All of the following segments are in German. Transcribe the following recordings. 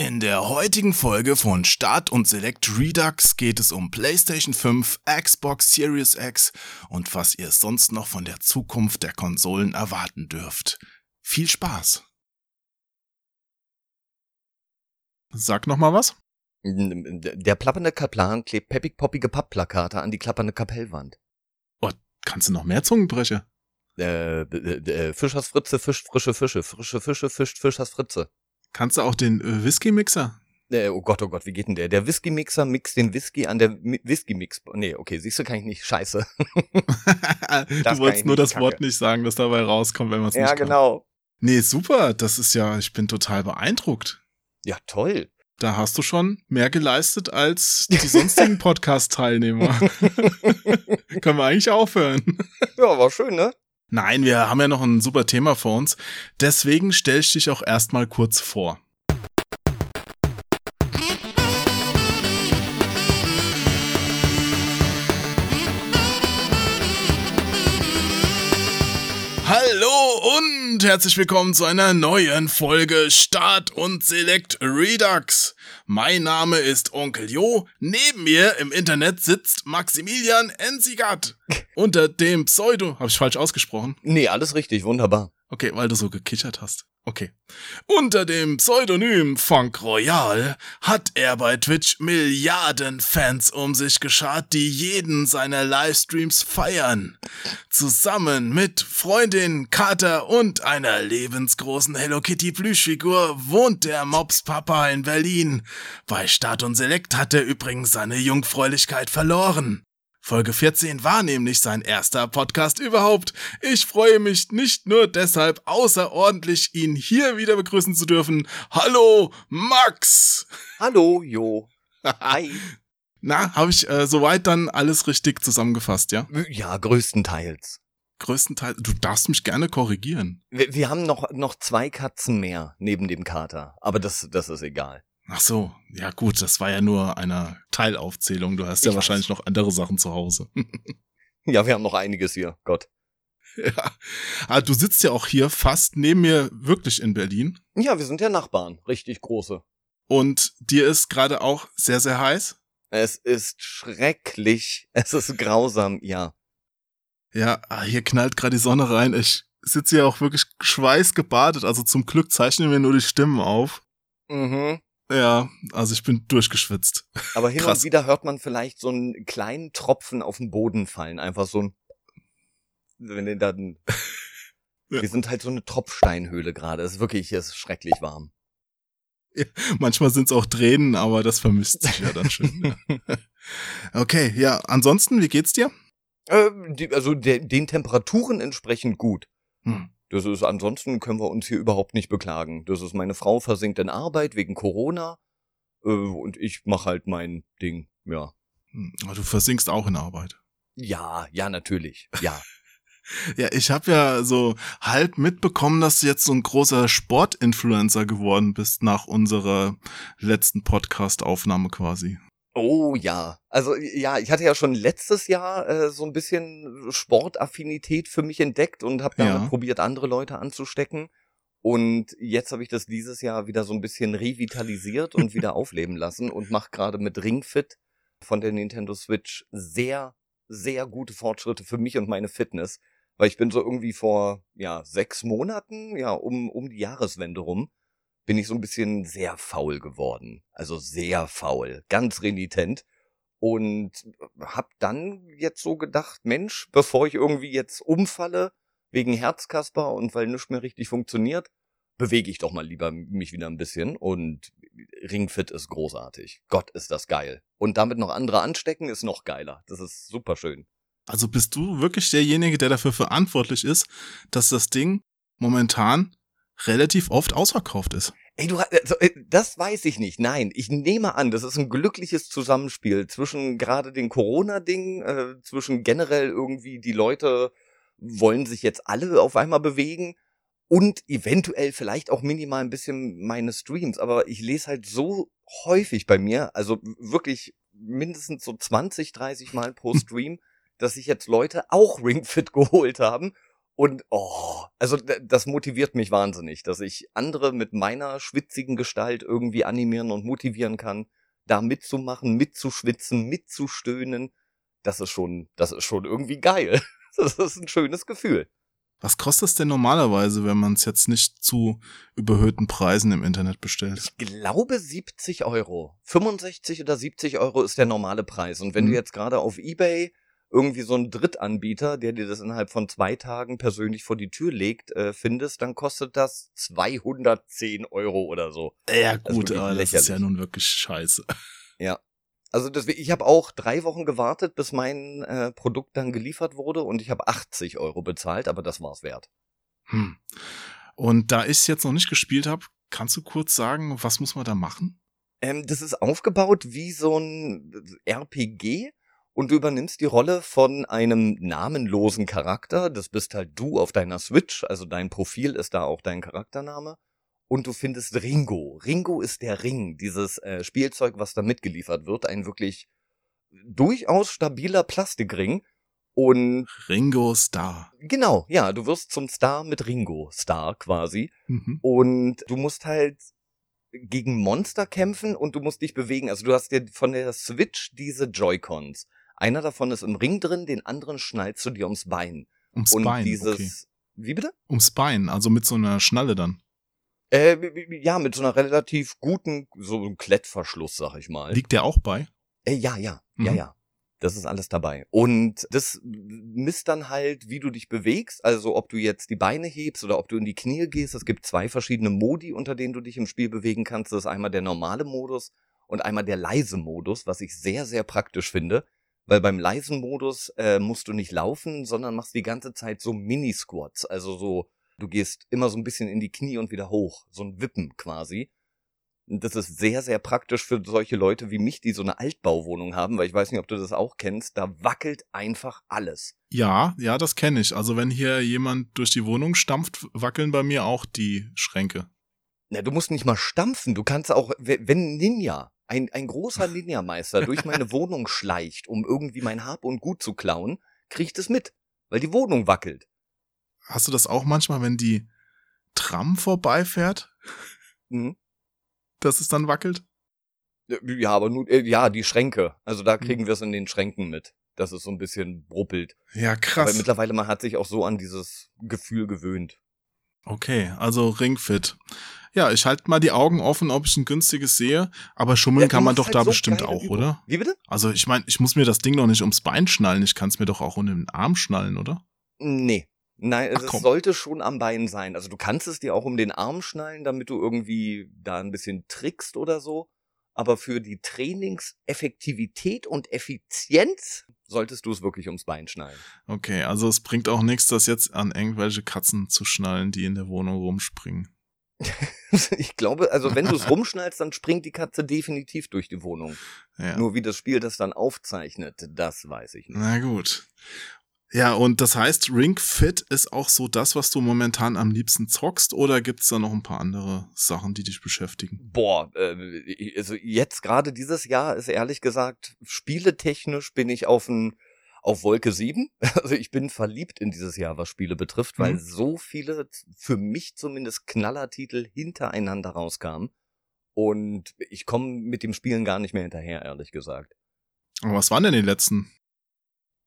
In der heutigen Folge von Start und Select Redux geht es um PlayStation 5, Xbox Series X und was ihr sonst noch von der Zukunft der Konsolen erwarten dürft. Viel Spaß! Sag noch mal was? Der plappernde Kaplan klebt peppig-poppige Pappplakate an die klappernde Kapellwand. Oh, kannst du noch mehr Zungenbrecher? Äh, äh, Fischers Fritze fischt frische Fische, frische Fische fischt Fischers Fritze. Kannst du auch den äh, Whisky-Mixer? Äh, oh Gott, oh Gott, wie geht denn der? Der Whisky-Mixer mixt den Whisky an der Whisky-Mix. Nee, okay, siehst du, kann ich nicht. Scheiße. du wolltest nur das Kacke. Wort nicht sagen, das dabei rauskommt, wenn man es ja, nicht Ja, genau. Nee, super. Das ist ja, ich bin total beeindruckt. Ja, toll. Da hast du schon mehr geleistet als die sonstigen Podcast-Teilnehmer. Können wir eigentlich aufhören. Ja, war schön, ne? Nein, wir haben ja noch ein super Thema vor uns. Deswegen stell ich dich auch erstmal kurz vor. Hallo und herzlich willkommen zu einer neuen Folge Start und Select Redux. Mein Name ist Onkel Jo. Neben mir im Internet sitzt Maximilian Ensigat. Unter dem Pseudo. Habe ich falsch ausgesprochen? Nee, alles richtig, wunderbar. Okay, weil du so gekichert hast. Okay. Unter dem Pseudonym Funk Royal hat er bei Twitch Milliarden Fans um sich geschart, die jeden seiner Livestreams feiern. Zusammen mit Freundin, Kater und einer lebensgroßen Hello Kitty Plüschfigur wohnt der Mops Papa in Berlin. Bei Start und Select hat er übrigens seine Jungfräulichkeit verloren. Folge 14 war nämlich sein erster Podcast überhaupt. Ich freue mich nicht nur deshalb außerordentlich, ihn hier wieder begrüßen zu dürfen. Hallo, Max! Hallo, Jo. Hi. Na, habe ich äh, soweit dann alles richtig zusammengefasst, ja? Ja, größtenteils. Größtenteils. Du darfst mich gerne korrigieren. Wir, wir haben noch, noch zwei Katzen mehr neben dem Kater, aber das, das ist egal. Ach so, ja gut, das war ja nur eine Teilaufzählung. Du hast ja wahrscheinlich noch andere Sachen zu Hause. ja, wir haben noch einiges hier, Gott. Ja. Aber ah, du sitzt ja auch hier fast neben mir wirklich in Berlin. Ja, wir sind ja Nachbarn, richtig große. Und dir ist gerade auch sehr, sehr heiß? Es ist schrecklich. Es ist grausam, ja. Ja, ah, hier knallt gerade die Sonne rein. Ich sitze hier auch wirklich schweißgebadet. Also zum Glück zeichnen wir nur die Stimmen auf. Mhm. Ja, also ich bin durchgeschwitzt. Aber hin Krass. und wieder hört man vielleicht so einen kleinen Tropfen auf den Boden fallen. Einfach so ein. Wenn den dann. ja. Wir sind halt so eine Tropfsteinhöhle gerade. Es ist wirklich, hier ist schrecklich warm. Ja, manchmal sind es auch Tränen, aber das vermisst sich ja dann schon. ja. Okay, ja, ansonsten, wie geht's dir? Äh, die, also de, den Temperaturen entsprechend gut. Hm. Das ist, ansonsten können wir uns hier überhaupt nicht beklagen. Das ist, meine Frau versinkt in Arbeit wegen Corona, äh, und ich mache halt mein Ding, ja. Hm, aber du versinkst auch in Arbeit. Ja, ja, natürlich, ja. ja, ich habe ja so halb mitbekommen, dass du jetzt so ein großer Sportinfluencer geworden bist nach unserer letzten Podcast-Aufnahme quasi. Oh ja, also ja, ich hatte ja schon letztes Jahr äh, so ein bisschen Sportaffinität für mich entdeckt und habe damit ja. probiert, andere Leute anzustecken. Und jetzt habe ich das dieses Jahr wieder so ein bisschen revitalisiert und wieder aufleben lassen und mache gerade mit Ringfit von der Nintendo Switch sehr, sehr gute Fortschritte für mich und meine Fitness. Weil ich bin so irgendwie vor ja sechs Monaten, ja, um, um die Jahreswende rum, bin ich so ein bisschen sehr faul geworden. Also sehr faul, ganz renitent. Und hab dann jetzt so gedacht, Mensch, bevor ich irgendwie jetzt umfalle, wegen Herzkasper und weil nichts mehr richtig funktioniert, bewege ich doch mal lieber mich wieder ein bisschen und Ringfit ist großartig. Gott, ist das geil. Und damit noch andere anstecken ist noch geiler. Das ist super schön. Also bist du wirklich derjenige, der dafür verantwortlich ist, dass das Ding momentan relativ oft ausverkauft ist. Ey, du also, das weiß ich nicht. Nein, ich nehme an, das ist ein glückliches Zusammenspiel zwischen gerade den Corona-Ding, äh, zwischen generell irgendwie die Leute wollen sich jetzt alle auf einmal bewegen und eventuell vielleicht auch minimal ein bisschen meine Streams. Aber ich lese halt so häufig bei mir, also wirklich mindestens so 20, 30 Mal pro Stream, dass sich jetzt Leute auch Ringfit geholt haben Und oh, also das motiviert mich wahnsinnig, dass ich andere mit meiner schwitzigen Gestalt irgendwie animieren und motivieren kann, da mitzumachen, mitzuschwitzen, mitzustöhnen. Das ist schon, das ist schon irgendwie geil. Das ist ein schönes Gefühl. Was kostet es denn normalerweise, wenn man es jetzt nicht zu überhöhten Preisen im Internet bestellt? Ich glaube 70 Euro. 65 oder 70 Euro ist der normale Preis. Und wenn mhm. du jetzt gerade auf Ebay irgendwie so einen Drittanbieter, der dir das innerhalb von zwei Tagen persönlich vor die Tür legt, äh, findest, dann kostet das 210 Euro oder so. Ja gut, das aber das ist ja nun wirklich scheiße. Ja. Also deswegen, ich habe auch drei Wochen gewartet, bis mein äh, Produkt dann geliefert wurde und ich habe 80 Euro bezahlt, aber das war's wert. Hm. Und da ich es jetzt noch nicht gespielt habe, kannst du kurz sagen, was muss man da machen? Ähm, das ist aufgebaut wie so ein RPG und du übernimmst die Rolle von einem namenlosen Charakter. Das bist halt du auf deiner Switch, also dein Profil ist da auch dein Charaktername. Und du findest Ringo. Ringo ist der Ring, dieses äh, Spielzeug, was da mitgeliefert wird. Ein wirklich durchaus stabiler Plastikring. Und Ringo Star. Genau, ja, du wirst zum Star mit Ringo Star quasi. Mhm. Und du musst halt gegen Monster kämpfen und du musst dich bewegen. Also du hast dir von der Switch diese Joy-Cons. Einer davon ist im Ring drin, den anderen schnallst du dir ums Bein. Ums und Bein, dieses, okay. Wie bitte? Ums Bein, also mit so einer Schnalle dann. Äh, ja, mit so einer relativ guten, so einem Klettverschluss, sag ich mal. Liegt der auch bei? Äh, ja, ja, mhm. ja, ja. Das ist alles dabei. Und das misst dann halt, wie du dich bewegst. Also ob du jetzt die Beine hebst oder ob du in die Knie gehst. Es gibt zwei verschiedene Modi, unter denen du dich im Spiel bewegen kannst. Das ist einmal der normale Modus und einmal der leise Modus, was ich sehr, sehr praktisch finde. Weil beim leisen Modus äh, musst du nicht laufen, sondern machst die ganze Zeit so Mini-Squats. Also so, du gehst immer so ein bisschen in die Knie und wieder hoch. So ein Wippen quasi. Das ist sehr, sehr praktisch für solche Leute wie mich, die so eine Altbauwohnung haben, weil ich weiß nicht, ob du das auch kennst. Da wackelt einfach alles. Ja, ja, das kenne ich. Also wenn hier jemand durch die Wohnung stampft, wackeln bei mir auch die Schränke. Na, du musst nicht mal stampfen. Du kannst auch, wenn Ninja ein, ein großer Ninja-Meister durch meine Wohnung schleicht, um irgendwie mein Hab und Gut zu klauen, kriegt es mit, weil die Wohnung wackelt. Hast du das auch manchmal, wenn die Tram vorbeifährt? Mhm. Dass es dann wackelt? Ja, aber nur, äh, ja, die Schränke. Also da kriegen mhm. wir es in den Schränken mit, dass es so ein bisschen bruppelt. Ja, krass. Aber mittlerweile man hat sich auch so an dieses Gefühl gewöhnt. Okay, also Ringfit. Ja, ich halte mal die Augen offen, ob ich ein günstiges sehe, aber schummeln ja, kann man doch halt da so bestimmt auch, Übung. oder? Wie bitte? Also ich meine, ich muss mir das Ding doch nicht ums Bein schnallen, ich kann es mir doch auch unter den Arm schnallen, oder? Nee. Nein, Ach, es sollte schon am Bein sein. Also du kannst es dir auch um den Arm schnallen, damit du irgendwie da ein bisschen trickst oder so. Aber für die Trainingseffektivität und Effizienz solltest du es wirklich ums Bein schnallen. Okay, also es bringt auch nichts, das jetzt an irgendwelche Katzen zu schnallen, die in der Wohnung rumspringen. ich glaube, also wenn du es rumschnallst, dann springt die Katze definitiv durch die Wohnung. Ja. Nur wie das Spiel das dann aufzeichnet, das weiß ich nicht. Na gut. Ja, und das heißt, Ring Fit ist auch so das, was du momentan am liebsten zockst, oder gibt's da noch ein paar andere Sachen, die dich beschäftigen? Boah, äh, also jetzt gerade dieses Jahr ist ehrlich gesagt, spieletechnisch bin ich auf ein auf Wolke 7. Also ich bin verliebt in dieses Jahr, was Spiele betrifft, weil mhm. so viele, für mich zumindest Knallertitel hintereinander rauskamen. Und ich komme mit dem Spielen gar nicht mehr hinterher, ehrlich gesagt. Aber was waren denn die letzten?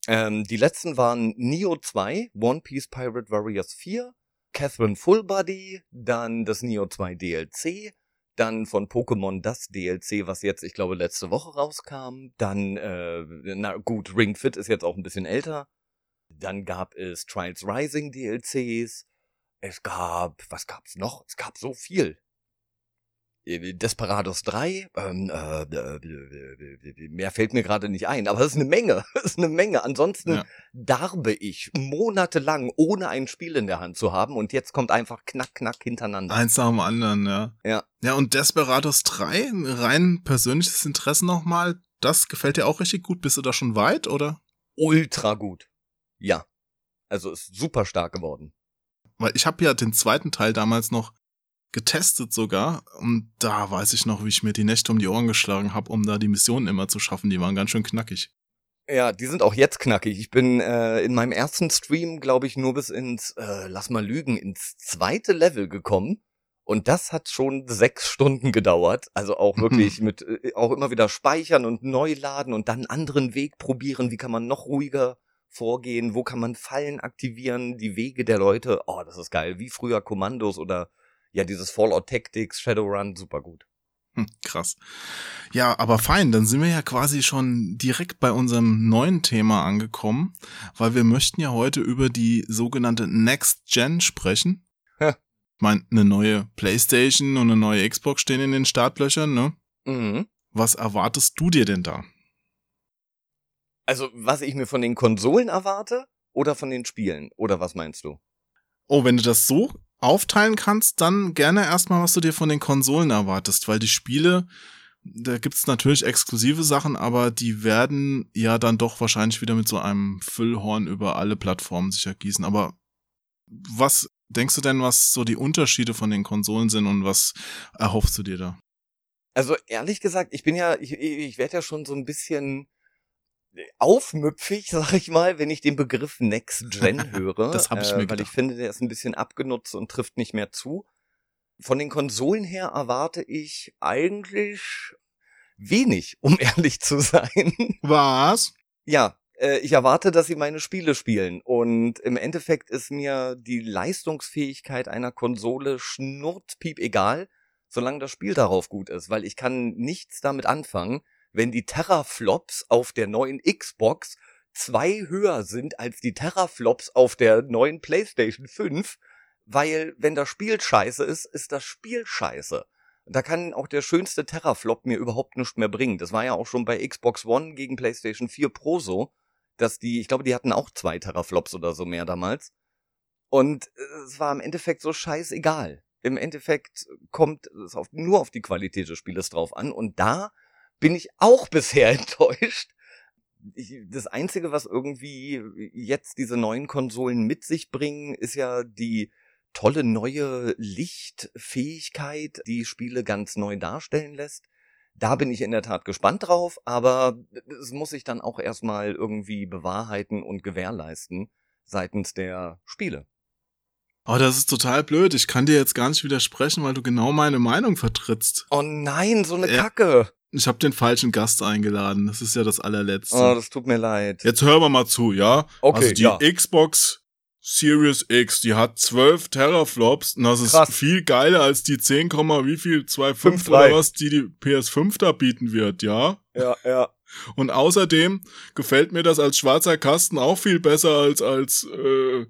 Ähm, die letzten waren Neo 2, One Piece Pirate Warriors 4, Catherine Fullbody, dann das Neo 2 DLC, dann von Pokémon das DLC, was jetzt, ich glaube, letzte Woche rauskam. Dann, äh, na gut, Ring Fit ist jetzt auch ein bisschen älter. Dann gab es Trials Rising DLCs. Es gab, was gab's noch? Es gab so viel. Äh, Desperados 3, ähm, äh, mehr fällt mir gerade nicht ein, aber es ist eine Menge, es ist eine Menge. Ansonsten ja. darbe ich monatelang, ohne ein Spiel in der Hand zu haben und jetzt kommt einfach knack, knack hintereinander. Eins nach dem anderen, ja. Ja. Ja, und Desperados 3, rein persönliches Interesse nochmal, das gefällt dir auch richtig gut. Bist du da schon weit, oder? Ultra gut. Ja. Also ist super stark geworden. Weil ich habe ja den zweiten Teil damals noch getestet sogar. Und da weiß ich noch, wie ich mir die Nächte um die Ohren geschlagen habe, um da die Missionen immer zu schaffen. Die waren ganz schön knackig. Ja, die sind auch jetzt knackig. Ich bin äh, in meinem ersten Stream, glaube ich, nur bis ins, äh, lass mal lügen, ins zweite Level gekommen. Und das hat schon sechs Stunden gedauert. Also auch wirklich mit, äh, auch immer wieder speichern und neu laden und dann einen anderen Weg probieren. Wie kann man noch ruhiger vorgehen? Wo kann man Fallen aktivieren? Die Wege der Leute. Oh, das ist geil. Wie früher Kommandos oder ja, dieses Fallout Tactics, Shadowrun, super gut. Hm, krass. Ja, aber fein, dann sind wir ja quasi schon direkt bei unserem neuen Thema angekommen, weil wir möchten ja heute über die sogenannte Next Gen sprechen. Ja. Ich meine, eine neue PlayStation und eine neue Xbox stehen in den Startlöchern, ne? Mhm. Was erwartest du dir denn da? Also, was ich mir von den Konsolen erwarte oder von den Spielen? Oder was meinst du? Oh, wenn du das so aufteilen kannst, dann gerne erstmal, was du dir von den Konsolen erwartest, weil die Spiele, da gibt's natürlich exklusive Sachen, aber die werden ja dann doch wahrscheinlich wieder mit so einem Füllhorn über alle Plattformen sich ergießen. Aber was denkst du denn, was so die Unterschiede von den Konsolen sind und was erhoffst du dir da? Also ehrlich gesagt, ich bin ja, ich, ich werde ja schon so ein bisschen aufmüpfig, sag ich mal, wenn ich den Begriff Next Gen höre. das habe ich äh, mir gedacht. Weil ich finde, der ist ein bisschen abgenutzt und trifft nicht mehr zu. Von den Konsolen her erwarte ich eigentlich wenig, um ehrlich zu sein. Was? Ja, äh, ich erwarte, dass sie meine Spiele spielen. Und im Endeffekt ist mir die Leistungsfähigkeit einer Konsole schnurzpiep egal, solange das Spiel darauf gut ist, weil ich kann nichts damit anfangen, wenn die Terraflops auf der neuen Xbox zwei höher sind als die Terraflops auf der neuen PlayStation 5, weil wenn das Spiel scheiße ist, ist das Spiel scheiße. Da kann auch der schönste Terraflop mir überhaupt nichts mehr bringen. Das war ja auch schon bei Xbox One gegen PlayStation 4 Pro so, dass die, ich glaube, die hatten auch zwei Terraflops oder so mehr damals. Und es war im Endeffekt so scheißegal. Im Endeffekt kommt es auf, nur auf die Qualität des Spieles drauf an. Und da bin ich auch bisher enttäuscht. Ich, das Einzige, was irgendwie jetzt diese neuen Konsolen mit sich bringen, ist ja die tolle neue Lichtfähigkeit, die Spiele ganz neu darstellen lässt. Da bin ich in der Tat gespannt drauf, aber es muss sich dann auch erstmal irgendwie bewahrheiten und gewährleisten seitens der Spiele. Oh, das ist total blöd. Ich kann dir jetzt gar nicht widersprechen, weil du genau meine Meinung vertrittst. Oh nein, so eine ja. Kacke. Ich habe den falschen Gast eingeladen. Das ist ja das allerletzte. Oh, das tut mir leid. Jetzt hören wir mal zu, ja? Okay, also die ja. Xbox Series X, die hat 12 Teraflops und das ist Krass. viel geiler als die 10, wie viel 2,5 oder was, die die PS5 da bieten wird, ja? Ja, ja. Und außerdem gefällt mir das als schwarzer Kasten auch viel besser als als äh,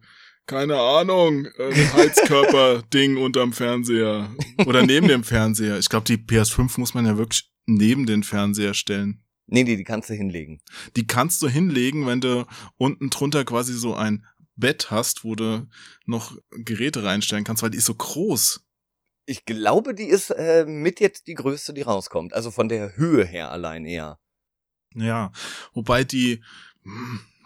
keine Ahnung, äh, Heizkörper-Ding unterm Fernseher oder neben dem Fernseher. Ich glaube, die PS5 muss man ja wirklich neben den Fernseher stellen. Nee, nee, die kannst du hinlegen. Die kannst du hinlegen, wenn du unten drunter quasi so ein Bett hast, wo du noch Geräte reinstellen kannst, weil die ist so groß. Ich glaube, die ist äh, mit jetzt die größte, die rauskommt. Also von der Höhe her allein eher. Ja, wobei die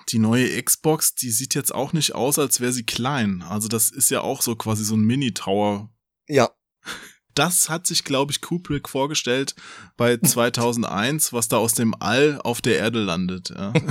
die neue Xbox, die sieht jetzt auch nicht aus, als wäre sie klein. Also das ist ja auch so quasi so ein Mini-Tower. Ja, das hat sich, glaube ich, Kubrick vorgestellt bei 2001, was da aus dem All auf der Erde landet. Ja.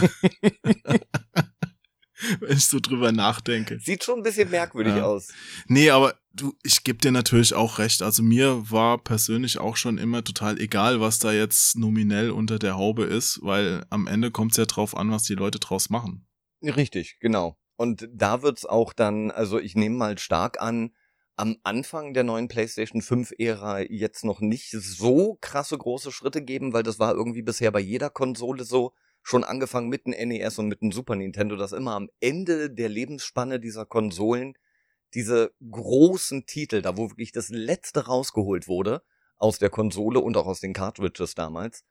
Wenn ich so drüber nachdenke. Sieht schon ein bisschen merkwürdig ja. aus. Nee, aber du, ich gebe dir natürlich auch recht. Also mir war persönlich auch schon immer total egal, was da jetzt nominell unter der Haube ist, weil am Ende kommt es ja drauf an, was die Leute draus machen. Richtig, genau. Und da wird's auch dann, also ich nehme mal stark an, am Anfang der neuen PlayStation 5 Ära jetzt noch nicht so krasse große Schritte geben, weil das war irgendwie bisher bei jeder Konsole so, schon angefangen mit dem NES und mit dem Super Nintendo, dass immer am Ende der Lebensspanne dieser Konsolen diese großen Titel, da wo wirklich das letzte rausgeholt wurde aus der Konsole und auch aus den Cartridges damals.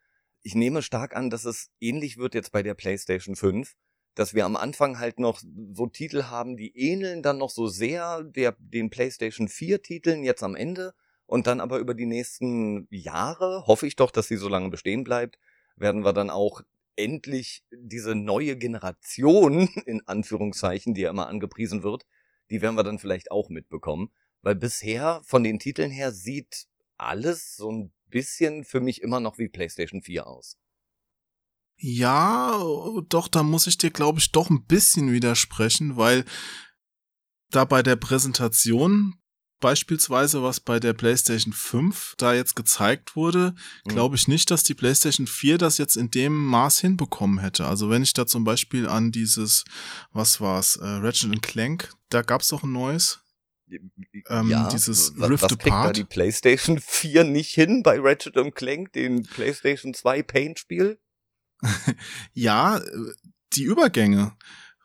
Ich nehme stark an, dass es ähnlich wird jetzt bei der PlayStation 5, dass wir am Anfang halt noch so Titel haben, die ähneln dann noch so sehr der, den PlayStation 4 Titeln jetzt am Ende und dann aber über die nächsten Jahre, hoffe ich doch, dass sie so lange bestehen bleibt, werden wir dann auch endlich diese neue Generation, in Anführungszeichen, die ja immer angepriesen wird, die werden wir dann vielleicht auch mitbekommen. Weil bisher, von den Titeln her, sieht alles so ein bisschen für mich immer noch wie PlayStation 4 aus. Ja, doch, da muss ich dir, glaube ich, doch ein bisschen widersprechen, weil da bei der Präsentation beispielsweise, was bei der PlayStation 5 da jetzt gezeigt wurde, mhm. glaube ich nicht, dass die PlayStation 4 das jetzt in dem Maß hinbekommen hätte. Also wenn ich da zum Beispiel an dieses, was war's, äh, Ratchet Clank, da gab's doch ein neues. Ähm, ja, dieses was, Rift was kriegt Apart. da die PlayStation 4 nicht hin bei Ratchet Clank, den PlayStation 2 Paint-Spiel? ja, die Übergänge.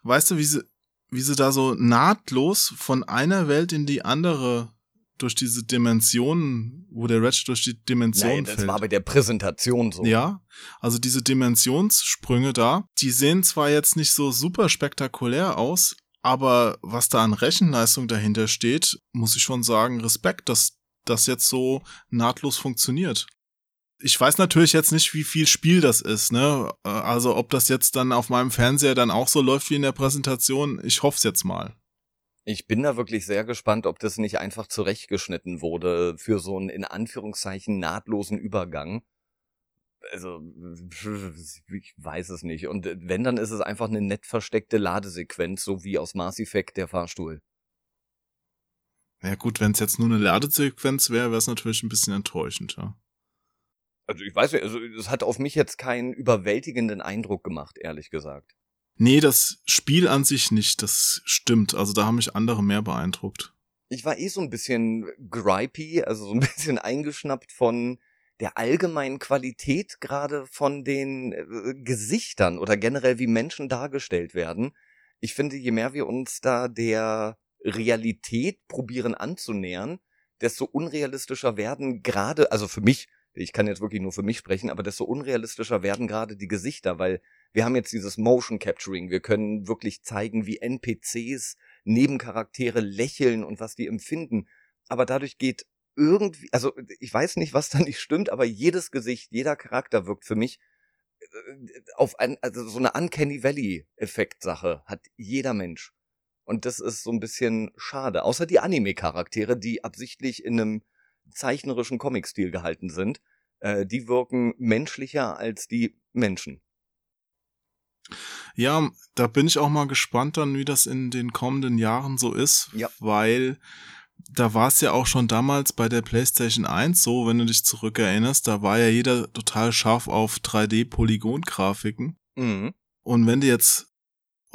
Weißt du, wie sie, wie sie da so nahtlos von einer Welt in die andere durch diese Dimensionen, wo der Ratchet durch die Dimensionen Nein, das fällt. war bei der Präsentation so. Ja, also diese Dimensionssprünge da, die sehen zwar jetzt nicht so super spektakulär aus, aber was da an Rechenleistung dahinter steht, muss ich schon sagen, Respekt, dass das jetzt so nahtlos funktioniert. Ich weiß natürlich jetzt nicht, wie viel Spiel das ist, ne? Also ob das jetzt dann auf meinem Fernseher dann auch so läuft wie in der Präsentation, ich hoffe es jetzt mal. Ich bin da wirklich sehr gespannt, ob das nicht einfach zurechtgeschnitten wurde für so einen in Anführungszeichen nahtlosen Übergang also ich weiß es nicht. Und äh, wenn, dann ist es einfach eine nett versteckte Ladesequenz, so wie aus Mass Effect der Fahrstuhl. Ja gut, wenn es jetzt nur eine Ladesequenz wäre, wäre es natürlich ein bisschen enttäuschend, ja. Also ich weiß nicht, also es hat auf mich jetzt keinen überwältigenden Eindruck gemacht, ehrlich gesagt. Nee, das Spiel an sich nicht, das stimmt. Also da haben mich andere mehr beeindruckt. Ich war eh so ein bisschen gripey, also so ein bisschen eingeschnappt von der allgemeinen Qualität gerade von den äh, Gesichtern oder generell wie Menschen dargestellt werden. Ich finde, je mehr wir uns da der Realität probieren anzunähern, desto unrealistischer werden gerade, also für mich, ich kann jetzt wirklich nur für mich sprechen, aber desto unrealistischer werden gerade die Gesichter, weil wir haben jetzt dieses Motion Capturing. Wir können wirklich zeigen, wie NPCs Nebencharaktere lächeln und was die empfinden. Aber dadurch geht irgendwie, also ich weiß nicht, was da nicht stimmt, aber jedes Gesicht, jeder Charakter wirkt für mich äh, auf ein, also so eine Uncanny Valley-Effekt-Sache hat jeder Mensch. Und das ist so ein bisschen schade. Außer die Anime-Charaktere, die absichtlich in einem zeichnerischen Comic-Stil gehalten sind, äh, die wirken menschlicher als die Menschen. Ja, da bin ich auch mal gespannt dann, wie das in den kommenden Jahren so ist, ja. weil da war es ja auch schon damals bei der PlayStation 1 so, wenn du dich zurückerinnerst, da war ja jeder total scharf auf 3D-Polygon-Grafiken. Mhm. Und wenn du jetzt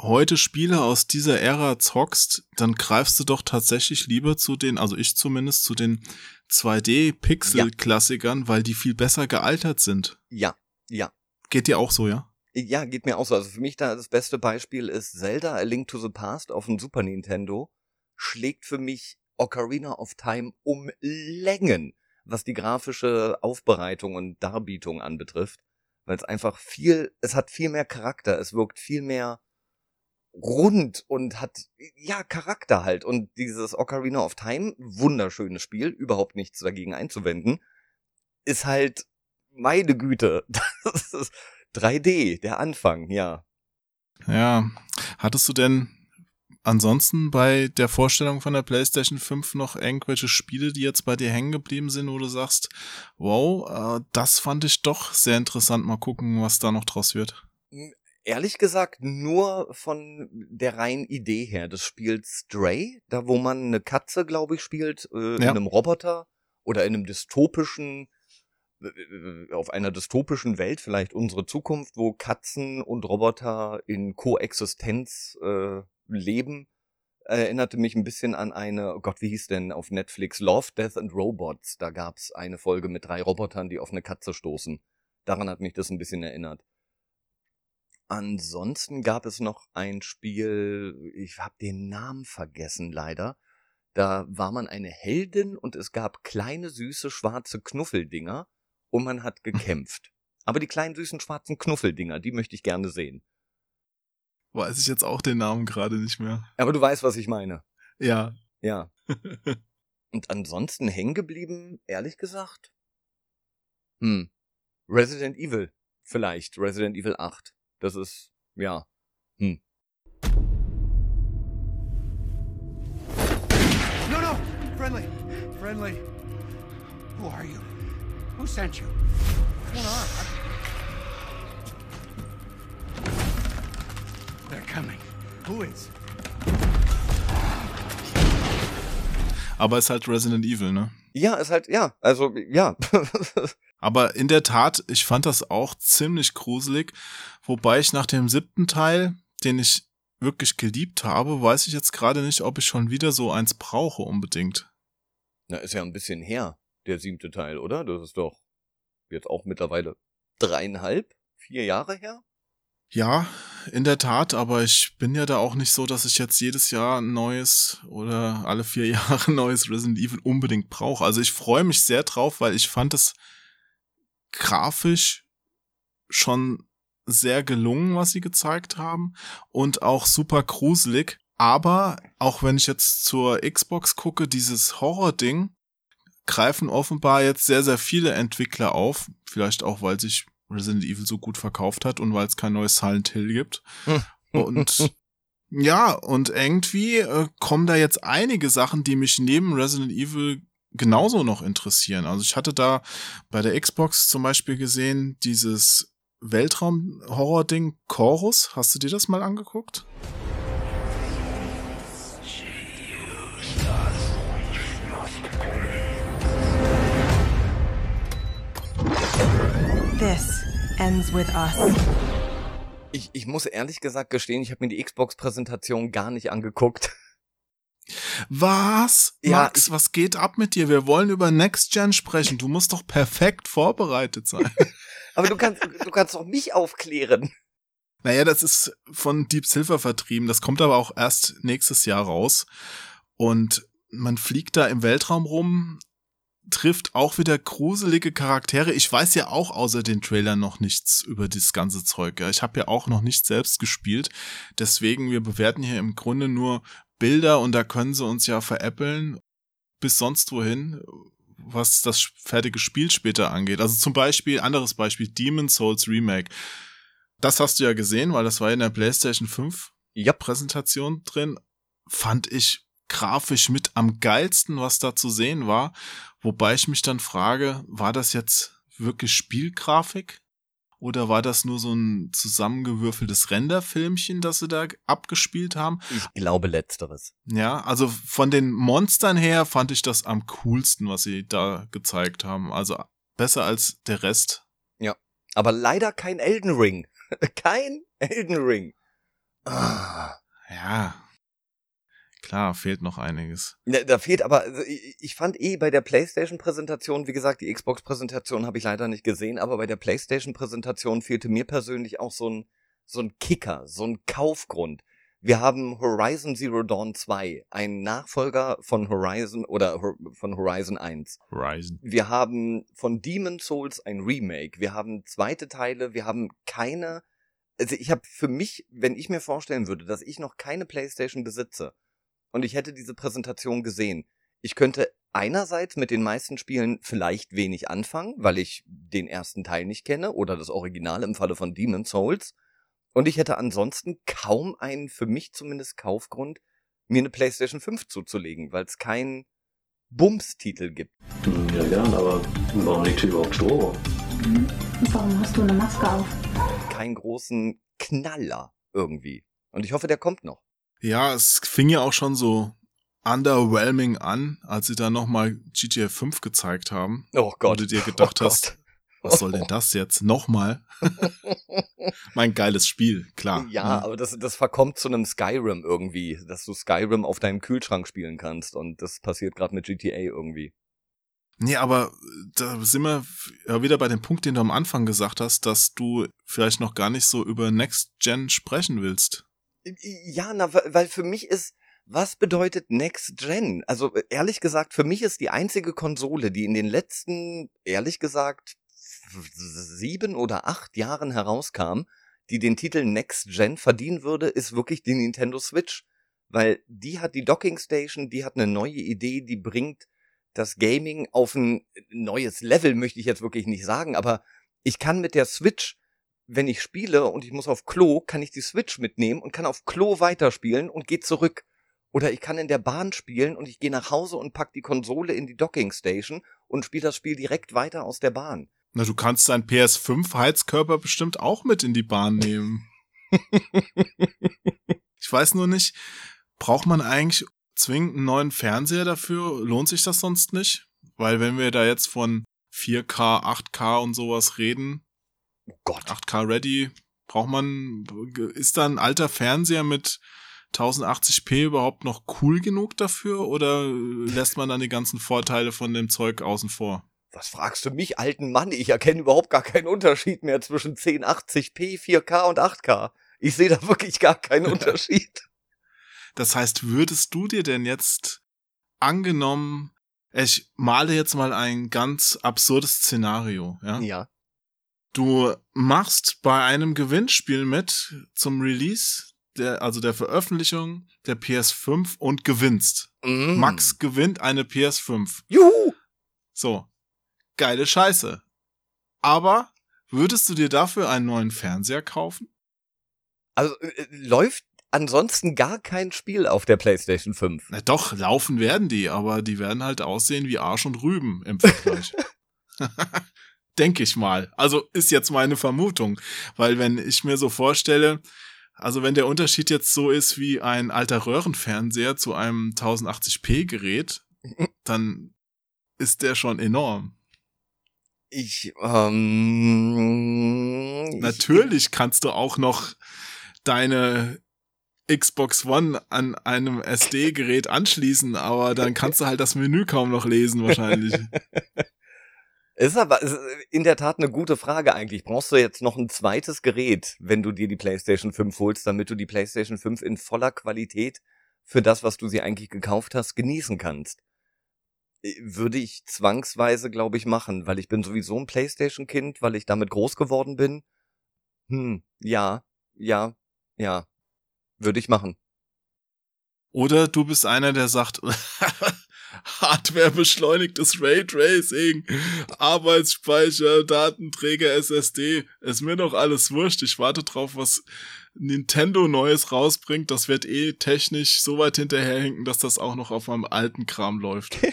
heute Spiele aus dieser Ära zockst, dann greifst du doch tatsächlich lieber zu den, also ich zumindest, zu den 2D-Pixel-Klassikern, ja. weil die viel besser gealtert sind. Ja, ja. Geht dir auch so, ja? Ja, geht mir auch so. Also für mich da das beste Beispiel ist Zelda A Link to the Past auf dem Super Nintendo. Schlägt für mich Ocarina of Time um Längen, was die grafische Aufbereitung und Darbietung anbetrifft, weil es einfach viel, es hat viel mehr Charakter, es wirkt viel mehr rund und hat ja Charakter halt und dieses Ocarina of Time wunderschönes Spiel, überhaupt nichts dagegen einzuwenden, ist halt meine Güte, das ist 3D, der Anfang, ja. Ja, hattest du denn ansonsten bei der Vorstellung von der PlayStation 5 noch irgendwelche Spiele, die jetzt bei dir hängen geblieben sind, wo du sagst, wow, äh, das fand ich doch sehr interessant. Mal gucken, was da noch draus wird. Ehrlich gesagt, nur von der reinen Idee her des Spiels Stray, da wo man eine Katze, glaube ich, spielt, äh, ja. in einem Roboter oder in einem dystopischen äh, äh, auf einer dystopischen Welt, vielleicht unsere Zukunft, wo Katzen und Roboter in Koexistenz äh, Leben erinnerte mich ein bisschen an eine, oh Gott, wie hieß denn auf Netflix? Love, Death and Robots. Da gab's eine Folge mit drei Robotern, die auf eine Katze stoßen. Daran hat mich das ein bisschen erinnert. Ansonsten gab es noch ein Spiel, ich habe den Namen vergessen leider. Da war man eine Heldin und es gab kleine süße schwarze Knuffeldinger und man hat gekämpft. Aber die kleinen süßen schwarzen Knuffeldinger, die möchte ich gerne sehen. Weiß ich jetzt auch den Namen gerade nicht mehr. Aber du weißt, was ich meine. Ja. Ja. Und ansonsten hängen geblieben, ehrlich gesagt? Hm. Resident Evil. Vielleicht. Resident Evil 8. Das ist, ja. Hm. No, no! Friendly! Friendly! Who are you? Who sent you? What's going on? They're coming. Who is? Aber ist halt Resident Evil, ne? Ja, ist halt, ja, also, ja. Aber in der Tat, ich fand das auch ziemlich gruselig, wobei ich nach dem siebten Teil, den ich wirklich geliebt habe, weiß ich jetzt gerade nicht, ob ich schon wieder so eins brauche unbedingt. Na, ist ja ein bisschen her, der siebte Teil, oder? Das ist doch jetzt auch mittlerweile dreieinhalb, vier Jahre her. Ja, in der Tat, aber ich bin ja da auch nicht so, dass ich jetzt jedes Jahr ein neues oder alle vier Jahre ein neues Resident Evil unbedingt brauche. Also ich freue mich sehr drauf, weil ich fand es grafisch schon sehr gelungen, was sie gezeigt haben und auch super gruselig. Aber auch wenn ich jetzt zur Xbox gucke, dieses Horror-Ding greifen offenbar jetzt sehr, sehr viele Entwickler auf. Vielleicht auch, weil sich Resident Evil so gut verkauft hat und weil es kein neues Silent Hill gibt. und ja, und irgendwie äh, kommen da jetzt einige Sachen, die mich neben Resident Evil genauso noch interessieren. Also ich hatte da bei der Xbox zum Beispiel gesehen, dieses Weltraum-Horror-Ding Chorus. Hast du dir das mal angeguckt? This ends with us. Ich, ich muss ehrlich gesagt gestehen, ich habe mir die Xbox-Präsentation gar nicht angeguckt. Was? Ja, Max, was geht ab mit dir? Wir wollen über Next Gen sprechen. Du musst doch perfekt vorbereitet sein. Aber du kannst, du kannst doch mich aufklären. Naja, das ist von Deep Silver vertrieben. Das kommt aber auch erst nächstes Jahr raus. Und man fliegt da im Weltraum rum, trifft auch wieder gruselige Charaktere. Ich weiß ja auch außer den Trailern noch nichts über das ganze Zeug. Ich habe ja auch noch nicht selbst gespielt. Deswegen, wir bewerten hier im Grunde nur Bilder und da können sie uns ja veräppeln bis sonst wohin, was das fertige Spiel später angeht. Also zum Beispiel, anderes Beispiel, Demon Souls Remake. Das hast du ja gesehen, weil das war in der PlayStation 5 ja. Präsentation drin. Fand ich grafisch mit am geilsten, was da zu sehen war. Wobei ich mich dann frage, war das jetzt wirklich Spielgrafik? Oder war das nur so ein zusammengewürfeltes Renderfilmchen, das sie da abgespielt haben? Ich glaube letzteres. Ja, also von den Monstern her fand ich das am coolsten, was sie da gezeigt haben. Also besser als der Rest. Ja, aber leider kein Elden Ring. kein Elden Ring. Ah. Ja, Klar, fehlt noch einiges. Ja, da fehlt aber, also ich fand eh bei der PlayStation-Präsentation, wie gesagt, die Xbox-Präsentation habe ich leider nicht gesehen, aber bei der PlayStation-Präsentation fehlte mir persönlich auch so ein, so ein Kicker, so ein Kaufgrund. Wir haben Horizon Zero Dawn 2, ein Nachfolger von Horizon oder von Horizon 1. Horizon. Wir haben von Demon Souls ein Remake. Wir haben zweite Teile. Wir haben keine. Also ich habe für mich, wenn ich mir vorstellen würde, dass ich noch keine PlayStation besitze und ich hätte diese Präsentation gesehen. Ich könnte einerseits mit den meisten Spielen vielleicht wenig anfangen, weil ich den ersten Teil nicht kenne oder das Original im Falle von Demon Souls. Und ich hätte ansonsten kaum einen, für mich zumindest, Kaufgrund, mir eine PlayStation 5 zuzulegen, weil es keinen Bums-Titel gibt. Ja, gern, aber warum liegt hier überhaupt Stroh? Mhm. Warum hast du eine Maske auf? Keinen großen Knaller irgendwie. Und ich hoffe, der kommt noch. Ja, es fing ja auch schon so underwhelming an, als sie da nochmal GTA 5 gezeigt haben. Oh Gott. Und du dir gedacht oh hast, was soll denn das jetzt? Nochmal? mein geiles Spiel, klar. Ja, mhm. aber das, das verkommt zu einem Skyrim irgendwie, dass du Skyrim auf deinem Kühlschrank spielen kannst und das passiert gerade mit GTA irgendwie. Nee, aber da sind wir wieder bei dem Punkt, den du am Anfang gesagt hast, dass du vielleicht noch gar nicht so über Next Gen sprechen willst. Ja, na, weil für mich ist, was bedeutet Next Gen? Also ehrlich gesagt, für mich ist die einzige Konsole, die in den letzten, ehrlich gesagt, sieben oder acht Jahren herauskam, die den Titel Next Gen verdienen würde, ist wirklich die Nintendo Switch. Weil die hat die Docking Station, die hat eine neue Idee, die bringt das Gaming auf ein neues Level, möchte ich jetzt wirklich nicht sagen, aber ich kann mit der Switch wenn ich spiele und ich muss auf Klo, kann ich die Switch mitnehmen und kann auf Klo weiterspielen und gehe zurück. Oder ich kann in der Bahn spielen und ich gehe nach Hause und pack die Konsole in die Docking Station und spiele das Spiel direkt weiter aus der Bahn. Na, du kannst deinen PS5 Heizkörper bestimmt auch mit in die Bahn nehmen. ich weiß nur nicht, braucht man eigentlich zwingend einen neuen Fernseher dafür? Lohnt sich das sonst nicht? Weil wenn wir da jetzt von 4K, 8K und sowas reden, Oh Gott. 8K ready, braucht man, ist da ein alter Fernseher mit 1080p überhaupt noch cool genug dafür oder lässt man dann die ganzen Vorteile von dem Zeug außen vor? Was fragst du mich, alten Mann? Ich erkenne überhaupt gar keinen Unterschied mehr zwischen 1080p, 4K und 8K. Ich sehe da wirklich gar keinen Unterschied. Das heißt, würdest du dir denn jetzt angenommen, ich male jetzt mal ein ganz absurdes Szenario, ja? Ja. Du machst bei einem Gewinnspiel mit zum Release, der, also der Veröffentlichung der PS5 und gewinnst. Mm. Max gewinnt eine PS5. Juhu! So. Geile Scheiße. Aber würdest du dir dafür einen neuen Fernseher kaufen? Also äh, läuft ansonsten gar kein Spiel auf der PlayStation 5. Na doch, laufen werden die, aber die werden halt aussehen wie Arsch und Rüben im Vergleich. Denke ich mal. Also ist jetzt meine Vermutung. Weil wenn ich mir so vorstelle, also wenn der Unterschied jetzt so ist wie ein alter Röhrenfernseher zu einem 1080p Gerät, dann ist der schon enorm. Ich, ähm, ich- Natürlich kannst du auch noch deine Xbox One an einem SD-Gerät anschließen, aber dann kannst du halt das Menü kaum noch lesen wahrscheinlich. Ist aber ist in der Tat eine gute Frage eigentlich. Brauchst du jetzt noch ein zweites Gerät, wenn du dir die PlayStation 5 holst, damit du die PlayStation 5 in voller Qualität für das, was du sie eigentlich gekauft hast, genießen kannst? Äh, Würde ich zwangsweise, glaube ich, machen, weil ich bin sowieso ein PlayStation-Kind, weil ich damit groß geworden bin. Hm, ja, ja, ja. Würde ich machen. Oder du bist einer, der sagt, Hardware beschleunigtes Raytracing, Arbeitsspeicher, Datenträger, SSD, ist mir doch alles wurscht. Ich warte drauf, was Nintendo Neues rausbringt. Das wird eh technisch so weit hinterherhinken, dass das auch noch auf meinem alten Kram läuft.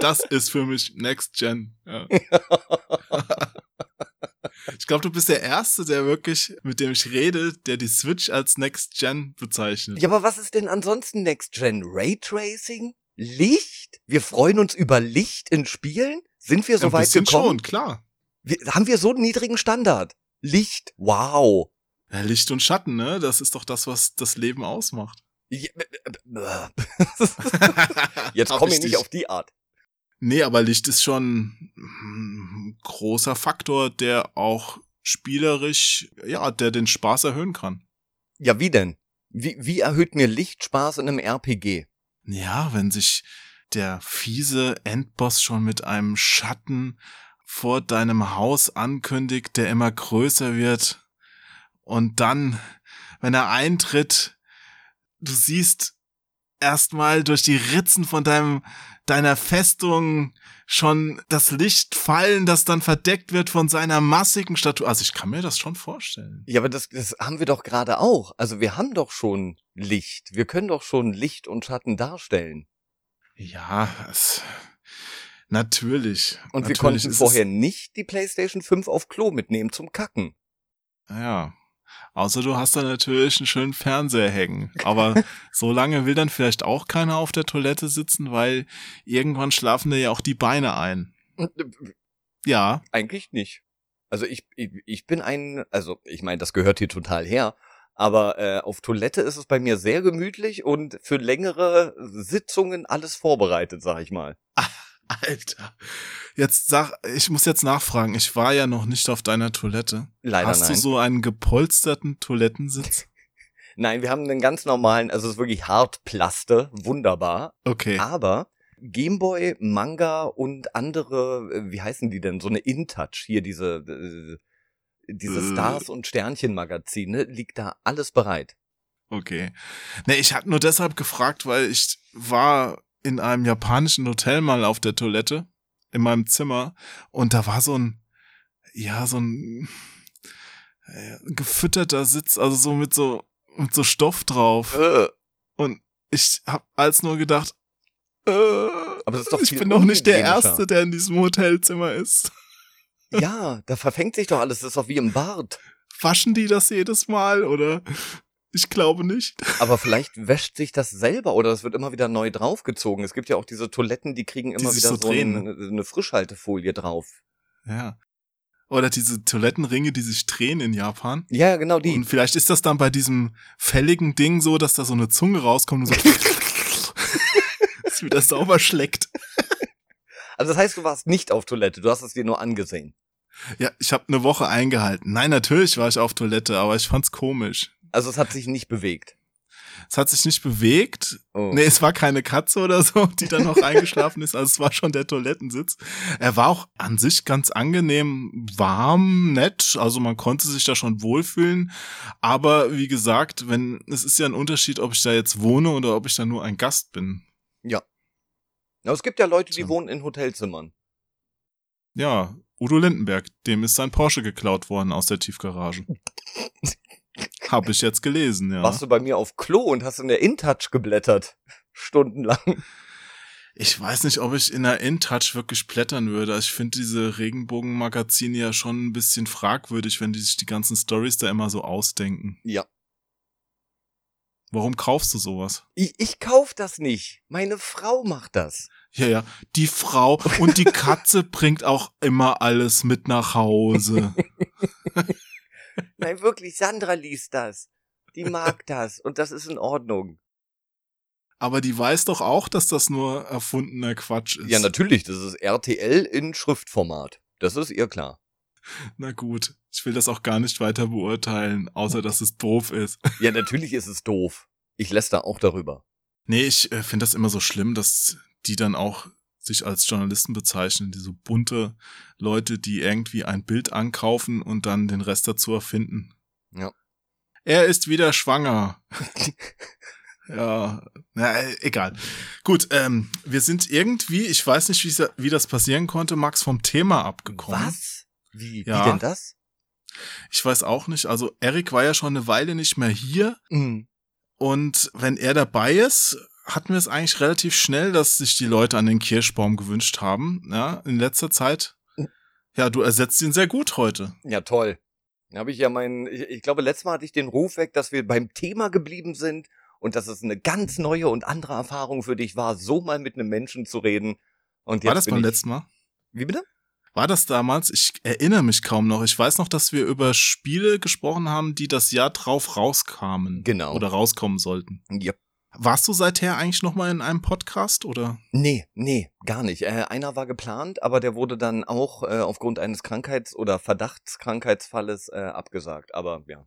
Das ist für mich Next Gen. Ja. Ich glaube, du bist der Erste, der wirklich, mit dem ich rede, der die Switch als Next Gen bezeichnet. Ja, aber was ist denn ansonsten Next Gen? Raytracing? Licht? Wir freuen uns über Licht in Spielen? Sind wir so Ein weit gekommen? schon, klar. Wir, haben wir so einen niedrigen Standard? Licht? Wow. Ja, Licht und Schatten, ne? Das ist doch das, was das Leben ausmacht. Ja, Jetzt Hab komme ich ich nicht auf die Art. Nee, aber Licht ist schon ein großer Faktor, der auch spielerisch, ja, der den Spaß erhöhen kann. Ja, wie denn? Wie, wie erhöht mir Licht Spaß in einem RPG? Ja, wenn sich der fiese Endboss schon mit einem Schatten vor deinem Haus ankündigt, der immer größer wird und dann, wenn er eintritt, du siehst erstmal durch die Ritzen von deinem deiner Festung schon das Licht fallen, das dann verdeckt wird von seiner massigen Statue. Also ich kann mir das schon vorstellen. Ja, aber das, das haben wir doch gerade auch. Also wir haben doch schon Licht. Wir können doch schon Licht und Schatten darstellen. Ja, es, natürlich. Und wir natürlich konnten ist es- vorher nicht die PlayStation 5 auf Klo mitnehmen zum Kacken. Ja. Außer du hast da natürlich einen schönen Fernseher hängen. Aber so lange will dann vielleicht auch keiner auf der Toilette sitzen, weil irgendwann schlafen dir ja auch die Beine ein. Ja, Eigentlich nicht. Also ich, ich, ich bin ein, also ich meine, das gehört hier total her, aber äh, auf Toilette ist es bei mir sehr gemütlich und für längere Sitzungen alles vorbereitet, sag ich mal. Alter. Jetzt sag, ich muss jetzt nachfragen. Ich war ja noch nicht auf deiner Toilette. Leider Hast nein. du so einen gepolsterten Toilettensitz? Nein, wir haben einen ganz normalen, also es ist wirklich Hartplaste, wunderbar. Okay. Aber Gameboy, Manga und andere, äh, wie heißen die denn? So eine InTouch hier, diese, äh, diese Äh. Stars- und Sternchen-Magazine, liegt da alles bereit. Okay. Nee, ich hatte nur deshalb gefragt, weil ich war in einem japanischen Hotel mal auf der Toilette in meinem Zimmer und da war so ein, ja, so ein äh, gefütterter Sitz, also so mit so, mit so Stoff drauf. Äh, Und ich hab als nur gedacht, äh, Aber das ist doch ich bin doch nicht der. Erste, der in diesem Hotelzimmer ist. ja, da verfängt sich doch alles, das ist doch wie im Bad. waschen die das jedes Mal oder? Ich glaube nicht. Aber vielleicht wäscht sich das selber oder es wird immer wieder neu draufgezogen. Es gibt ja auch diese Toiletten, die kriegen immer Die wieder so so, eine, eine Frischhaltefolie drauf. Ja. Oder diese Toilettenringe, die sich drehen in Japan. Ja, ja, genau die. Und vielleicht ist das dann bei diesem fälligen Ding so, dass da so eine Zunge rauskommt und so es wieder sauber schleckt. Also das heißt, du warst nicht auf Toilette, du hast es dir nur angesehen. Ja, ich habe eine Woche eingehalten. Nein, natürlich war ich auf Toilette, aber ich fand's komisch. Also es hat sich nicht bewegt. Es hat sich nicht bewegt. Oh. Nee, es war keine Katze oder so, die dann noch eingeschlafen ist. Also es war schon der Toilettensitz. Er war auch an sich ganz angenehm, warm, nett. Also man konnte sich da schon wohlfühlen. Aber wie gesagt, wenn, es ist ja ein Unterschied, ob ich da jetzt wohne oder ob ich da nur ein Gast bin. Ja. Na, es gibt ja Leute, die So. wohnen in Hotelzimmern. Ja, Udo Lindenberg, dem ist sein Porsche geklaut worden aus der Tiefgarage. Hab ich jetzt gelesen, ja. Warst du bei mir auf Klo und hast in der InTouch geblättert. Stundenlang. Ich weiß nicht, ob ich in der InTouch wirklich blättern würde. Ich finde diese Regenbogenmagazine ja schon ein bisschen fragwürdig, wenn die sich die ganzen Stories da immer so ausdenken. Ja. Warum kaufst du sowas? Ich, ich kauf das nicht. Meine Frau macht das. Ja, ja, die Frau und die Katze bringt auch immer alles mit nach Hause. Nein, wirklich, Sandra liest das. Die mag das und das ist in Ordnung. Aber die weiß doch auch, dass das nur erfundener Quatsch ist. Ja, natürlich, das ist RTL in Schriftformat. Das ist ihr klar. Na gut, ich will das auch gar nicht weiter beurteilen, außer dass es doof ist. Ja, natürlich ist es doof. Ich läster auch darüber. Nee, ich äh, finde das immer so schlimm, dass die dann auch sich als Journalisten bezeichnen, diese bunte Leute, die irgendwie ein Bild ankaufen und dann den Rest dazu erfinden. Ja. Er ist wieder schwanger. ja, na, egal. Gut, ähm, wir sind irgendwie, ich weiß nicht, wie, wie das passieren konnte, Max, vom Thema abgekommen. Was? Wie, Ja. wie denn das? Ich weiß auch nicht. Also Erik war ja schon eine Weile nicht mehr hier. Mhm. Und wenn er dabei ist, hatten wir es eigentlich relativ schnell, dass sich die Leute an den Kirschbaum gewünscht haben. Ja, in letzter Zeit. Ja, du ersetzt ihn sehr gut heute. Ja, toll. Da habe ich ja meinen, ich, ich glaube, letztes Mal hatte ich den Ruf weg, dass wir beim Thema geblieben sind und dass es eine ganz neue und andere Erfahrung für dich war, so mal mit einem Menschen zu reden. Und jetzt War das beim ich, letzten Mal? Wie bitte? War das damals? Ich erinnere mich kaum noch. Ich weiß noch, dass wir über Spiele gesprochen haben, die das Jahr drauf rauskamen. Genau. Oder rauskommen sollten. Ja. Warst du seither eigentlich noch mal in einem Podcast oder? Nee, nee, gar nicht. Äh, einer war geplant, aber der wurde dann auch äh, aufgrund eines Krankheits- oder Verdachtskrankheitsfalles äh, abgesagt. Aber ja.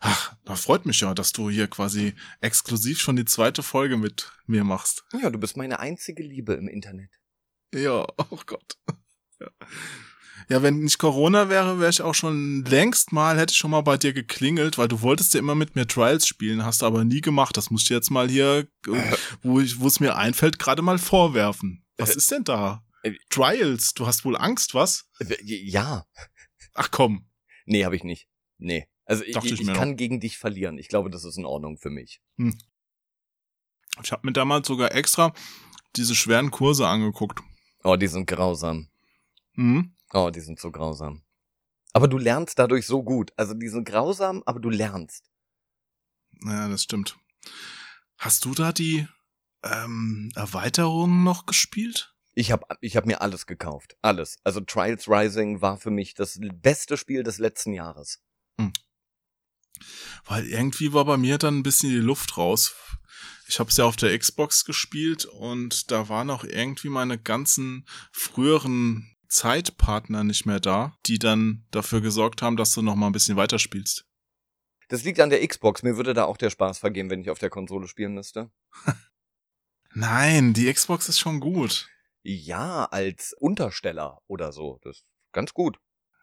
Ach, da freut mich ja, dass du hier quasi exklusiv schon die zweite Folge mit mir machst. Ja, du bist meine einzige Liebe im Internet. Ja, oh Gott. Ja. Ja, wenn nicht Corona wäre, wäre ich auch schon längst mal, hätte ich schon mal bei dir geklingelt, weil du wolltest ja immer mit mir Trials spielen, hast du aber nie gemacht. Das musst du jetzt mal hier, äh, wo, ich, wo es mir einfällt, gerade mal vorwerfen. Was Äh, ist denn da? äh, Trials, du hast wohl Angst, was? Äh, Ja. Ach komm. Nee, habe ich nicht. Nee. Also ich, ich ich, kann gegen dich verlieren. Ich glaube, das ist in Ordnung für mich. Ich habe mir damals sogar extra diese schweren Kurse angeguckt. Oh, die sind grausam. Mhm. Oh, die sind so grausam. Aber du lernst dadurch so gut. Also die sind grausam, aber du lernst. Ja, das stimmt. Hast du da die ähm, Erweiterungen noch gespielt? Ich habe ich hab mir alles gekauft. Alles. Also Trials Rising war für mich das beste Spiel des letzten Jahres. Weil irgendwie war bei mir dann ein bisschen die Luft raus. Ich habe es ja auf der Xbox gespielt und da waren auch irgendwie meine ganzen früheren Zeitpartner nicht mehr da, die dann dafür gesorgt haben, dass du noch mal ein bisschen weiterspielst. Das liegt an der Xbox. Mir würde da auch der Spaß vergehen, wenn ich auf der Konsole spielen müsste. Nein, die Xbox ist schon gut. Ja, als Untersteller oder so. Das ist ganz gut.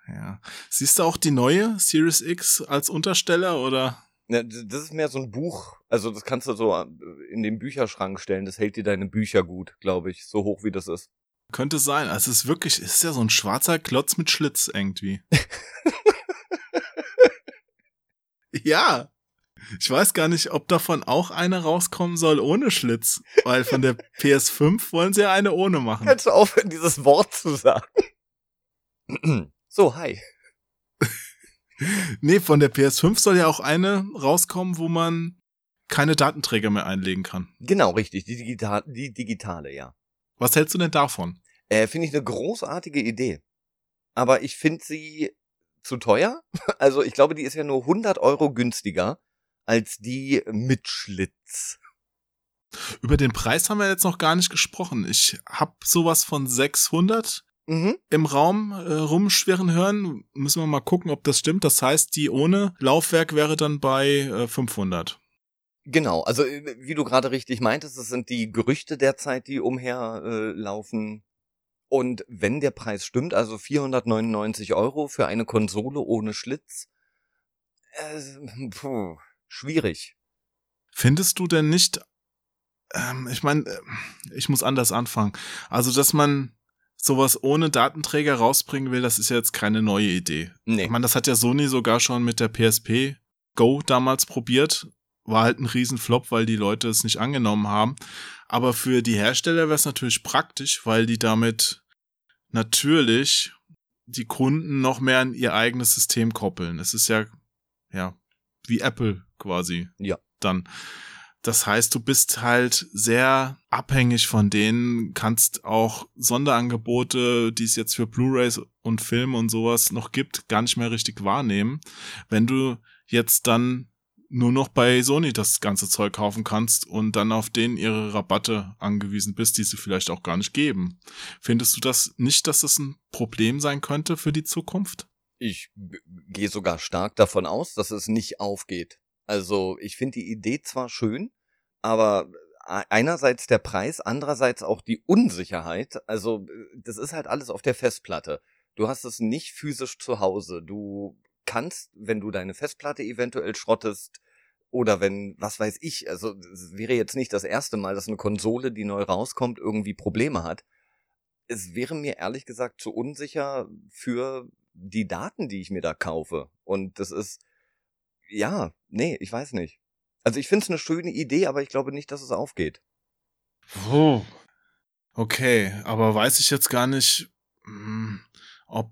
Ja. Siehst du auch die neue Series X als Untersteller oder? Ja, Das ist mehr so ein Buch. Also das kannst du so äh, in den Bücherschrank stellen. Das hält dir deine Bücher gut, glaube ich. So hoch wie das ist. Könnte sein. Also es ist wirklich, es ist ja so ein schwarzer Klotz mit Schlitz irgendwie. ja. Ich weiß gar nicht, ob davon auch eine rauskommen soll ohne Schlitz. Weil von der PS5 wollen sie ja eine ohne machen. Kannst du aufhören, dieses Wort zu sagen? so, hi. nee, von der PS5 soll ja auch eine rauskommen, wo man keine Datenträger mehr einlegen kann. Genau, richtig. Die, digital, die digitale, ja. Was hältst du denn davon? Äh, finde ich eine großartige Idee. Aber ich finde sie zu teuer. Also ich glaube, die ist ja nur 100 Euro günstiger als die mit Schlitz. Über den Preis haben wir jetzt noch gar nicht gesprochen. Ich habe sowas von 600 mhm. im Raum äh, rumschwirren hören. Müssen wir mal gucken, ob das stimmt. Das heißt, die ohne Laufwerk wäre dann bei äh, 500. Genau, also äh, wie du gerade richtig meintest, das sind die Gerüchte derzeit, die umherlaufen. Äh, und wenn der Preis stimmt, also 499 Euro für eine Konsole ohne Schlitz, äh, puh, schwierig. Findest du denn nicht, ähm, ich meine, äh, ich muss anders anfangen. Also, dass man sowas ohne Datenträger rausbringen will, das ist ja jetzt keine neue Idee. Nee. Ich meine, das hat ja Sony sogar schon mit der PSP Go damals probiert. War halt ein Riesenflop, weil die Leute es nicht angenommen haben. Aber für die Hersteller wäre es natürlich praktisch, weil die damit natürlich die Kunden noch mehr an ihr eigenes System koppeln. Es ist ja, ja, wie Apple quasi. Ja. Dann. Das heißt, du bist halt sehr abhängig von denen, kannst auch Sonderangebote, die es jetzt für Blu-rays und Filme und sowas noch gibt, gar nicht mehr richtig wahrnehmen. Wenn du jetzt dann nur noch bei Sony das ganze Zeug kaufen kannst und dann auf denen ihre Rabatte angewiesen bist, die sie vielleicht auch gar nicht geben. Findest du das nicht, dass das ein Problem sein könnte für die Zukunft? Ich gehe sogar stark davon aus, dass es nicht aufgeht. Also ich finde die Idee zwar schön, aber einerseits der Preis, andererseits auch die Unsicherheit. Also das ist halt alles auf der Festplatte. Du hast es nicht physisch zu Hause. Du kannst, wenn du deine Festplatte eventuell schrottest oder wenn, was weiß ich, also es wäre jetzt nicht das erste Mal, dass eine Konsole, die neu rauskommt, irgendwie Probleme hat. Es wäre mir ehrlich gesagt zu unsicher für die Daten, die ich mir da kaufe. Und das ist, ja, nee, ich weiß nicht. Also ich finde es eine schöne Idee, aber ich glaube nicht, dass es aufgeht. Oh. Okay, aber weiß ich jetzt gar nicht, hm, ob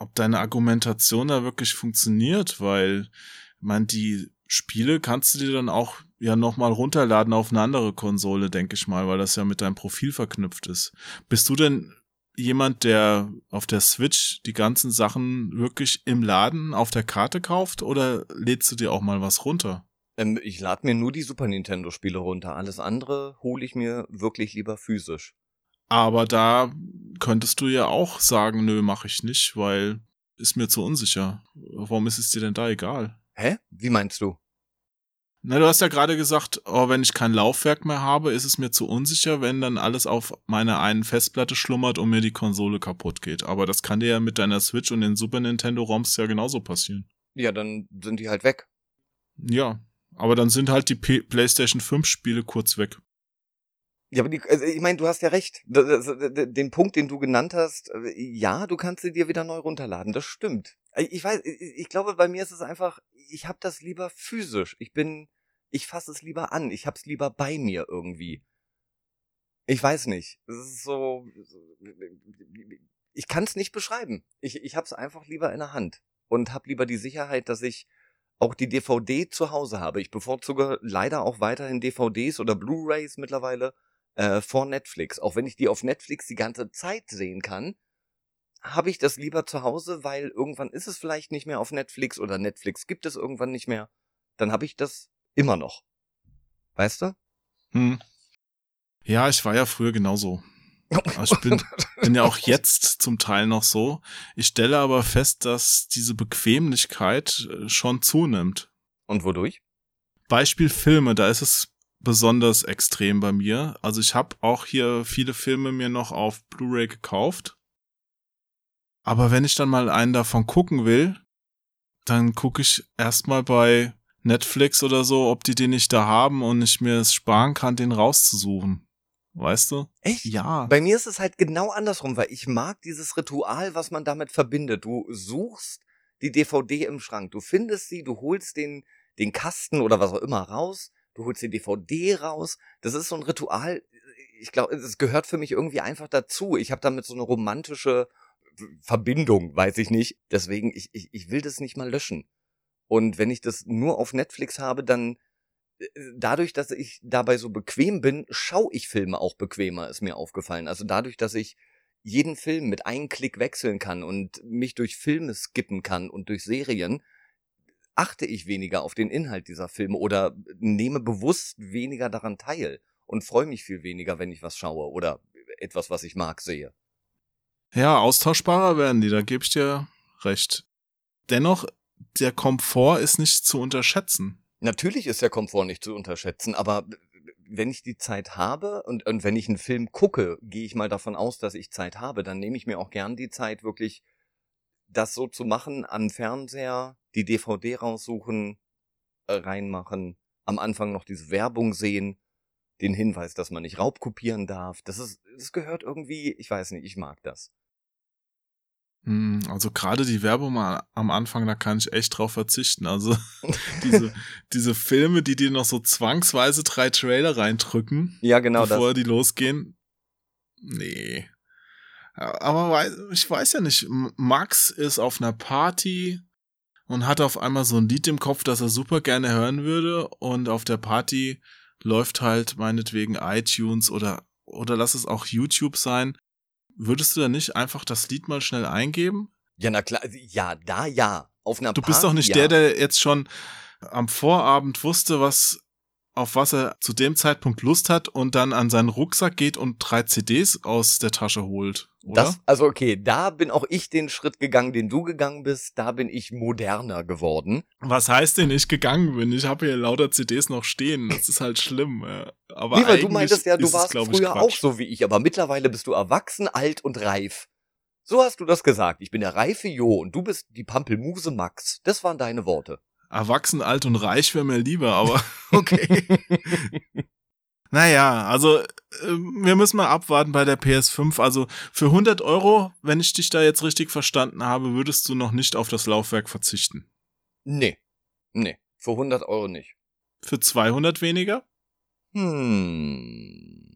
ob deine Argumentation da wirklich funktioniert, weil, ich meine, die Spiele kannst du dir dann auch ja nochmal runterladen auf eine andere Konsole, denke ich mal, weil das ja mit deinem Profil verknüpft ist. Bist du denn jemand, der auf der Switch die ganzen Sachen wirklich im Laden auf der Karte kauft oder lädst du dir auch mal was runter? Ähm, ich lade mir nur die Super Nintendo Spiele runter. Alles andere hole ich mir wirklich lieber physisch. Aber da könntest du ja auch sagen, nö, mache ich nicht, weil ist mir zu unsicher. Warum ist es dir denn da egal? Hä? Wie meinst du? Na, du hast ja gerade gesagt, oh, wenn ich kein Laufwerk mehr habe, ist es mir zu unsicher, wenn dann alles auf meiner einen Festplatte schlummert und mir die Konsole kaputt geht. Aber das kann dir ja mit deiner Switch und den Super Nintendo ROMs ja genauso passieren. Ja, dann sind die halt weg. Ja, aber dann sind halt die P PlayStation 5 Spiele kurz weg. Ja, aber die, also ich meine, du hast ja recht. Den Punkt, den du genannt hast, äh, ja, du kannst sie dir wieder neu runterladen. Das stimmt. Äh, ich weiß, ich glaube, bei mir ist es einfach, ich habe das lieber physisch. Ich bin, ich fasse es lieber an. Ich hab's lieber bei mir irgendwie. Ich weiß nicht. Es ist so, ich kann es nicht beschreiben. Ich, ich hab's einfach lieber in der Hand und hab lieber die Sicherheit, dass ich auch die DVD zu Hause habe. Ich bevorzuge leider auch weiterhin DVDs oder Blu-rays mittlerweile äh, vor Netflix. Auch wenn ich die auf Netflix die ganze Zeit sehen kann, habe ich das lieber zu Hause, weil irgendwann ist es vielleicht nicht mehr auf Netflix oder Netflix gibt es irgendwann nicht mehr. Dann habe ich das immer noch. Weißt du? Hm. Ja, ich war ja früher genauso. Also ich bin, bin ja auch jetzt zum Teil noch so. Ich stelle aber fest, dass diese Bequemlichkeit äh, schon zunimmt. Und wodurch? Beispiel Filme, da ist es besonders extrem bei mir. Also ich habe auch hier viele Filme mir noch auf Blu-ray gekauft. Aber wenn ich dann mal einen davon gucken will, dann gucke ich erstmal bei Netflix oder so, ob die den nicht da haben und ich mir es sparen kann, den rauszusuchen. Weißt du? Echt? Ja. Bei mir ist es halt genau andersrum, weil ich mag dieses Ritual, was man damit verbindet. Du suchst die DVD im Schrank, du findest sie, du holst den, den Kasten oder was auch immer raus, du holst die DVD raus. Das ist so ein Ritual. Ich glaube, es gehört für mich irgendwie einfach dazu. Ich habe damit so eine romantische Verbindung, weiß ich nicht. Deswegen, ich, ich, ich will das nicht mal löschen. Und wenn ich das nur auf Netflix habe, dann äh, dadurch, dass ich dabei so bequem bin, schaue ich Filme auch bequemer, ist mir aufgefallen. Also dadurch, dass ich jeden Film mit einem Klick wechseln kann und mich durch Filme skippen kann und durch Serien, achte ich weniger auf den Inhalt dieser Filme oder nehme bewusst weniger daran teil und freue mich viel weniger, wenn ich was schaue oder etwas, was ich mag, sehe. Ja, austauschbarer werden die, da gebe ich dir recht. Dennoch, der Komfort ist nicht zu unterschätzen. Natürlich ist der Komfort nicht zu unterschätzen, aber wenn ich die Zeit habe und, und wenn ich einen Film gucke, gehe ich mal davon aus, dass ich Zeit habe, dann nehme ich mir auch gern die Zeit, wirklich das so zu machen, am Fernseher, die DVD raussuchen, äh, reinmachen, am Anfang noch diese Werbung sehen, den Hinweis, dass man nicht raubkopieren darf. Das ist, das gehört irgendwie, ich weiß nicht, ich mag das. Hm, also gerade die Werbung mal am Anfang, da kann ich echt drauf verzichten. Also diese, diese Filme, die dir noch so zwangsweise drei Trailer reindrücken, ja, genau bevor das. die losgehen. Nee. Aber ich weiß ja nicht, Max ist auf einer Party und hat auf einmal so ein Lied im Kopf, das er super gerne hören würde und auf der Party läuft halt meinetwegen iTunes oder oder lass es auch YouTube sein Würdest du da nicht einfach das Lied mal schnell eingeben? Ja, na klar, ja, da ja. Auf einer Du bist doch nicht ja. der, der jetzt schon am Vorabend wusste, was auf was er zu dem Zeitpunkt Lust hat und dann an seinen Rucksack geht und drei CDs aus der Tasche holt. Oder? Das, also okay, da bin auch ich den Schritt gegangen, den du gegangen bist. Da bin ich moderner geworden. Was heißt denn ich gegangen bin? Ich habe hier lauter CDs noch stehen. Das ist halt schlimm. Aber Lieber, du meintest ja, du warst es, früher auch so wie ich, aber mittlerweile bist du erwachsen, alt und reif. So hast du das gesagt. Ich bin der reife Jo und du bist die Pampelmuse Max. Das waren deine Worte. Erwachsen, alt und reich wäre mir lieber, aber okay. naja, also äh, wir müssen mal abwarten bei der PS5. Also für 100 Euro, wenn ich dich da jetzt richtig verstanden habe, würdest du noch nicht auf das Laufwerk verzichten. Nee, nee, für 100 Euro nicht. Für 200 weniger? Hm.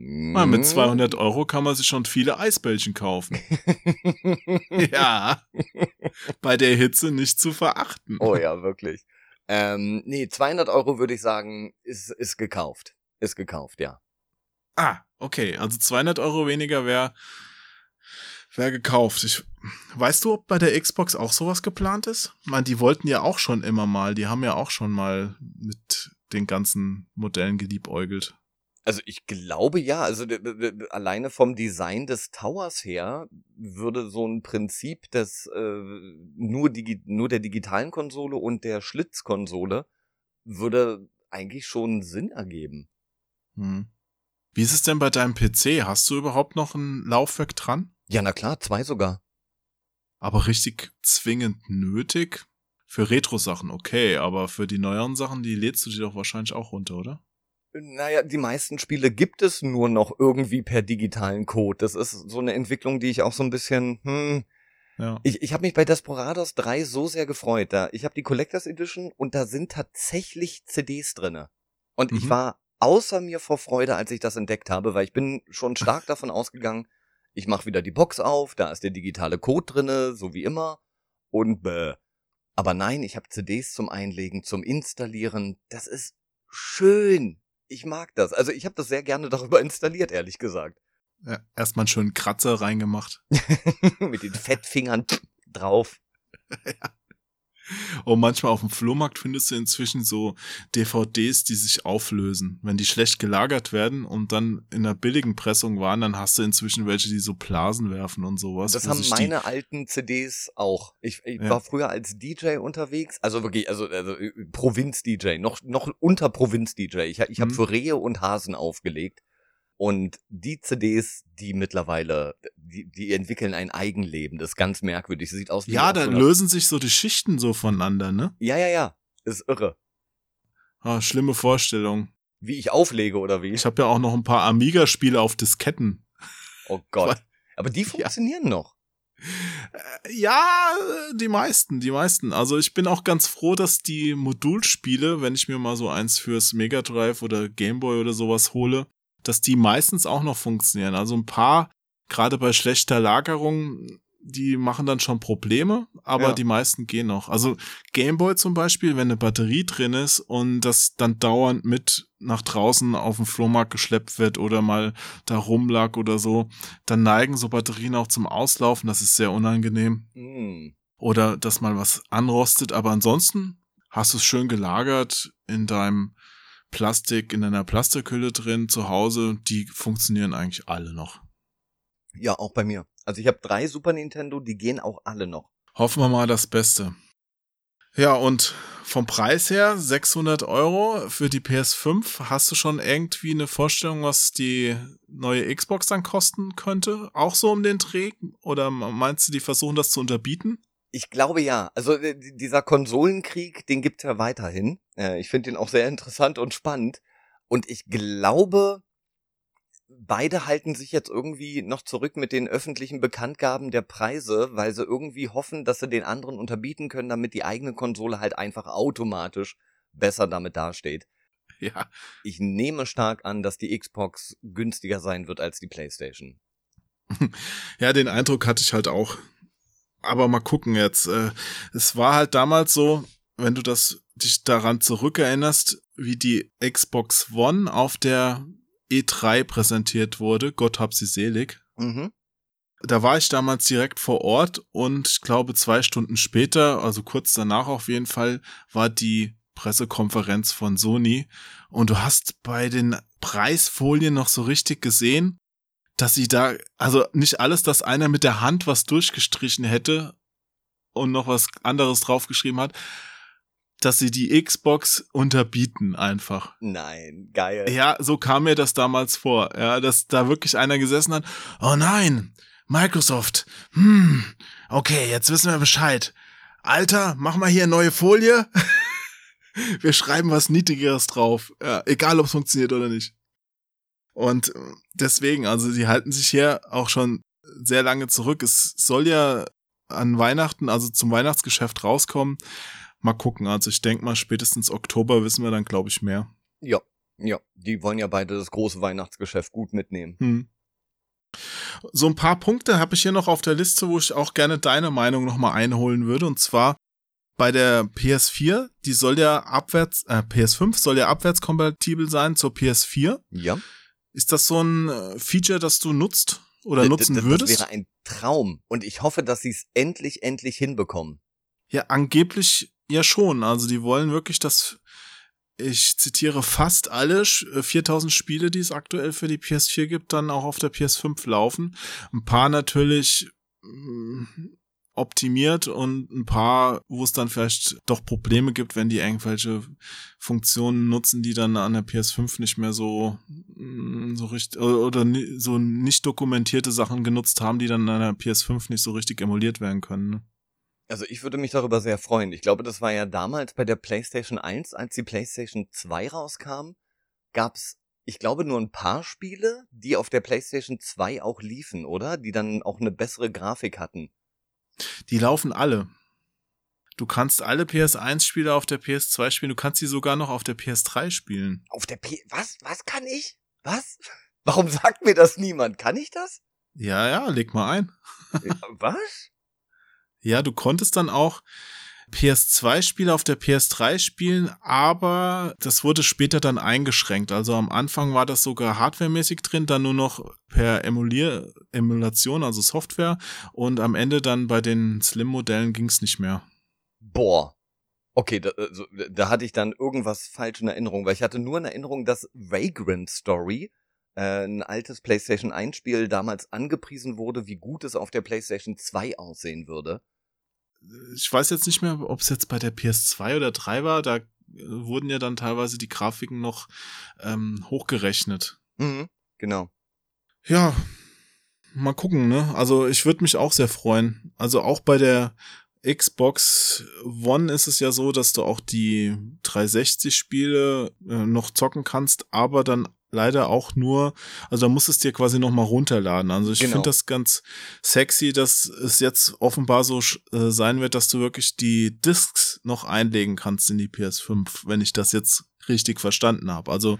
Mal mit 200 hm. Euro kann man sich schon viele Eisbällchen kaufen. ja. Bei der Hitze nicht zu verachten. Oh ja, wirklich. Ähm, nee, 200 Euro würde ich sagen, ist, ist gekauft. Ist gekauft, ja. Ah, okay. Also 200 Euro weniger wäre wär gekauft. Ich, weißt du, ob bei der Xbox auch sowas geplant ist? Ich meine, die wollten ja auch schon immer mal, die haben ja auch schon mal mit den ganzen Modellen geliebäugelt. Also ich glaube ja, also alleine vom Design des Towers her würde so ein Prinzip des äh, nur, digi nur der digitalen Konsole und der Schlitzkonsole würde eigentlich schon Sinn ergeben. Hm. Wie ist es denn bei deinem PC? Hast du überhaupt noch ein Laufwerk dran? Ja, na klar, zwei sogar. Aber richtig zwingend nötig? Für Retro-Sachen okay, aber für die neueren Sachen, die lädst du dir doch wahrscheinlich auch runter, oder? Naja, die meisten Spiele gibt es nur noch irgendwie per digitalen Code. Das ist so eine Entwicklung, die ich auch so ein bisschen, hm, ja. Ich, ich habe mich bei Desperados 3 so sehr gefreut. Da, ich habe die Collectors Edition und da sind tatsächlich CDs drinne. Und mhm. ich war außer mir vor Freude, als ich das entdeckt habe, weil ich bin schon stark davon ausgegangen, ich mache wieder die Box auf, da ist der digitale Code drinne, so wie immer. Und bäh. Aber nein, ich habe CDs zum Einlegen, zum Installieren. Das ist schön ich mag das. Also ich habe das sehr gerne darüber installiert, ehrlich gesagt. Ja, erstmal einen schönen Kratzer reingemacht. Mit den Fettfingern drauf. ja. Und manchmal auf dem Flohmarkt findest du inzwischen so DVDs, die sich auflösen. Wenn die schlecht gelagert werden und dann in einer billigen Pressung waren, dann hast du inzwischen welche, die so Blasen werfen und sowas. Das haben meine alten CDs auch. Ich, ich ja. war früher als DJ unterwegs, also wirklich, also, also äh, Provinz-DJ, noch, noch unter Provinz-DJ. Ich, ich habe mhm. für Rehe und Hasen aufgelegt. Und die CDs, die mittlerweile, die, die entwickeln ein Eigenleben. Das ist ganz merkwürdig. Sieht aus wie Ja, da so lösen sich so die Schichten so voneinander, ne? Ja, ja, ja. ist irre. Ah, schlimme Vorstellung. Wie ich auflege oder wie? Ich habe ja auch noch ein paar Amiga-Spiele auf Disketten. Oh Gott. Aber die funktionieren ja. noch. Äh, ja, die meisten, die meisten. Also ich bin auch ganz froh, dass die Modulspiele, wenn ich mir mal so eins fürs Mega Drive oder Gameboy oder sowas hole, dass die meistens auch noch funktionieren. Also ein paar gerade bei schlechter Lagerung, die machen dann schon Probleme, aber Ja. die meisten gehen noch. Also Gameboy zum Beispiel, wenn eine Batterie drin ist und das dann dauernd mit nach draußen auf den Flohmarkt geschleppt wird oder mal da rumlag oder so, dann neigen so Batterien auch zum Auslaufen. Das ist sehr unangenehm. Hm. Oder dass mal was anrostet. Aber ansonsten hast du es schön gelagert in deinem Plastik, in deiner Plastikhülle drin zu Hause. Die funktionieren eigentlich alle noch. Ja, auch bei mir. Also ich habe drei Super Nintendo, die gehen auch alle noch. Hoffen wir mal das Beste. Ja, und vom Preis her 600 Euro für die PS5. Hast du schon irgendwie eine Vorstellung, was die neue Xbox dann kosten könnte? Auch so um den Dreh? Oder meinst du, die versuchen das zu unterbieten? Ich glaube ja. Also äh, die- dieser Konsolenkrieg, den gibt's ja weiterhin. Äh, Ich finde den auch sehr interessant und spannend. Und ich glaube, beide halten sich jetzt irgendwie noch zurück mit den öffentlichen Bekanntgaben der Preise, weil sie irgendwie hoffen, dass sie den anderen unterbieten können, damit die eigene Konsole halt einfach automatisch besser damit dasteht. Ja, Ich nehme stark an, dass die Xbox günstiger sein wird als die PlayStation. Ja, den Eindruck hatte ich halt auch. Aber mal gucken jetzt. Äh, Es war halt damals so, wenn du das dich daran zurückerinnerst, wie die Xbox One auf der E3 präsentiert wurde, Gott hab sie selig. Mhm. Da war ich damals direkt vor Ort und ich glaube zwei Stunden später, also kurz danach auf jeden Fall, war die Pressekonferenz von Sony und du hast bei den Preisfolien noch so richtig gesehen, dass sie da, also nicht alles, dass einer mit der Hand was durchgestrichen hätte und noch was anderes draufgeschrieben hat, dass sie die Xbox unterbieten einfach. Nein, geil. Ja, so kam mir das damals vor, ja, dass da wirklich einer gesessen hat. Oh nein, Microsoft. Hm, okay, jetzt wissen wir Bescheid. Alter, mach mal hier neue Folie. wir schreiben was Niedrigeres drauf. Ja, egal, ob es funktioniert oder nicht. Und äh, deswegen, also die halten sich hier auch schon sehr lange zurück. Es soll ja an Weihnachten, also zum Weihnachtsgeschäft rauskommen. Mal gucken. Also ich denke mal, spätestens Oktober wissen wir dann, glaube ich, mehr. Ja, ja. Die wollen ja beide das große Weihnachtsgeschäft gut mitnehmen. Hm. So ein paar Punkte habe ich hier noch auf der Liste, wo ich auch gerne deine Meinung nochmal einholen würde. Und zwar bei der PS4, die soll ja abwärts, äh, PS5 soll ja abwärtskompatibel sein zur PS4. Ja. Ist das so ein äh, Feature, das du nutzt oder D- nutzen würdest? Das wäre ein Traum. Und ich hoffe, dass sie es endlich, endlich hinbekommen. Ja, angeblich ja schon. Also die wollen wirklich, dass ich zitiere fast alle Sch- äh, 4000 Spiele, die es aktuell für die PS4 gibt, dann auch auf der PS5 laufen. Ein paar natürlich mm, optimiert und ein paar, wo es dann vielleicht doch Probleme gibt, wenn die irgendwelche Funktionen nutzen, die dann an der PS5 nicht mehr so mm, so richtig oder so nicht dokumentierte Sachen genutzt haben, die dann an der PS5 nicht so richtig emuliert werden können. Ne? Also ich würde mich darüber sehr freuen. Ich glaube, das war ja damals bei der PlayStation 1, als die PlayStation 2 rauskam, gab's, ich glaube, nur ein paar Spiele, die auf der PlayStation 2 auch liefen, oder? Die dann auch eine bessere Grafik hatten. Die laufen alle. Du kannst alle PS1-Spiele auf der PS2 spielen, du kannst sie sogar noch auf der PS3 spielen. Auf der P... Was? Was kann ich? Was? Warum sagt mir das niemand? Kann ich das? Ja, ja, leg mal ein. Äh, Was? Ja, du konntest dann auch PS2-Spiele auf der PS3 spielen, aber das wurde später dann eingeschränkt. Also am Anfang war das sogar hardwaremäßig drin, dann nur noch per Emulier Emulation, also Software. Und am Ende dann bei den Slim-Modellen ging's nicht mehr. Boah. Okay, da, also, da hatte ich dann irgendwas falsch in Erinnerung, weil ich hatte nur in Erinnerung, dass Vagrant Story, äh, ein altes PlayStation 1 Spiel, damals angepriesen wurde, wie gut es auf der PlayStation 2 aussehen würde. Ich weiß jetzt nicht mehr, ob es jetzt bei der PS2 oder 3 war, da äh, wurden ja dann teilweise die Grafiken noch ähm, hochgerechnet. Mhm, genau. Ja, mal gucken, ne? Also ich würde mich auch sehr freuen. Also auch bei der Xbox One ist es ja so, dass du auch die 360-Spiele äh, noch zocken kannst, aber dann leider auch nur, also da musst du es dir quasi nochmal runterladen. Also ich Genau. finde das ganz sexy, dass es jetzt offenbar so äh, sein wird, dass du wirklich die Discs noch einlegen kannst in die PS5, wenn ich das jetzt richtig verstanden habe. Also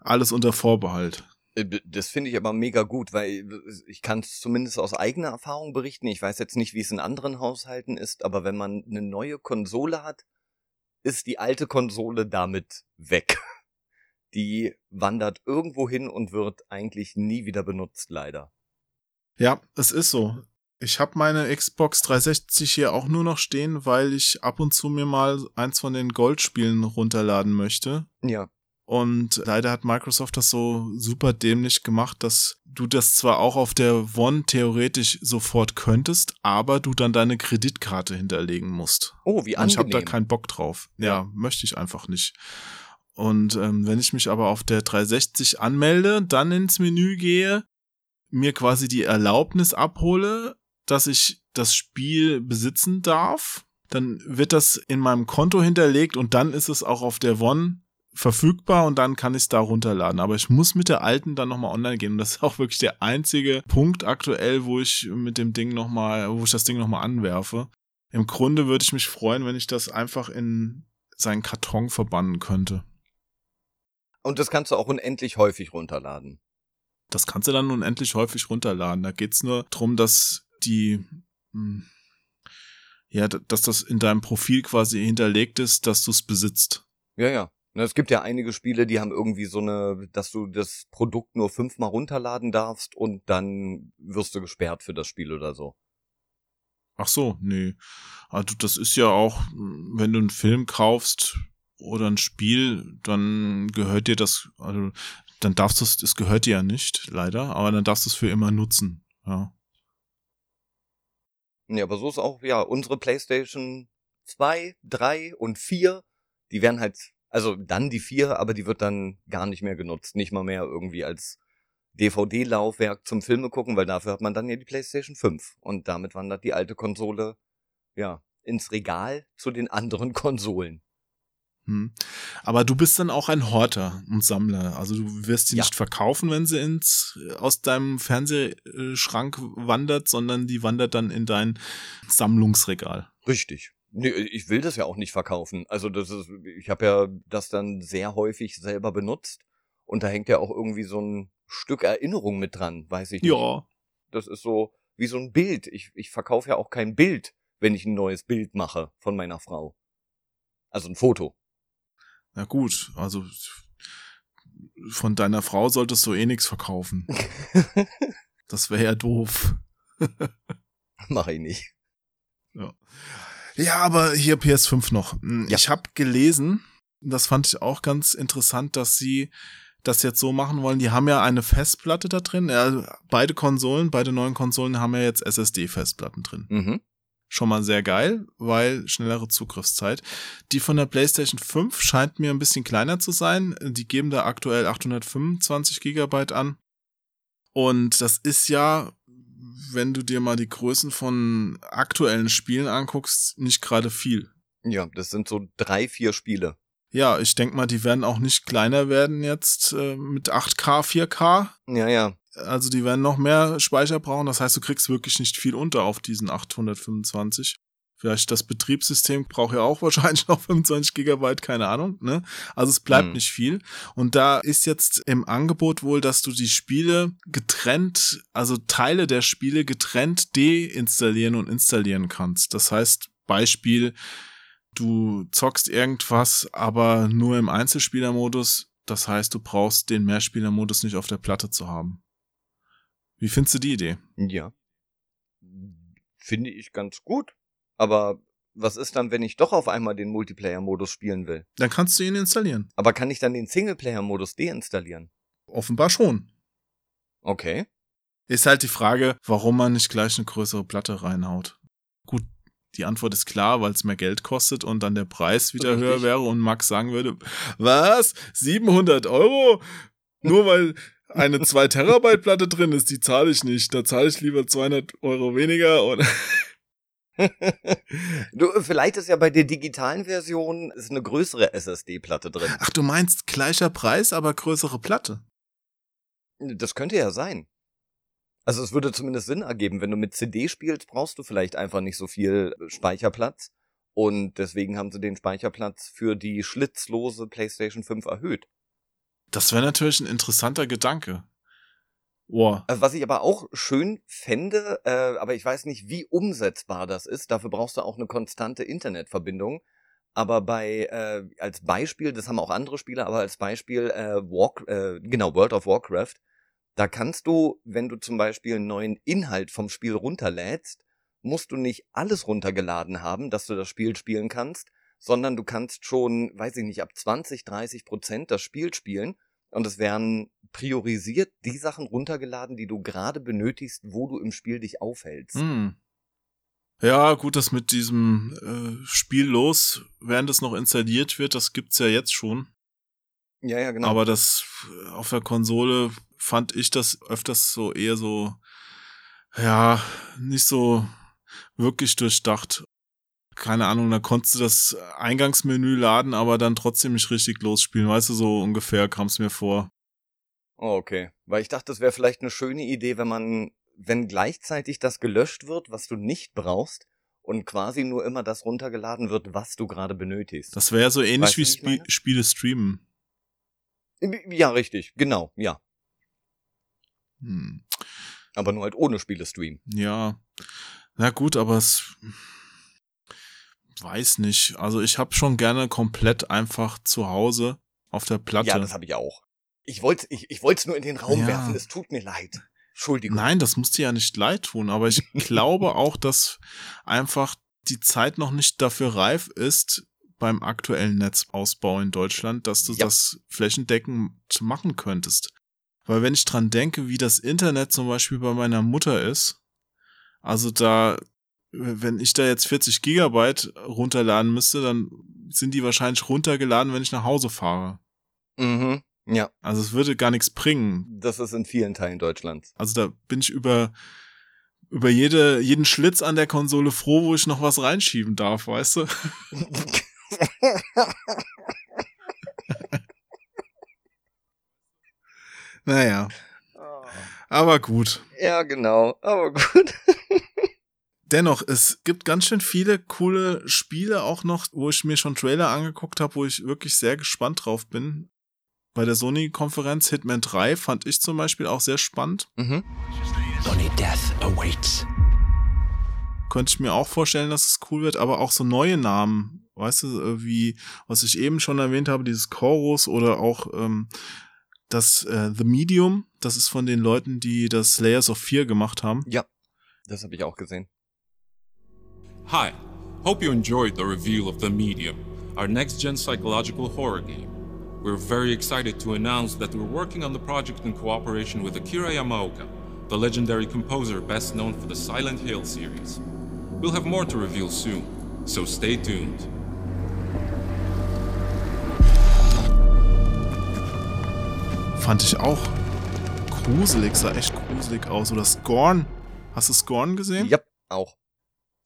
alles unter Vorbehalt. Äh, das finde ich aber mega gut, weil ich kann es zumindest aus eigener Erfahrung berichten. Ich weiß jetzt nicht, wie es in anderen Haushalten ist, aber wenn man eine neue Konsole hat, ist die alte Konsole damit weg. Die wandert irgendwo hin und wird eigentlich nie wieder benutzt, leider. Ja, es ist so. Ich habe meine Xbox 360 hier auch nur noch stehen, weil ich ab und zu mir mal eins von den Goldspielen runterladen möchte. Ja. Und leider hat Microsoft das so super dämlich gemacht, dass du das zwar auch auf der One theoretisch sofort könntest, aber du dann deine Kreditkarte hinterlegen musst. Oh, wie angenehm. Und ich habe da keinen Bock drauf. Ja, ja, möchte ich einfach nicht. Und ähm, wenn ich mich aber auf der 360 anmelde, dann ins Menü gehe, mir quasi die Erlaubnis abhole, dass ich das Spiel besitzen darf, dann wird das in meinem Konto hinterlegt und dann ist es auch auf der One verfügbar und dann kann ich es da runterladen. Aber ich muss mit der alten dann nochmal online gehen. Und das ist auch wirklich der einzige Punkt aktuell, wo ich mit dem Ding nochmal, wo ich das Ding nochmal anwerfe. Im Grunde würde ich mich freuen, wenn ich das einfach in seinen Karton verbannen könnte. Und das kannst du auch unendlich häufig runterladen. Das kannst du dann unendlich häufig runterladen. Da geht's nur drum, dass die, hm, ja, dass das in deinem Profil quasi hinterlegt ist, dass du es besitzt. Ja, ja. Es gibt ja einige Spiele, die haben irgendwie so eine, dass du das Produkt nur fünfmal runterladen darfst und dann wirst du gesperrt für das Spiel oder so. Ach so, nee. Also das ist ja auch, wenn du einen Film kaufst oder ein Spiel, dann gehört dir das, also dann darfst du es, es gehört dir ja nicht, leider, aber dann darfst du es für immer nutzen, ja. Ja, aber so ist auch, ja, unsere PlayStation 2, 3 und 4, die werden halt also dann die vier, aber die wird dann gar nicht mehr genutzt. Nicht mal mehr irgendwie als DVD-Laufwerk zum Filme gucken, weil dafür hat man dann ja die PlayStation 5. Und damit wandert die alte Konsole, ja, ins Regal zu den anderen Konsolen. Hm. Aber du bist dann auch ein Horter und Sammler. Also du wirst sie ja. nicht verkaufen, wenn sie ins aus deinem Fernsehschrank wandert, sondern die wandert dann in dein Sammlungsregal. Richtig. Nee, ich will das ja auch nicht verkaufen. Also das ist, ich habe ja das dann sehr häufig selber benutzt und da hängt ja auch irgendwie so ein Stück Erinnerung mit dran, weiß ich nicht. Ja. Das ist so wie so ein Bild. Ich, ich verkaufe ja auch kein Bild, wenn ich ein neues Bild mache von meiner Frau. Also ein Foto. Na gut, also von deiner Frau solltest du eh nichts verkaufen. das wäre ja doof. Mach ich nicht. Ja. Ja, aber hier PS5 noch. Hm, ja. Ich habe gelesen, das fand ich auch ganz interessant, dass sie das jetzt so machen wollen. Die haben ja eine Festplatte da drin. Ja, beide Konsolen, beide neuen Konsolen haben ja jetzt SSD-Festplatten drin. Mhm. Schon mal sehr geil, weil schnellere Zugriffszeit. Die von der PlayStation 5 scheint mir ein bisschen kleiner zu sein. Die geben da aktuell 825 Gigabyte an. Und das ist ja wenn du dir mal die Größen von aktuellen Spielen anguckst, nicht gerade viel. Ja, das sind so drei, vier Spiele. Ja, ich denk mal, die werden auch nicht kleiner werden jetzt äh, mit 8K, 4K. Ja, ja. Also die werden noch mehr Speicher brauchen. Das heißt, du kriegst wirklich nicht viel unter auf diesen 825. Vielleicht das Betriebssystem braucht ja auch wahrscheinlich noch 25 Gigabyte, keine Ahnung. Ne? Also es bleibt hm. nicht viel. Und da ist jetzt im Angebot wohl, dass du die Spiele getrennt, also Teile der Spiele getrennt deinstallieren und installieren kannst. Das heißt, Beispiel, du zockst irgendwas, aber nur im Einzelspielermodus. Das heißt, du brauchst den Mehrspielermodus nicht auf der Platte zu haben. Wie findest du die Idee? Ja. Finde ich ganz gut. Aber was ist dann, wenn ich doch auf einmal den Multiplayer-Modus spielen will? Dann kannst du ihn installieren. Aber kann ich dann den Singleplayer-Modus deinstallieren? Offenbar schon. Okay. Ist halt die Frage, warum man nicht gleich eine größere Platte reinhaut. Gut, die Antwort ist klar, weil es mehr Geld kostet und dann der Preis wieder Richtig. höher wäre und Max sagen würde, was? 700 Euro? Nur weil eine 2 Terabyte Platte drin ist, die zahle ich nicht. Da zahle ich lieber 200 Euro weniger und du, vielleicht ist ja bei der digitalen Version ist eine größere SSD-Platte drin. Ach, du meinst gleicher Preis, aber größere Platte? Das könnte ja sein. Also es würde zumindest Sinn ergeben, wenn du mit CD spielst, brauchst du vielleicht einfach nicht so viel Speicherplatz. Und deswegen haben sie den Speicherplatz für die schlitzlose PlayStation 5 erhöht. Das wäre natürlich ein interessanter Gedanke. Oh. Was ich aber auch schön fände, äh, aber ich weiß nicht, wie umsetzbar das ist. Dafür brauchst du auch eine konstante Internetverbindung. Aber bei, äh, als Beispiel, das haben auch andere Spieler, aber als Beispiel, äh, Walk, äh, genau, World of Warcraft, da kannst du, wenn du zum Beispiel einen neuen Inhalt vom Spiel runterlädst, musst du nicht alles runtergeladen haben, dass du das Spiel spielen kannst, sondern du kannst schon, weiß ich nicht, ab 20, 30 Prozent das Spiel spielen und es werden priorisiert die Sachen runtergeladen, die du gerade benötigst, wo du im Spiel dich aufhältst. Hm. Ja, gut, das mit diesem äh, Spiel los, während es noch installiert wird, das gibt's ja jetzt schon. Ja, ja, genau. Aber das auf der Konsole fand ich das öfters so eher so, ja, nicht so wirklich durchdacht keine Ahnung, da konntest du das Eingangsmenü laden, aber dann trotzdem nicht richtig losspielen. Weißt du, so ungefähr kam es mir vor. Oh, okay. Weil ich dachte, das wäre vielleicht eine schöne Idee, wenn man, wenn gleichzeitig das gelöscht wird, was du nicht brauchst, und quasi nur immer das runtergeladen wird, was du gerade benötigst. Das wäre so ähnlich weißt wie Sp Spiele streamen. Ja, richtig, genau, ja. Hm. Aber nur halt ohne Spiele streamen. Ja. Na gut, aber es weiß nicht. Also ich habe schon gerne komplett einfach zu Hause auf der Platte. Ja, das habe ich auch. Ich wollte ich, ich wollte nur in den Raum ja. werfen. Es tut mir leid. Entschuldigung. Nein, das muss dir ja nicht leid tun, aber ich glaube auch, dass einfach die Zeit noch nicht dafür reif ist beim aktuellen Netzausbau in Deutschland, dass du ja. das flächendeckend machen könntest. Weil wenn ich dran denke, wie das Internet zum Beispiel bei meiner Mutter ist, also da wenn ich da jetzt 40 Gigabyte runterladen müsste, dann sind die wahrscheinlich runtergeladen, wenn ich nach Hause fahre. Mhm. Ja. Also es würde gar nichts bringen. Das ist in vielen Teilen Deutschlands. Also da bin ich über über jede jeden Schlitz an der Konsole froh, wo ich noch was reinschieben darf, weißt du? naja. Oh. Aber gut. Ja, genau. Aber gut. Dennoch, es gibt ganz schön viele coole Spiele auch noch, wo ich mir schon Trailer angeguckt habe, wo ich wirklich sehr gespannt drauf bin. Bei der Sony-Konferenz Hitman 3 fand ich zum Beispiel auch sehr spannend. Mhm. Only death awaits. Könnte ich mir auch vorstellen, dass es cool wird, aber auch so neue Namen, weißt du, äh, wie, was ich eben schon erwähnt habe, dieses Chorus oder auch ähm, das äh, The Medium, das ist von den Leuten, die das Layers of Fear gemacht haben. Ja, das habe ich auch gesehen. Hi, hope you enjoyed the reveal of The Medium, our next gen psychological horror game. We're very excited to announce that we're working on the project in cooperation with Akira Yamaoka, the legendary composer best known for the Silent Hill series. We'll have more to reveal soon, so stay tuned. Fand ich auch gruselig, sah echt gruselig aus. Oder Scorn. Hast du Scorn gesehen? Ja, auch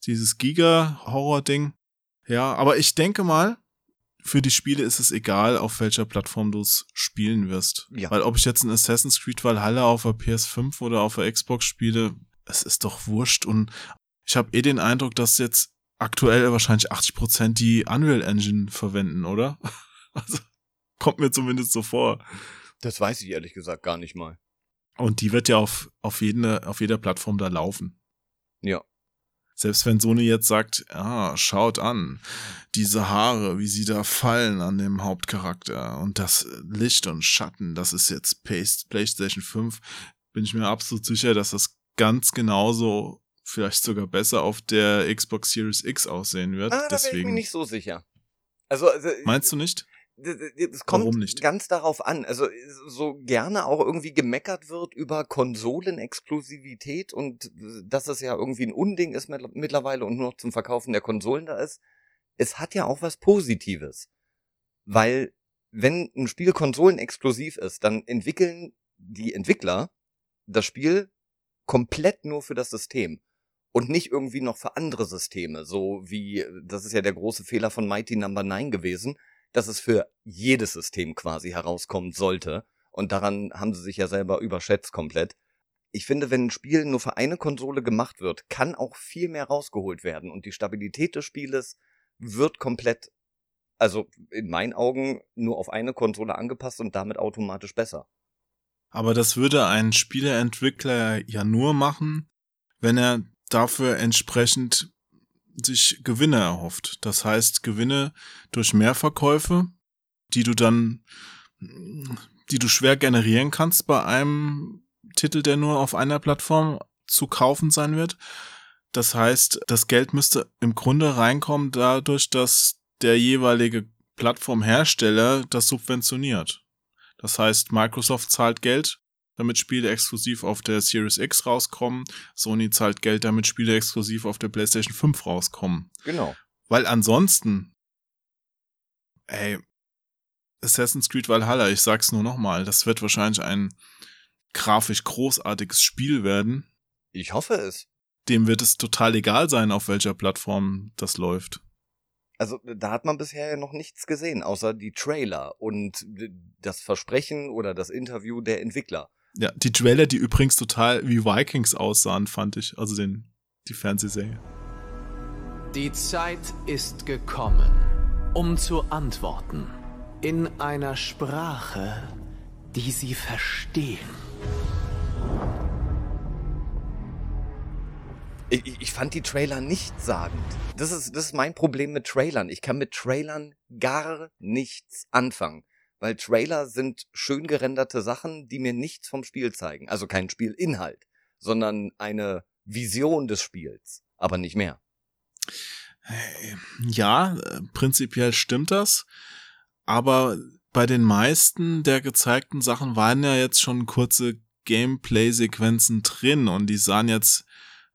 dieses Giga-Horror-Ding. Ja, aber ich denke mal, für die Spiele ist es egal, auf welcher Plattform du es spielen wirst. Ja. Weil ob ich jetzt ein Assassin's Creed Valhalla auf der PS5 oder auf der Xbox spiele, es ist doch wurscht. Und ich habe eh den Eindruck, dass jetzt aktuell wahrscheinlich 80% die Unreal Engine verwenden, oder? Also kommt mir zumindest so vor. Das weiß ich ehrlich gesagt gar nicht mal. Und die wird ja auf, auf, jede, auf jeder Plattform da laufen. Ja. Selbst wenn Sony jetzt sagt, ah, schaut an, diese Haare, wie sie da fallen an dem Hauptcharakter und das Licht und Schatten, das ist jetzt PlayStation 5, bin ich mir absolut sicher, dass das ganz genauso, vielleicht sogar besser auf der Xbox Series X aussehen wird. Ah, da Deswegen. bin ich mir nicht so sicher. Also, also Meinst du nicht? Es kommt ganz darauf an. Also so gerne auch irgendwie gemeckert wird über Konsolenexklusivität und dass es ja irgendwie ein Unding ist mittlerweile und nur noch zum Verkaufen der Konsolen da ist. Es hat ja auch was Positives. Weil wenn ein Spiel konsolenexklusiv ist, dann entwickeln die Entwickler das Spiel komplett nur für das System und nicht irgendwie noch für andere Systeme, so wie das ist ja der große Fehler von Mighty Number no. 9 gewesen dass es für jedes System quasi herauskommen sollte. Und daran haben sie sich ja selber überschätzt komplett. Ich finde, wenn ein Spiel nur für eine Konsole gemacht wird, kann auch viel mehr rausgeholt werden. Und die Stabilität des Spieles wird komplett, also in meinen Augen, nur auf eine Konsole angepasst und damit automatisch besser. Aber das würde ein Spieleentwickler ja nur machen, wenn er dafür entsprechend sich Gewinne erhofft. Das heißt Gewinne durch Mehrverkäufe, die du dann, die du schwer generieren kannst bei einem Titel, der nur auf einer Plattform zu kaufen sein wird. Das heißt, das Geld müsste im Grunde reinkommen dadurch, dass der jeweilige Plattformhersteller das subventioniert. Das heißt, Microsoft zahlt Geld, damit Spiele exklusiv auf der Series X rauskommen. Sony zahlt Geld, damit Spiele exklusiv auf der PlayStation 5 rauskommen. Genau. Weil ansonsten, ey, Assassin's Creed Valhalla, ich sag's nur nochmal, das wird wahrscheinlich ein grafisch großartiges Spiel werden. Ich hoffe es. Dem wird es total egal sein, auf welcher Plattform das läuft. Also da hat man bisher ja noch nichts gesehen, außer die Trailer und das Versprechen oder das Interview der Entwickler. Ja, die Trailer, die übrigens total wie Vikings aussahen, fand ich. Also den, die Fernsehserie. Die Zeit ist gekommen, um zu antworten. In einer Sprache, die sie verstehen. Ich, ich fand die Trailer nicht sagend. Das ist, das ist mein Problem mit Trailern. Ich kann mit Trailern gar nichts anfangen. Weil Trailer sind schön gerenderte Sachen, die mir nichts vom Spiel zeigen. Also kein Spielinhalt, sondern eine Vision des Spiels. Aber nicht mehr. Ja, prinzipiell stimmt das. Aber bei den meisten der gezeigten Sachen waren ja jetzt schon kurze Gameplay-Sequenzen drin und die sahen jetzt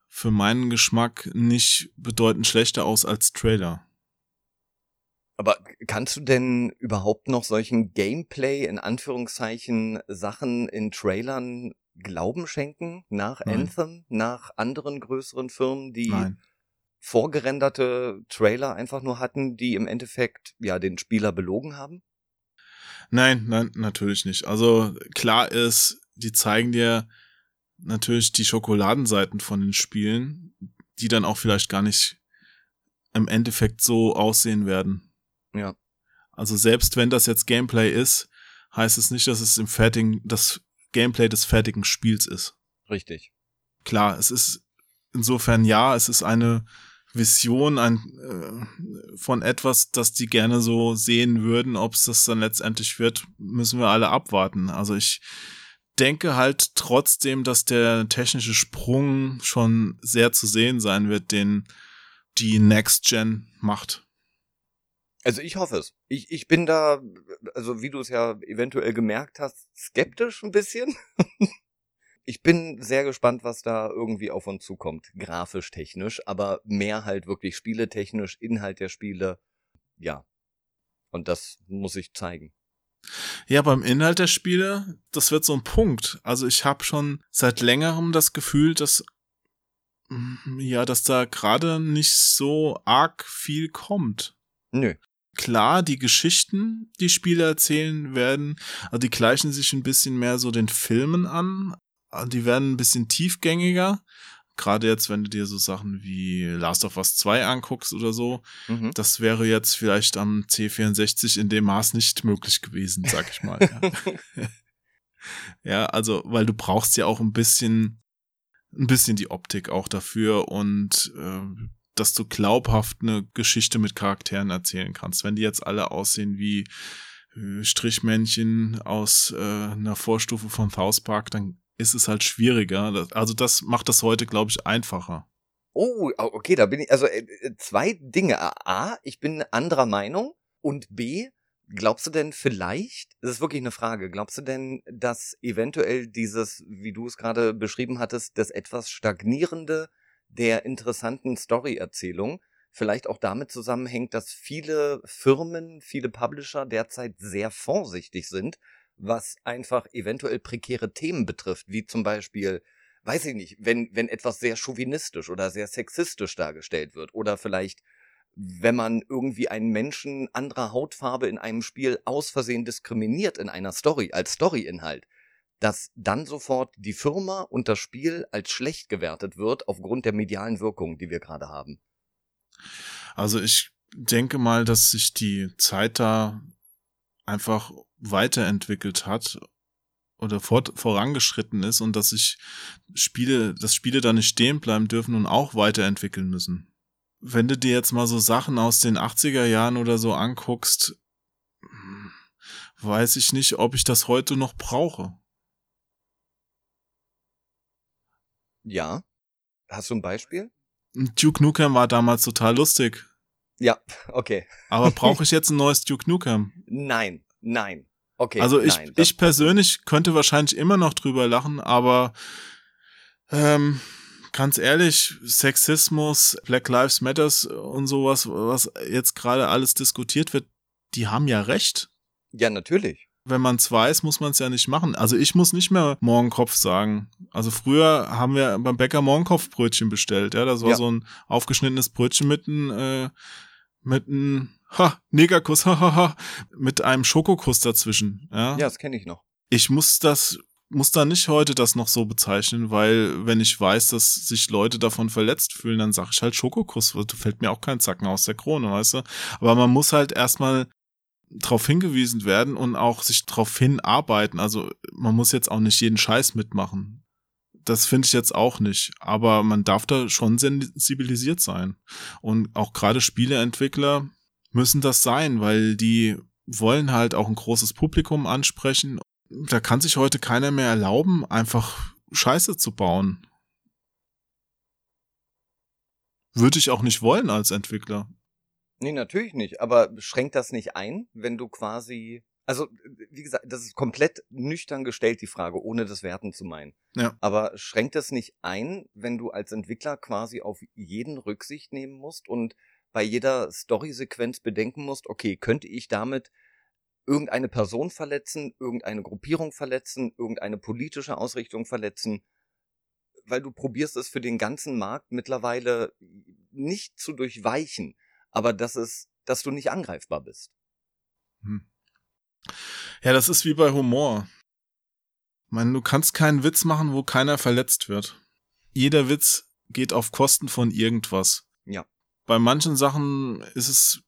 für meinen Geschmack nicht bedeutend schlechter aus als Trailer. Aber kannst du denn überhaupt noch solchen Gameplay in Anführungszeichen Sachen in Trailern Glauben schenken? Nach Nein. Anthem, nach anderen größeren Firmen, die Nein. vorgerenderte Trailer einfach nur hatten, die im Endeffekt ja den Spieler belogen haben? Nein, nein, natürlich nicht. Also klar ist, die zeigen dir natürlich die Schokoladenseiten von den Spielen, die dann auch vielleicht gar nicht im Endeffekt so aussehen werden. Ja. Also selbst wenn das jetzt Gameplay ist, heißt es nicht, dass es im fertigen, das Gameplay des fertigen Spiels ist. Richtig. Klar, es ist insofern ja, es ist eine Vision ein, äh, von etwas, das die gerne so sehen würden. Ob es das dann letztendlich wird, müssen wir alle abwarten. Also ich denke halt trotzdem, dass der technische Sprung schon sehr zu sehen sein wird, den die Next Gen macht. Also ich hoffe es. Ich, ich bin da, also wie du es ja eventuell gemerkt hast, skeptisch ein bisschen. ich bin sehr gespannt, was da irgendwie auf uns zukommt, grafisch, technisch, aber mehr halt wirklich spieletechnisch, Inhalt der Spiele, ja. Und das muss ich zeigen. Ja, beim Inhalt der Spiele, das wird so ein Punkt. Also ich habe schon seit längerem das Gefühl, dass mm, ja, dass da gerade nicht so arg viel kommt. Nö. Klar, die Geschichten, die Spiele erzählen werden, also die gleichen sich ein bisschen mehr so den Filmen an. Die werden ein bisschen tiefgängiger, gerade jetzt, wenn du dir so Sachen wie Last of Us 2 anguckst oder so, mhm. das wäre jetzt vielleicht am C64 in dem Maß nicht möglich gewesen, sag ich mal. ja. ja, also, weil du brauchst ja auch ein bisschen, ein bisschen die Optik auch dafür und äh, dass du glaubhaft eine Geschichte mit Charakteren erzählen kannst. Wenn die jetzt alle aussehen wie äh, Strichmännchen aus äh, einer Vorstufe von South Park, dann ist es halt schwieriger. Also das macht das heute, glaube ich, einfacher. Oh, okay, da bin ich, also äh, äh, zwei Dinge. A, ich bin anderer Meinung und B, glaubst du denn vielleicht, das ist wirklich eine Frage, glaubst du denn, dass eventuell dieses, wie du es gerade beschrieben hattest, das etwas stagnierende der interessanten Story-Erzählung. Vielleicht auch damit zusammenhängt, dass viele Firmen, viele Publisher derzeit sehr vorsichtig sind, was einfach eventuell prekäre Themen betrifft, wie zum Beispiel, weiß ich nicht, wenn, wenn etwas sehr chauvinistisch oder sehr sexistisch dargestellt wird oder vielleicht wenn man irgendwie einen Menschen anderer Hautfarbe in einem Spiel aus Versehen diskriminiert in einer Story als Storyinhalt, dass dann sofort die Firma und das Spiel als schlecht gewertet wird aufgrund der medialen Wirkung, die wir gerade haben. Also ich denke mal, dass sich die Zeit da einfach weiterentwickelt hat oder fort, vorangeschritten ist und dass sich Spiele, dass Spiele da nicht stehen bleiben dürfen und auch weiterentwickeln müssen. Wenn du dir jetzt mal so Sachen aus den 80er Jahren oder so anguckst, weiß ich nicht, ob ich das heute noch brauche. Ja. Hast du ein Beispiel? Duke Nukem war damals total lustig. Ja, okay. Aber brauche ich jetzt ein neues Duke Nukem? Nein, nein. Okay. Also ich, nein, ich persönlich könnte wahrscheinlich immer noch drüber lachen, aber ähm, ganz ehrlich, Sexismus, Black Lives Matters und sowas, was jetzt gerade alles diskutiert wird, die haben ja recht. Ja, natürlich. Wenn man es weiß, muss man es ja nicht machen. Also ich muss nicht mehr Morgenkopf sagen. Also früher haben wir beim Bäcker Morgenkopfbrötchen bestellt. Ja, das war Ja. so ein aufgeschnittenes Brötchen mit einem äh, mit einem ha, Negerkuss, ha, ha, ha, mit einem Schokokuss dazwischen. Ja, Ja, das kenne ich noch. ich muss das muss da nicht heute das noch so bezeichnen, weil wenn ich weiß, dass sich Leute davon verletzt fühlen, dann sage ich halt Schokokuss, da fällt mir auch kein Zacken aus der Krone, weißt du? Aber man muss halt erstmal darauf hingewiesen werden und auch sich darauf hinarbeiten. Also man muss jetzt auch nicht jeden Scheiß mitmachen. Das finde ich jetzt auch nicht. Aber man darf da schon sensibilisiert sein. Und auch gerade Spieleentwickler müssen das sein, weil die wollen halt auch ein großes Publikum ansprechen. Da kann sich heute keiner mehr erlauben, einfach Scheiße zu bauen. Würde ich auch nicht wollen als Entwickler. Nee, natürlich nicht. Aber schränkt das nicht ein, wenn du quasi. Also, wie gesagt, das ist komplett nüchtern gestellt, die Frage, ohne das werten zu meinen. Ja. Aber schränkt das nicht ein, wenn du als Entwickler quasi auf jeden Rücksicht nehmen musst und bei jeder Story-Sequenz bedenken musst, okay, könnte ich damit irgendeine Person verletzen, irgendeine Gruppierung verletzen, irgendeine politische Ausrichtung verletzen? Weil du probierst es für den ganzen Markt mittlerweile nicht zu durchweichen, aber dass es, dass du nicht angreifbar bist. Hm. Ja, das ist wie bei Humor. Ich meine, du kannst keinen Witz machen, wo keiner verletzt wird. Jeder Witz geht auf Kosten von irgendwas. Ja. Bei manchen Sachen ist es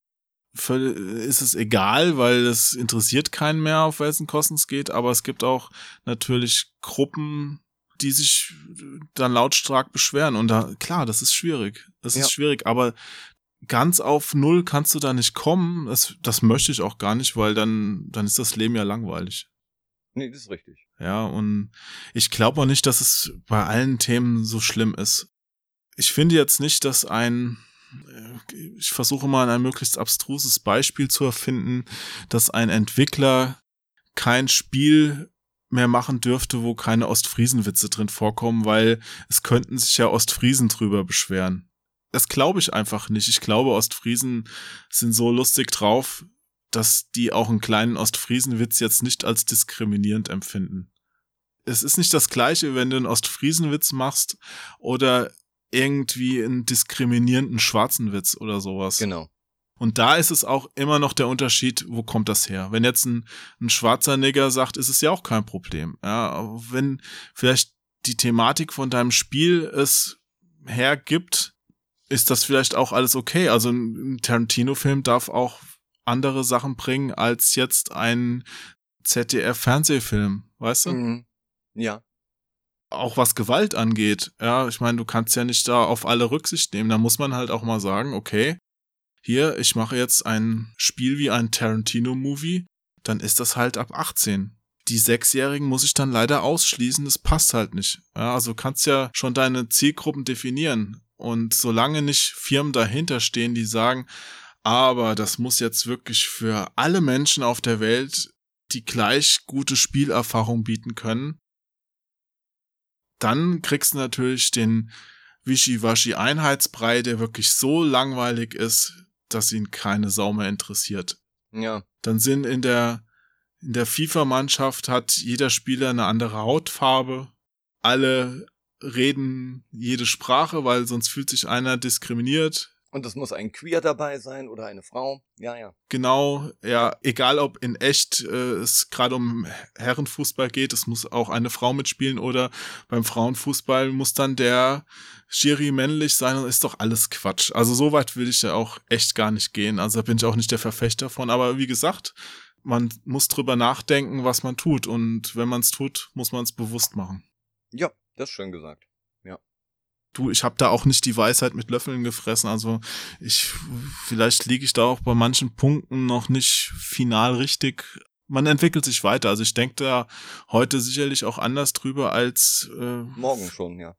ist es egal, weil es interessiert keinen mehr, auf wessen Kosten es geht, aber es gibt auch natürlich Gruppen, die sich dann lautstark beschweren und da, klar, das ist schwierig. Das Ja. ist schwierig, aber ganz auf Null kannst du da nicht kommen. Das, das möchte ich auch gar nicht, weil dann, dann ist das Leben ja langweilig. Nee, das ist richtig. Ja, und ich glaube auch nicht, dass es bei allen Themen so schlimm ist. Ich finde jetzt nicht, dass ein, äh, ich versuche mal ein möglichst abstruses Beispiel zu erfinden, dass ein Entwickler kein Spiel mehr machen dürfte, wo keine Ostfriesenwitze drin vorkommen, weil es könnten sich ja Ostfriesen drüber beschweren. Das glaube ich einfach nicht. Ich glaube, Ostfriesen sind so lustig drauf, dass die auch einen kleinen Ostfriesenwitz jetzt nicht als diskriminierend empfinden. Es ist nicht das gleiche, wenn du einen Ostfriesenwitz machst oder irgendwie einen diskriminierenden schwarzen Witz oder sowas. Genau. Und da ist es auch immer noch der Unterschied, wo kommt das her? Wenn jetzt ein, ein schwarzer Nigger sagt, ist es ja auch kein Problem. Ja, wenn vielleicht die Thematik von deinem Spiel es hergibt, ist das vielleicht auch alles okay. Also ein Tarantino-Film darf auch andere Sachen bringen als jetzt ein ZDF-Fernsehfilm, weißt du? Mhm. Ja. auch was Gewalt angeht, ja, ich meine, du kannst ja nicht da auf alle Rücksicht nehmen. Da muss man halt auch mal sagen, okay, hier, ich mache jetzt ein Spiel wie ein Tarantino-Movie, dann ist das halt ab 18. Die Sechsjährigen muss ich dann leider ausschließen, das passt halt nicht. Ja, also du kannst ja schon deine Zielgruppen definieren. Und solange nicht Firmen dahinter stehen, die sagen, aber das muss jetzt wirklich für alle Menschen auf der Welt die gleich gute Spielerfahrung bieten können, dann kriegst du natürlich den Wischiwaschi-Einheitsbrei, der wirklich so langweilig ist, dass ihn keine Sau mehr interessiert. Ja. Dann sind in der, in der FIFA-Mannschaft hat jeder Spieler eine andere Hautfarbe. Alle reden jede Sprache, weil sonst fühlt sich einer diskriminiert. Und es muss ein Queer dabei sein oder eine Frau. Ja, ja. Genau, ja, egal ob in echt äh, es gerade um Herrenfußball geht, es muss auch eine Frau mitspielen oder beim Frauenfußball muss dann der Schiri männlich sein und ist doch alles Quatsch. Also so weit will ich ja auch echt gar nicht gehen. Also da bin ich auch nicht der Verfechter von. Aber wie gesagt, man muss drüber nachdenken, was man tut. Und wenn man es tut, muss man es bewusst machen. Ja, das ist schön gesagt. Ja. Du, ich habe da auch nicht die Weisheit mit Löffeln gefressen. Also ich, vielleicht liege ich da auch bei manchen Punkten noch nicht final richtig. Man entwickelt sich weiter. Also ich denke da heute sicherlich auch anders drüber als äh, morgen schon, ja.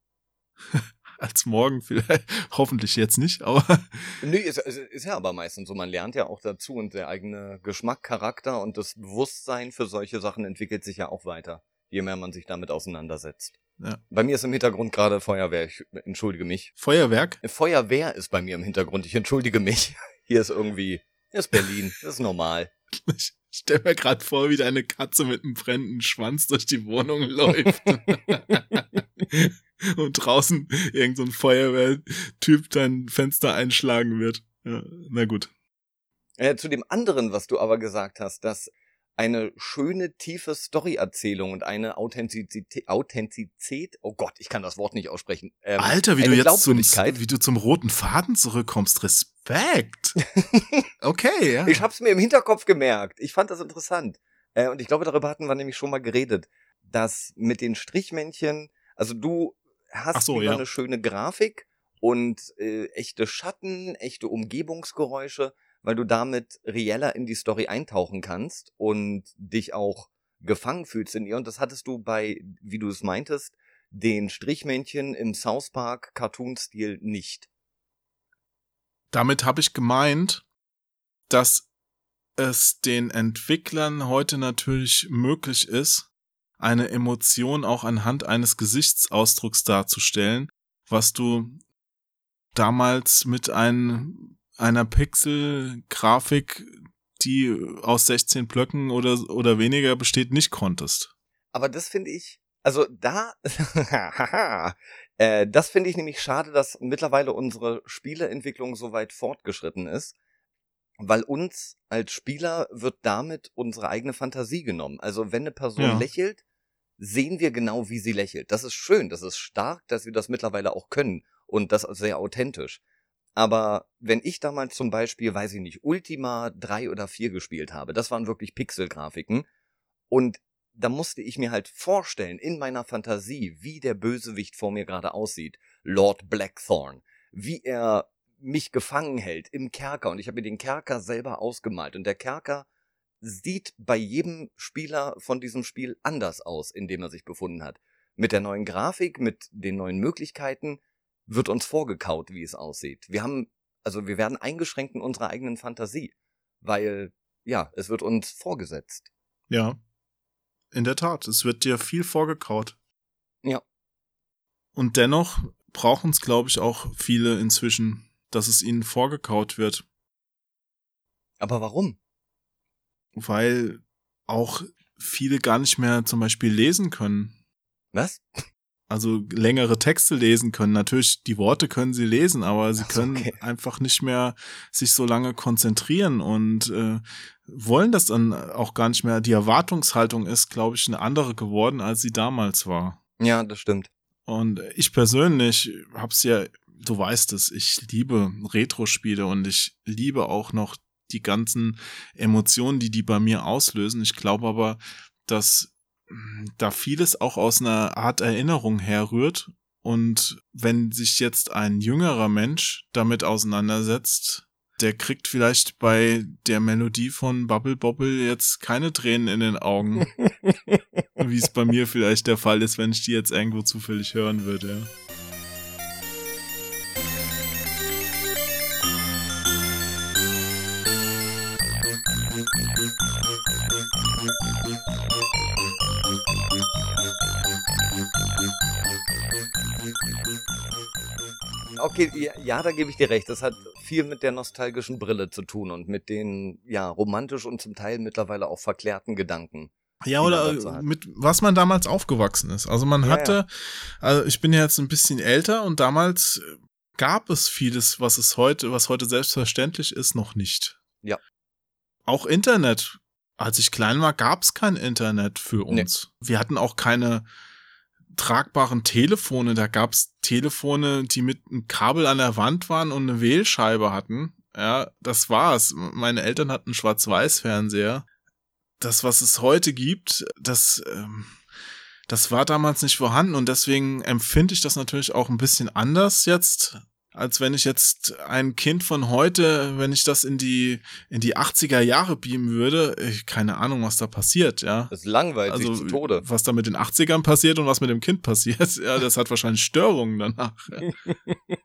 als morgen vielleicht. Hoffentlich jetzt nicht, aber. Nö, ist, ist ja aber meistens so. Man lernt ja auch dazu und der eigene Geschmack, Charakter und das Bewusstsein für solche Sachen entwickelt sich ja auch weiter, je mehr man sich damit auseinandersetzt. Ja. Bei mir ist im Hintergrund gerade Feuerwehr, ich entschuldige mich. Feuerwerk? Feuerwehr ist bei mir im Hintergrund, ich entschuldige mich. Hier ist irgendwie, hier ist Berlin, das ist normal. Ich stell mir gerade vor, wie deine Katze mit einem brennenden Schwanz durch die Wohnung läuft. und draußen irgendein so Feuerwehrtyp dein Fenster einschlagen wird. Ja, na gut. Äh, zu dem anderen, was du aber gesagt hast, dass eine schöne, tiefe Storyerzählung und eine Authentizität, Authentizität, oh Gott, ich kann das Wort nicht aussprechen. Ähm, Alter, wie du jetzt zum, wie du zum roten Faden zurückkommst, Respekt. okay, ja. Ich hab's mir im Hinterkopf gemerkt. Ich fand das interessant. Äh, und ich glaube, darüber hatten wir nämlich schon mal geredet, dass mit den Strichmännchen, also du hast so, ja. eine schöne Grafik und äh, echte Schatten, echte Umgebungsgeräusche, weil du damit reeller in die Story eintauchen kannst und dich auch gefangen fühlst in ihr. Und das hattest du bei, wie du es meintest, den Strichmännchen im South Park Cartoon-Stil nicht. Damit habe ich gemeint, dass es den Entwicklern heute natürlich möglich ist, eine Emotion auch anhand eines Gesichtsausdrucks darzustellen, was du damals mit ein, einer Pixel-Grafik, die aus 16 Blöcken oder, oder weniger besteht, nicht konntest. Aber das finde ich, also da, äh, das finde ich nämlich schade, dass mittlerweile unsere Spieleentwicklung so weit fortgeschritten ist, weil uns als Spieler wird damit unsere eigene Fantasie genommen. Also wenn eine Person ja. lächelt, sehen wir genau, wie sie lächelt. Das ist schön, das ist stark, dass wir das mittlerweile auch können und das sehr authentisch. Aber wenn ich damals zum Beispiel, weiß ich nicht, Ultima 3 oder 4 gespielt habe, das waren wirklich Pixelgrafiken. Und da musste ich mir halt vorstellen, in meiner Fantasie, wie der Bösewicht vor mir gerade aussieht, Lord Blackthorn, wie er mich gefangen hält im Kerker. Und ich habe mir den Kerker selber ausgemalt. Und der Kerker sieht bei jedem Spieler von diesem Spiel anders aus, in dem er sich befunden hat. Mit der neuen Grafik, mit den neuen Möglichkeiten wird uns vorgekaut, wie es aussieht. Wir haben, also wir werden eingeschränkt in unserer eigenen Fantasie, weil, ja, es wird uns vorgesetzt. Ja. In der Tat, es wird dir viel vorgekaut. Ja. Und dennoch brauchen es, glaube ich, auch viele inzwischen, dass es ihnen vorgekaut wird. Aber warum? Weil auch viele gar nicht mehr zum Beispiel lesen können. Was? Also längere Texte lesen können. Natürlich, die Worte können sie lesen, aber sie können okay. einfach nicht mehr sich so lange konzentrieren und äh, wollen das dann auch gar nicht mehr. Die Erwartungshaltung ist, glaube ich, eine andere geworden, als sie damals war. Ja, das stimmt. Und ich persönlich hab's ja, du weißt es, ich liebe Retro-Spiele und ich liebe auch noch die ganzen Emotionen, die die bei mir auslösen. Ich glaube aber, dass da vieles auch aus einer Art Erinnerung herrührt. Und wenn sich jetzt ein jüngerer Mensch damit auseinandersetzt, der kriegt vielleicht bei der Melodie von Bubble Bobble jetzt keine Tränen in den Augen. wie es bei mir vielleicht der Fall ist, wenn ich die jetzt irgendwo zufällig hören würde. Ja. Okay, ja, ja, da gebe ich dir recht. Das hat viel mit der nostalgischen Brille zu tun und mit den, ja, romantisch und zum Teil mittlerweile auch verklärten Gedanken. Ja, oder mit was man damals aufgewachsen ist. Also man hatte, ja, ja. also ich bin ja jetzt ein bisschen älter und damals gab es vieles, was es heute, was heute selbstverständlich ist, noch nicht. Ja. Auch Internet. Als ich klein war, gab es kein Internet für uns. Nee. Wir hatten auch keine tragbaren Telefone. Da gab es Telefone, die mit einem Kabel an der Wand waren und eine Wählscheibe hatten. Ja, das war's. Meine Eltern hatten einen Schwarz-Weiß-Fernseher. das, was es heute gibt, das, ähm, das war damals nicht vorhanden und deswegen empfinde ich das natürlich auch ein bisschen anders jetzt, als wenn ich jetzt ein Kind von heute, wenn ich das in die, in die 80er Jahre beamen würde, ich, keine Ahnung, was da passiert, ja. Das langweilt Also, sich zu Tode. was da mit den 80ern passiert und was mit dem Kind passiert, ja, das hat wahrscheinlich Störungen danach. Ja.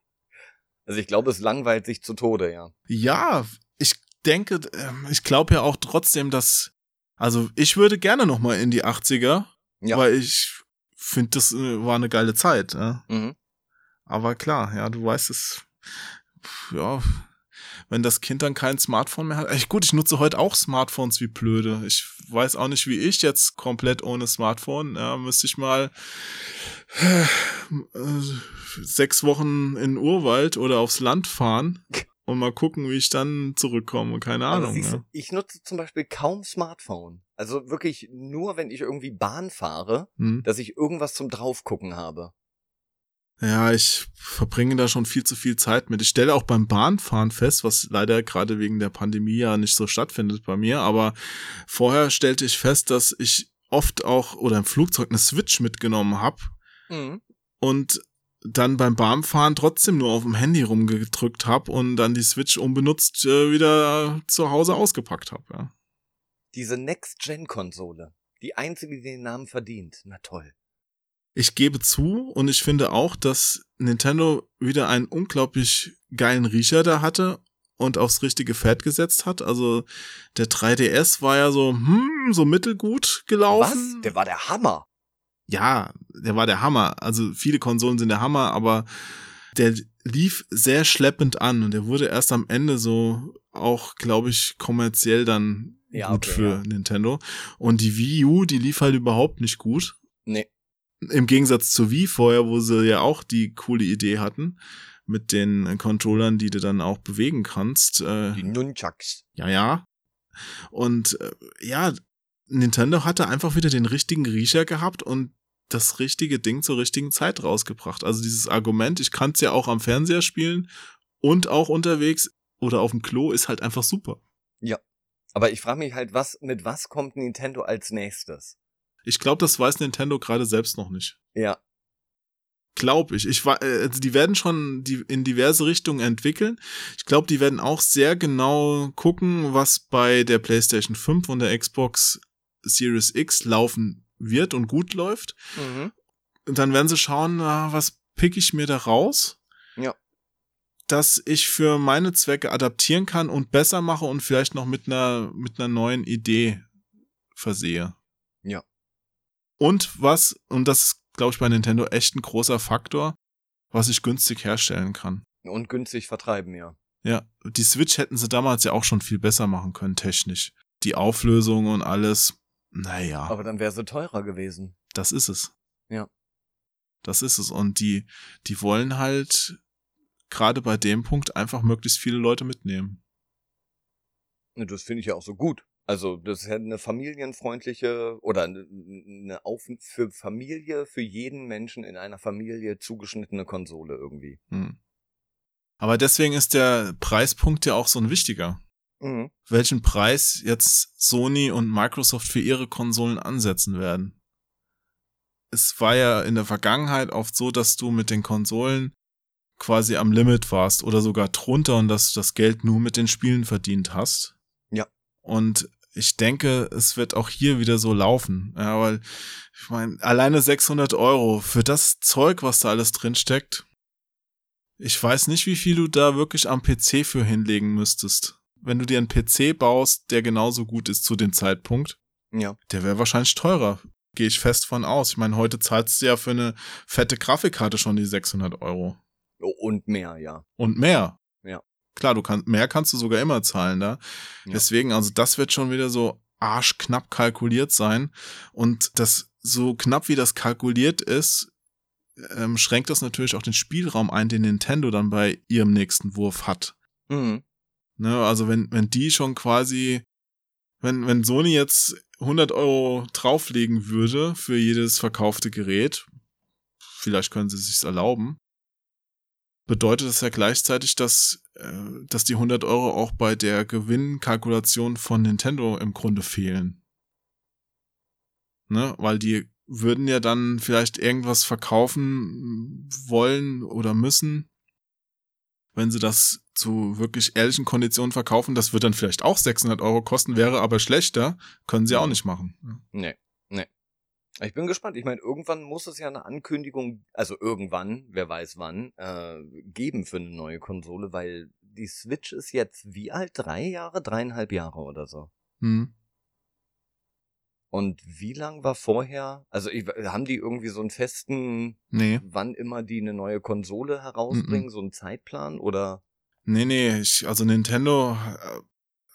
Also ich glaube, es langweilt sich zu Tode, ja. Ja, ich denke, ähm, ich glaube ja auch trotzdem, dass, also ich würde gerne noch mal in die 80er, Ja. weil ich finde, das äh, war eine geile Zeit. Ja. Mhm. Aber klar, ja, du weißt es, ja, wenn das Kind dann kein Smartphone mehr hat. Echt gut, ich nutze heute auch Smartphones wie blöde. Ich weiß auch nicht, wie ich jetzt komplett ohne Smartphone, ja, müsste ich mal äh, sechs Wochen in den Urwald oder aufs Land fahren und mal gucken, wie ich dann zurückkomme. Keine Ahnung. siehst Ja. ich nutze zum Beispiel kaum Smartphone. Also wirklich nur, wenn ich irgendwie Bahn fahre, Hm. dass ich irgendwas zum draufgucken habe. Ja, ich verbringe da schon viel zu viel Zeit mit. Ich stelle auch beim Bahnfahren fest, was leider gerade wegen der Pandemie ja nicht so stattfindet bei mir, aber vorher stellte ich fest, dass ich oft auch oder im Flugzeug eine Switch mitgenommen habe Mhm. und dann beim Bahnfahren trotzdem nur auf dem Handy rumgedrückt habe und dann die Switch unbenutzt äh, wieder zu Hause ausgepackt habe. Ja. Diese Next-Gen-Konsole. Die einzige, die den Namen verdient. Na toll. Ich gebe zu und ich finde auch, dass Nintendo wieder einen unglaublich geilen Riecher da hatte und aufs richtige Pferd gesetzt hat. Also der 3DS war ja so, hm, so mittelgut gelaufen. Was? Der war der Hammer. ja, der war der Hammer. Also viele Konsolen sind der Hammer, aber der lief sehr schleppend an und der wurde erst am Ende so auch, glaube ich, kommerziell dann Ja, gut okay, für ja. Nintendo. Und die Wii U, die lief halt überhaupt nicht gut. Nee. Im Gegensatz zur Wii vorher, wo sie ja auch die coole Idee hatten mit den Controllern, die du dann auch bewegen kannst. Äh, Die Nunchucks. ja, ja. Und äh, ja, Nintendo hatte einfach wieder den richtigen Riecher gehabt und das richtige Ding zur richtigen Zeit rausgebracht. Also dieses Argument, ich kann es ja auch am Fernseher spielen und auch unterwegs oder auf dem Klo, ist halt einfach super. Aber ich frage mich halt, was, mit was kommt Nintendo als nächstes? Ich glaube, das weiß Nintendo gerade selbst noch nicht. Ja. Glaub ich. Ich war, äh, also die werden schon die in diverse Richtungen entwickeln. Ich glaube, die werden auch sehr genau gucken, was bei der PlayStation 5 und der Xbox Series X laufen wird und gut läuft. Mhm. Und dann werden sie schauen, was pick ich mir da raus? Ja. Dass ich für meine Zwecke adaptieren kann und besser mache und vielleicht noch mit einer, mit einer neuen Idee versehe. Und was, und das ist, glaube ich, bei Nintendo echt ein großer Faktor, was ich günstig herstellen kann. Und günstig vertreiben, ja. Ja, die Switch hätten sie damals ja auch schon viel besser machen können, technisch. Die Auflösung und alles, naja. Aber dann wäre sie teurer gewesen. Das ist es. Ja. Das ist es. Und die, die wollen halt gerade bei dem Punkt einfach möglichst viele Leute mitnehmen. Das finde ich ja auch so gut. Also, das ist eine familienfreundliche oder eine- eine auf für Familie, für jeden Menschen in einer Familie zugeschnittene Konsole irgendwie. Hm. Aber deswegen ist der Preispunkt ja auch so ein wichtiger. Mhm. Welchen Preis jetzt Sony und Microsoft für ihre Konsolen ansetzen werden. Es war ja in der Vergangenheit oft so, dass du mit den Konsolen quasi am Limit warst oder sogar drunter und dass du das Geld nur mit den Spielen verdient hast. Ja. Und ich denke, es wird auch hier wieder so laufen. Ja, weil, ich meine, alleine 600 Euro für das Zeug, was da alles drin steckt. Ich weiß nicht, wie viel du da wirklich am PC für hinlegen müsstest. Wenn du dir einen PC baust, der genauso gut ist zu dem Zeitpunkt, Ja. der wäre wahrscheinlich teurer. Gehe ich fest von aus. Ich meine, heute zahlst du ja für eine fette Grafikkarte schon die 600 Euro. Und mehr, ja. Und mehr. Ja. Klar, du kannst, mehr kannst du sogar immer zahlen da. Ja. Deswegen, also das wird schon wieder so arschknapp kalkuliert sein. Und das, so knapp wie das kalkuliert ist, ähm, schränkt das natürlich auch den Spielraum ein, den Nintendo dann bei ihrem nächsten Wurf hat. Mhm. Ne, also wenn, wenn die schon quasi, wenn, wenn Sony jetzt 100 Euro drauflegen würde für jedes verkaufte Gerät, vielleicht können sie es sich erlauben, bedeutet das ja gleichzeitig, dass, dass die 100 Euro auch bei der Gewinnkalkulation von Nintendo im Grunde fehlen. ne? Weil die würden ja dann vielleicht irgendwas verkaufen wollen oder müssen, wenn sie das zu wirklich ehrlichen Konditionen verkaufen. Das wird dann vielleicht auch 600 Euro kosten, wäre aber schlechter, können sie auch nicht machen. Nee, nee. Ich bin gespannt. Ich meine, irgendwann muss es ja eine Ankündigung, also irgendwann, wer weiß wann, äh, geben für eine neue Konsole, weil die Switch ist jetzt wie alt? Drei Jahre, dreieinhalb Jahre oder so. Hm. Und wie lang war vorher? Also ich, haben die irgendwie so einen festen, Nee. wann immer die eine neue Konsole herausbringen, Mhm. so einen Zeitplan oder? Nee, nee, ich, also Nintendo äh,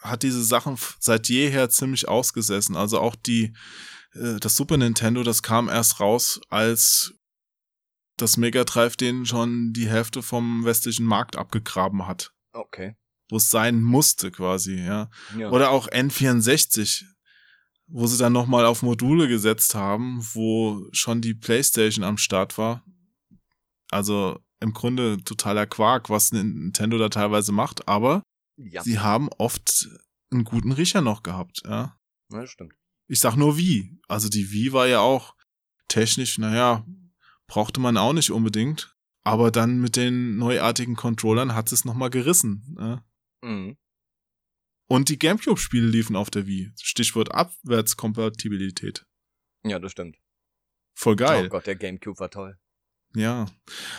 hat diese Sachen seit jeher ziemlich ausgesessen. Also auch die, das Super Nintendo, das kam erst raus, als das Mega Drive denen schon die Hälfte vom westlichen Markt abgegraben hat. Okay. Wo es sein musste quasi, ja. Ja. Oder auch N64, wo sie dann nochmal auf Module gesetzt haben, wo schon die Playstation am Start war. Also im Grunde totaler Quark, was Nintendo da teilweise macht, aber ja, sie haben oft einen guten Riecher noch gehabt, ja. ja, stimmt. Ich sag nur wie. Also die Wii war ja auch technisch, naja, brauchte man auch nicht unbedingt. Aber dann mit den neuartigen Controllern hat es nochmal gerissen. Ja? Mhm. Und die Gamecube-Spiele liefen auf der Wii. Stichwort Abwärtskompatibilität. Ja, das stimmt. Voll geil. Oh Gott, der Gamecube war toll. Ja.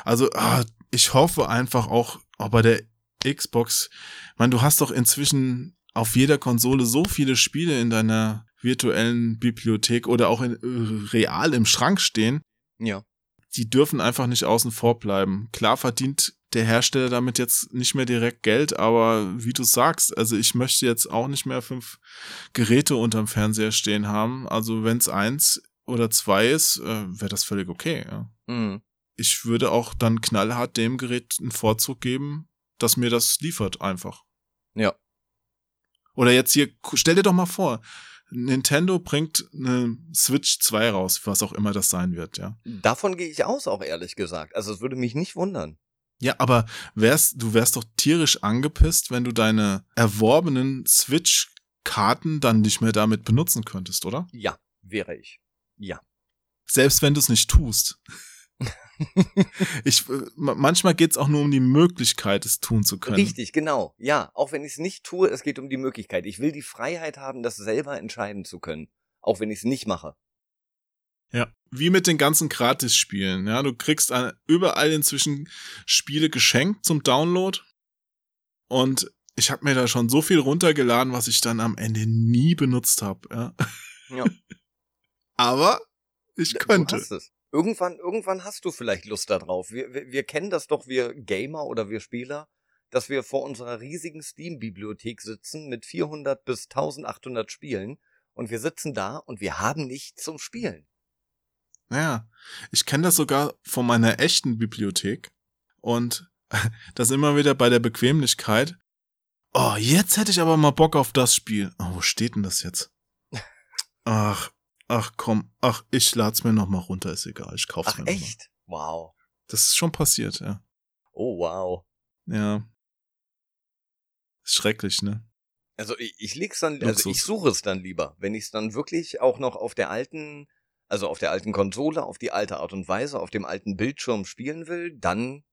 Also, ah, ich hoffe einfach auch, auch bei der Xbox, ich meine, du hast doch inzwischen auf jeder Konsole so viele Spiele in deiner virtuellen Bibliothek oder auch in, äh, real im Schrank stehen, Ja. die dürfen einfach nicht außen vor bleiben. Klar verdient der Hersteller damit jetzt nicht mehr direkt Geld, aber wie du sagst, also ich möchte jetzt auch nicht mehr fünf Geräte unterm Fernseher stehen haben. Also wenn es eins oder zwei ist, äh, wäre das völlig okay. Ja. Mhm. Ich würde auch dann knallhart dem Gerät einen Vorzug geben, dass mir das liefert einfach. Ja. Oder jetzt hier, stell dir doch mal vor, Nintendo bringt eine Switch 2 raus, was auch immer das sein wird, ja. Davon gehe ich aus, auch ehrlich gesagt. Also es würde mich nicht wundern. Ja, aber wärst, du wärst doch tierisch angepisst, wenn du deine erworbenen Switch-Karten dann nicht mehr damit benutzen könntest, oder? Ja, wäre ich. Ja. Selbst wenn du es nicht tust. ich, äh, ma- manchmal geht's auch nur um die Möglichkeit, es tun zu können. Richtig, genau. Ja, auch wenn ich es nicht tue, es geht um die Möglichkeit. Ich will die Freiheit haben, das selber entscheiden zu können. Auch wenn ich es nicht mache. Ja, wie mit den ganzen Gratis-Spielen. Ja, du kriegst äh, überall inzwischen Spiele geschenkt zum Download. Und ich habe mir da schon so viel runtergeladen, was ich dann am Ende nie benutzt habe. Ja. Ja. Aber ich Du könnte. hast es. Irgendwann, irgendwann hast du vielleicht Lust darauf. Wir, wir, wir kennen das doch, wir Gamer oder wir Spieler, dass wir vor unserer riesigen Steam-Bibliothek sitzen mit 400 bis 1800 Spielen und wir sitzen da und wir haben nichts zum Spielen. Ja, ich kenne das sogar von meiner echten Bibliothek. Und das immer wieder bei der Bequemlichkeit. Oh, jetzt hätte ich aber mal Bock auf das Spiel. Oh, wo steht denn das jetzt? Ach, ach komm, ach, ich lad's mir noch mal runter, ist egal, ich kauf's Ach mir noch mal. echt? Wow. Das ist schon passiert, ja. Oh wow. Ja. Ist schrecklich, ne? Also ich, ich leg's dann, also Luxus. ich suche es dann lieber, wenn ich es dann wirklich auch noch auf der alten, also auf der alten Konsole, auf die alte Art und Weise, auf dem alten Bildschirm spielen will, dann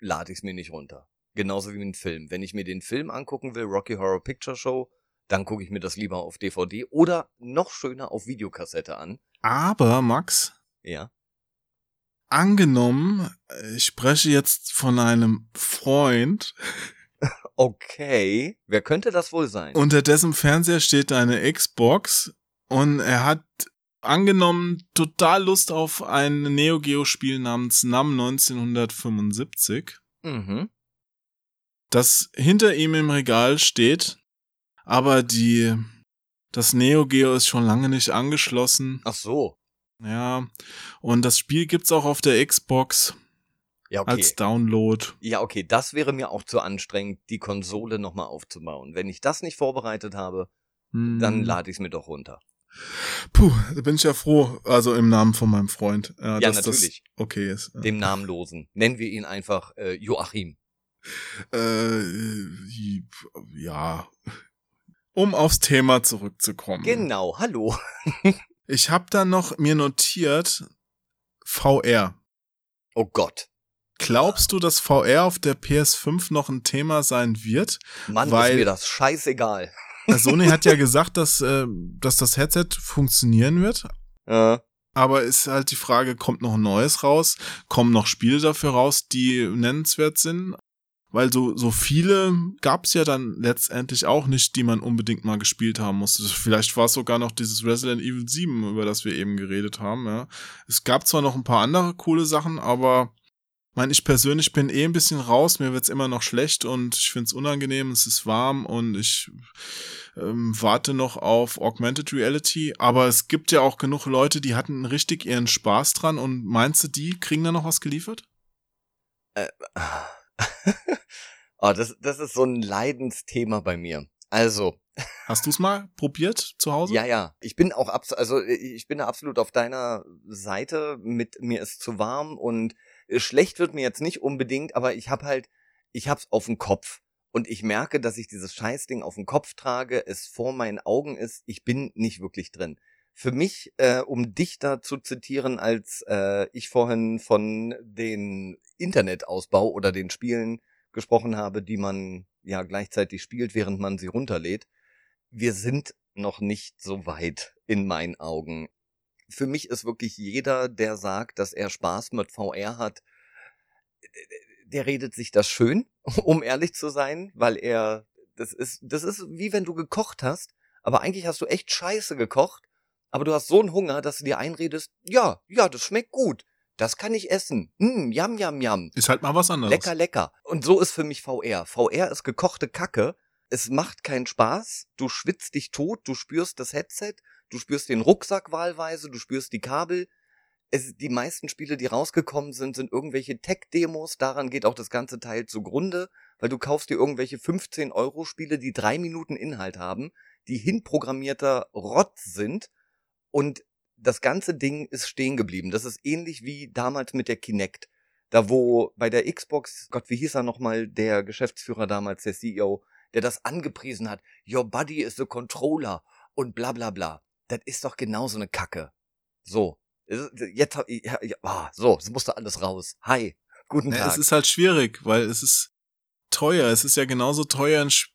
lade ich es mir nicht runter. Genauso wie mit dem Film. Wenn ich mir den Film angucken will, Rocky Horror Picture Show, dann gucke ich mir das lieber auf DVD oder noch schöner auf Videokassette an. Aber, Max, Ja. angenommen, ich spreche jetzt von einem Freund, Okay. Wer könnte das wohl sein? unter dessen Fernseher steht eine Xbox und er hat angenommen total Lust auf ein Neo Geo Spiel namens NAM 1975, mhm. das hinter ihm im Regal steht, aber die das Neo Geo ist schon lange nicht angeschlossen. Ach so. Ja, und das Spiel gibt's auch auf der Xbox Ja, okay. als Download. Ja, okay, das wäre mir auch zu anstrengend, die Konsole nochmal aufzubauen. Wenn ich das nicht vorbereitet habe, Hm. dann lade ich es mir doch runter. Puh, da bin ich ja froh, also im Namen von meinem Freund, ja, Ja, natürlich. okay ist. Ja. Dem Namenlosen. Nennen wir ihn einfach äh, Joachim. Äh, ja. Um aufs Thema zurückzukommen. Genau, hallo. Ich habe dann noch mir notiert VR. Oh Gott. Glaubst du, dass VR auf der PS5 noch ein Thema sein wird? Mann, Weil- ist mir das scheißegal. Sony hat ja gesagt, dass, äh, dass das Headset funktionieren wird. Ja. Aber ist halt die Frage, kommt noch ein neues raus? Kommen noch Spiele dafür raus, die nennenswert sind? Weil so, so viele gab's ja dann letztendlich auch nicht, die man unbedingt mal gespielt haben musste. Vielleicht war es sogar noch dieses Resident Evil 7, über das wir eben geredet haben. Ja. Es gab zwar noch ein paar andere coole Sachen, aber mein, ich persönlich bin eh ein bisschen raus. Mir wird's immer noch schlecht und ich find's unangenehm. Es ist warm und ich ähm, warte noch auf Augmented Reality. Aber es gibt ja auch genug Leute, die hatten richtig ihren Spaß dran. Und meinst du, die kriegen da noch was geliefert? oh, das, das ist so ein Leidensthema bei mir. Also, Hast du's mal probiert zu Hause? ja, ja, ich bin auch abs also ich bin absolut auf deiner Seite mit mir ist zu warm und äh, schlecht wird mir jetzt nicht unbedingt, aber ich habe halt ich hab's auf dem Kopf und ich merke, dass ich dieses Scheißding auf dem Kopf trage, es vor meinen Augen ist, ich bin nicht wirklich drin. Für mich, äh, um dich da zu zitieren, als äh, ich vorhin von den Internetausbau oder den Spielen gesprochen habe, die man ja gleichzeitig spielt, während man sie runterlädt. Wir sind noch nicht so weit in meinen Augen. Für mich ist wirklich jeder, der sagt, dass er Spaß mit VR hat, der redet sich das schön, um ehrlich zu sein, weil er, das ist, das ist wie wenn du gekocht hast, aber eigentlich hast du echt scheiße gekocht, aber du hast so einen Hunger, dass du dir einredest, ja, ja, das schmeckt gut. Das kann ich essen. Mm, yam, yam, yam. Ist halt mal was anderes. Lecker, lecker. Und so ist für mich VR. VR ist gekochte Kacke. Es macht keinen Spaß. Du schwitzt dich tot. Du spürst das Headset. Du spürst den Rucksack wahlweise. Du spürst die Kabel. Es, die meisten Spiele, die rausgekommen sind, sind irgendwelche Tech-Demos. Daran geht auch das ganze Teil zugrunde, weil du kaufst dir irgendwelche 15-Euro-Spiele, die drei Minuten Inhalt haben, die hinprogrammierter Rott sind und das ganze Ding ist stehen geblieben. Das ist ähnlich wie damals mit der Kinect. Da wo bei der Xbox, Gott, wie hieß er nochmal, der Geschäftsführer damals, der CEO, der das angepriesen hat. Your body is a controller und bla bla bla. Das ist doch genauso eine Kacke. So. Jetzt hab ich, ja, ja, ah, so, es musste alles raus. Hi. Guten Ja, Tag. es ist halt schwierig, weil es ist teuer. Es ist ja genauso teuer, ein Spiel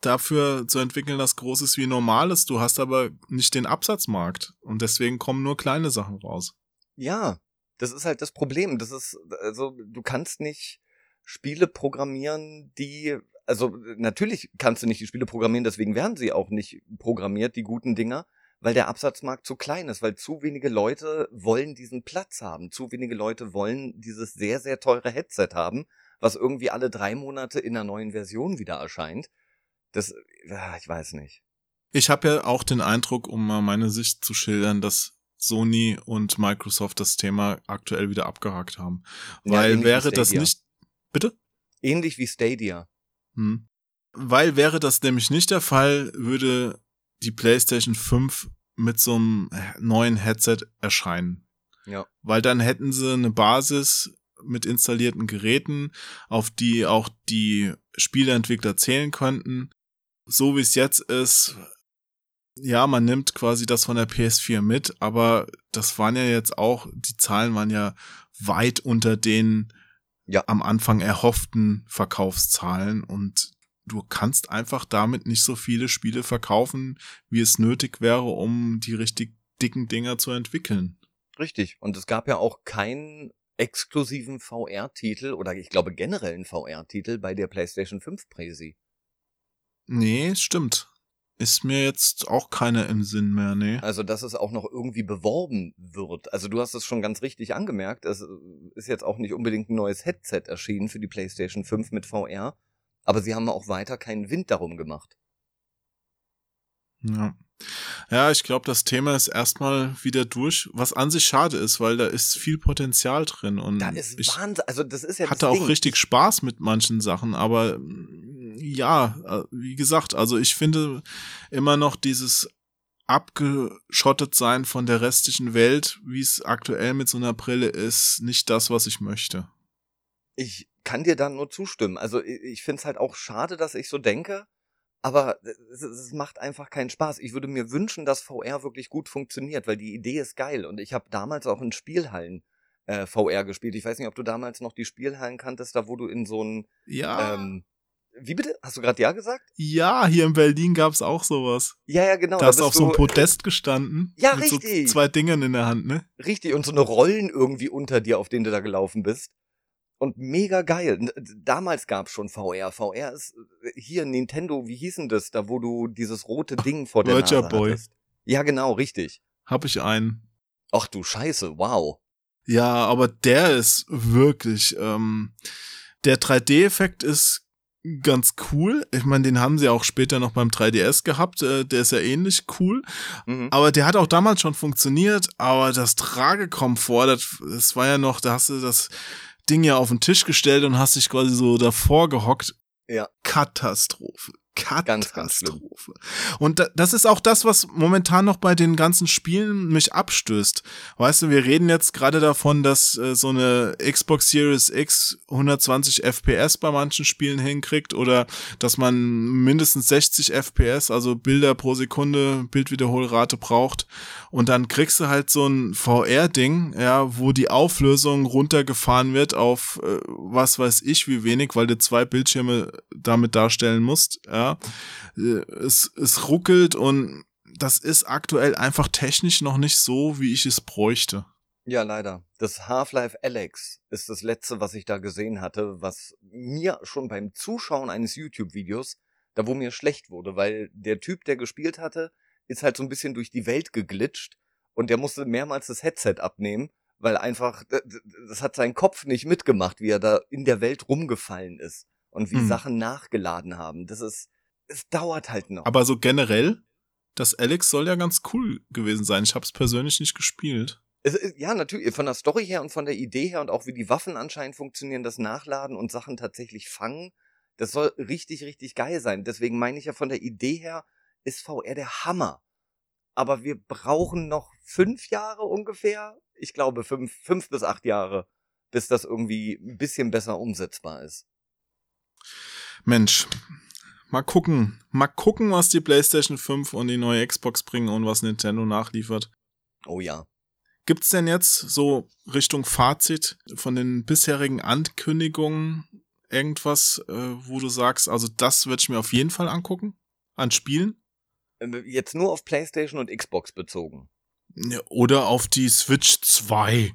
dafür zu entwickeln, das groß ist wie normales. Du hast aber nicht den Absatzmarkt. Und deswegen kommen nur kleine Sachen raus. Ja, das ist halt das Problem. Das ist, also, du kannst nicht Spiele programmieren, die, also, natürlich kannst du nicht die Spiele programmieren, deswegen werden sie auch nicht programmiert, die guten Dinger, weil der Absatzmarkt zu klein ist, weil zu wenige Leute wollen diesen Platz haben. Zu wenige Leute wollen dieses sehr, sehr teure Headset haben, was irgendwie alle drei Monate in einer neuen Version wieder erscheint. Das, ah, ich weiß nicht. Ich habe ja auch den Eindruck, um mal meine Sicht zu schildern, dass Sony und Microsoft das Thema aktuell wieder abgehakt haben. Ja, Weil wie wäre das nicht. Bitte? Ähnlich wie Stadia. Hm. Weil wäre das nämlich nicht der Fall, würde die PlayStation 5 mit so einem neuen Headset erscheinen. Ja. Weil dann hätten sie eine Basis mit installierten Geräten, auf die auch die Spieleentwickler zählen könnten. So wie es jetzt ist, ja, man nimmt quasi das von der PS4 mit, aber das waren ja jetzt auch, die Zahlen waren ja weit unter den Ja. am Anfang erhofften Verkaufszahlen und du kannst einfach damit nicht so viele Spiele verkaufen, wie es nötig wäre, um die richtig dicken Dinger zu entwickeln. Richtig. Und es gab ja auch keinen exklusiven VR-Titel oder ich glaube generell einen VR-Titel bei der PlayStation 5 Präsi. Nee, stimmt. Ist mir jetzt auch keiner im Sinn mehr, nee. Also, dass es auch noch irgendwie beworben wird. Also, du hast es schon ganz richtig angemerkt. Es ist jetzt auch nicht unbedingt ein neues Headset erschienen für die PlayStation 5 mit VR. Aber sie haben auch weiter keinen Wind darum gemacht. Ja. Ja, ich glaube, das Thema ist erstmal wieder durch, was an sich schade ist, weil da ist viel Potenzial drin und Da ist ich Wahnsinn. Also, das ist ja hatte auch Ding. richtig Spaß mit manchen Sachen, aber mm, ja, äh, wie gesagt, also ich finde immer noch dieses abgeschottet sein von der restlichen Welt, wie es aktuell mit so einer Brille ist, nicht das, was ich möchte. Ich kann dir da nur zustimmen. Also ich, ich finde es halt auch schade, dass ich so denke. Aber es, es macht einfach keinen Spaß. Ich würde mir wünschen, dass VR wirklich gut funktioniert, weil die Idee ist geil. Und ich habe damals auch in Spielhallen äh, VR gespielt. Ich weiß nicht, ob du damals noch die Spielhallen kanntest, da wo du in so ein Ja. ähm, wie bitte? Hast du gerade ja gesagt? ja, hier in Berlin gab's auch sowas. Ja, ja, genau. da hast du auf so einem Podest gestanden. Ja, richtig. So zwei Dingern in der Hand, ne? Richtig, und so eine Rollen irgendwie unter dir, auf denen du da gelaufen bist. Und mega geil. Damals gab's schon VR. VR ist äh, hier Nintendo, wie hieß denn das, da wo du dieses rote Ding vor der Virtua Nase Boy. hattest. Ja, genau, richtig. Hab ich einen. Ach du Scheiße, wow. Ja, aber der ist wirklich, ähm, der 3D-Effekt ist ganz cool. Ich meine, den haben sie auch später noch beim 3DS gehabt. Äh, der ist ja ähnlich cool. Mhm. Aber der hat auch damals schon funktioniert. Aber das Tragekomfort, das, das war ja noch, da hast du das Ding ja auf den Tisch gestellt und hast dich quasi so davor gehockt. Ja. Katastrophe. Ganz, ganz. Katastrophe. Und da, das ist auch das, was momentan noch bei den ganzen Spielen mich abstößt. Weißt du, wir reden jetzt gerade davon, dass äh, so eine Xbox Series X 120 FPS bei manchen Spielen hinkriegt oder dass man mindestens 60 FPS, also Bilder pro Sekunde, Bildwiederholrate braucht. Und dann kriegst du halt so ein VR-Ding, ja, wo die Auflösung runtergefahren wird auf äh, was weiß ich wie wenig, weil du zwei Bildschirme damit darstellen musst, ja. Äh, Es, es ruckelt und das ist aktuell einfach technisch noch nicht so, wie ich es bräuchte. Ja, leider. Das Half-Life Alex ist das letzte, was ich da gesehen hatte, was mir schon beim Zuschauen eines YouTube-Videos, da wo mir schlecht wurde, weil der Typ, der gespielt hatte, ist halt so ein bisschen durch die Welt geglitscht und der musste mehrmals das Headset abnehmen, weil einfach, das hat sein Kopf nicht mitgemacht, wie er da in der Welt rumgefallen ist und wie Hm. Sachen nachgeladen haben. Das ist, es dauert halt noch. Aber so generell, das Alex soll ja ganz cool gewesen sein. Ich habe es persönlich nicht gespielt. Es ist, ja, natürlich, von der Story her und von der Idee her und auch wie die Waffen anscheinend funktionieren, das Nachladen und Sachen tatsächlich fangen, das soll richtig, richtig geil sein. Deswegen meine ich ja von der Idee her, ist VR der Hammer. Aber wir brauchen noch fünf Jahre ungefähr. Ich glaube fünf, fünf bis acht Jahre, bis das irgendwie ein bisschen besser umsetzbar ist. Mensch, mal gucken. Mal gucken, was die PlayStation 5 und die neue Xbox bringen und was Nintendo nachliefert. Oh ja. Gibt's denn jetzt so Richtung Fazit von den bisherigen Ankündigungen irgendwas, äh, wo du sagst, also das würde ich mir auf jeden Fall angucken? An Spielen? Ähm, Jetzt nur auf PlayStation und Xbox bezogen. Oder auf die Switch 2.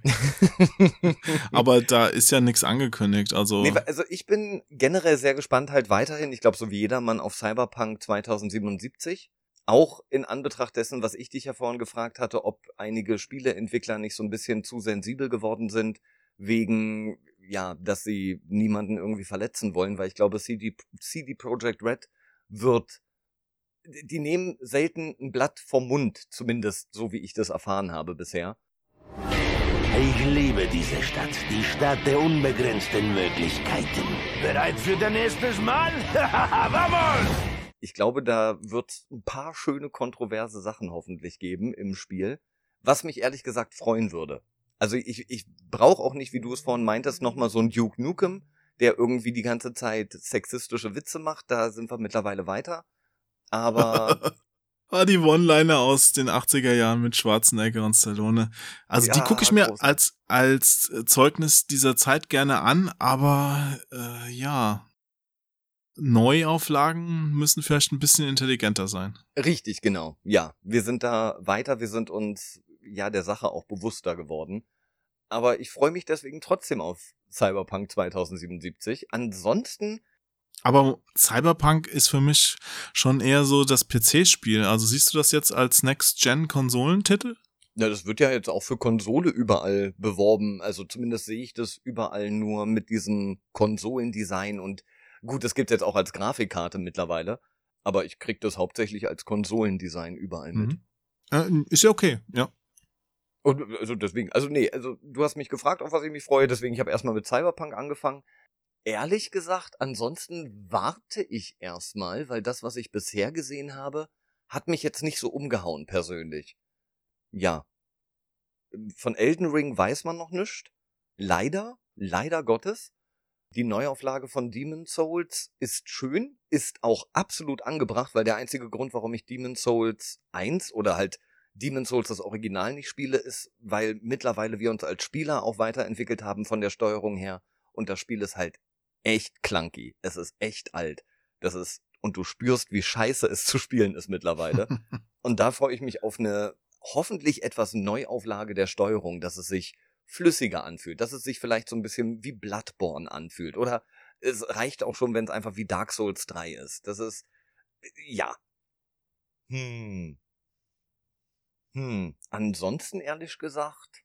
Aber da ist ja nichts angekündigt. Also Nee, also ich bin generell sehr gespannt halt weiterhin, ich glaube so wie jedermann auf Cyberpunk 2077. Auch in Anbetracht dessen, was ich dich ja vorhin gefragt hatte, ob einige Spieleentwickler nicht so ein bisschen zu sensibel geworden sind, wegen, ja, dass sie niemanden irgendwie verletzen wollen, weil ich glaube, CD, CD Projekt Red wird, die nehmen selten ein Blatt vom Mund, zumindest so wie ich das erfahren habe bisher. Ich liebe diese Stadt, die Stadt der unbegrenzten Möglichkeiten. Bereit für dein nächstes Mal? Vamos! ich glaube, da wird ein paar schöne kontroverse Sachen hoffentlich geben im Spiel, was mich ehrlich gesagt freuen würde. Also ich, ich brauche auch nicht, wie du es vorhin meintest, nochmal so einen Duke Nukem, der irgendwie die ganze Zeit sexistische Witze macht. Da sind wir mittlerweile weiter. Aber Ah, die One-Liner aus den 80er Jahren mit Schwarzenegger und Stallone. Also die Ja, gucke ich mir großartig. als, als äh, Zeugnis dieser Zeit gerne an, aber äh, ja, Neuauflagen müssen vielleicht ein bisschen intelligenter sein. richtig, genau. Ja, wir sind da weiter. Wir sind uns ja der Sache auch bewusster geworden. Aber ich freue mich deswegen trotzdem auf Cyberpunk 2077. Ansonsten Aber Cyberpunk ist für mich schon eher so das PC-Spiel. Also siehst du das jetzt als Next-Gen-Konsolentitel? Ja, das wird ja jetzt auch für Konsole überall beworben. Also zumindest sehe ich das überall nur mit diesem Konsolendesign und gut, das gibt's jetzt auch als Grafikkarte mittlerweile, aber ich krieg das hauptsächlich als Konsolendesign überall mit. Mhm. Äh, ist ja okay, ja. Und also deswegen, also nee, also du hast mich gefragt, auf was ich mich freue, deswegen ich habe erstmal mit Cyberpunk angefangen. Ehrlich gesagt, ansonsten warte ich erstmal, weil das, was ich bisher gesehen habe, hat mich jetzt nicht so umgehauen persönlich. Ja. Von Elden Ring weiß man noch nichts. Leider, leider Gottes. Die Neuauflage von Demon Souls ist schön, ist auch absolut angebracht, weil der einzige Grund, warum ich Demon Souls 1 oder halt Demon Souls das Original nicht spiele, ist, weil mittlerweile wir uns als Spieler auch weiterentwickelt haben von der Steuerung her und das Spiel ist halt echt clunky. Es ist echt alt. Das ist und du spürst, wie scheiße es zu spielen ist mittlerweile. und da freue ich mich auf eine hoffentlich etwas Neuauflage der Steuerung, dass es sich flüssiger anfühlt, dass es sich vielleicht so ein bisschen wie Bloodborne anfühlt. Oder es reicht auch schon, wenn es einfach wie Dark Souls 3 ist. Das ist, ja. Hm. Hm. Ansonsten ehrlich gesagt.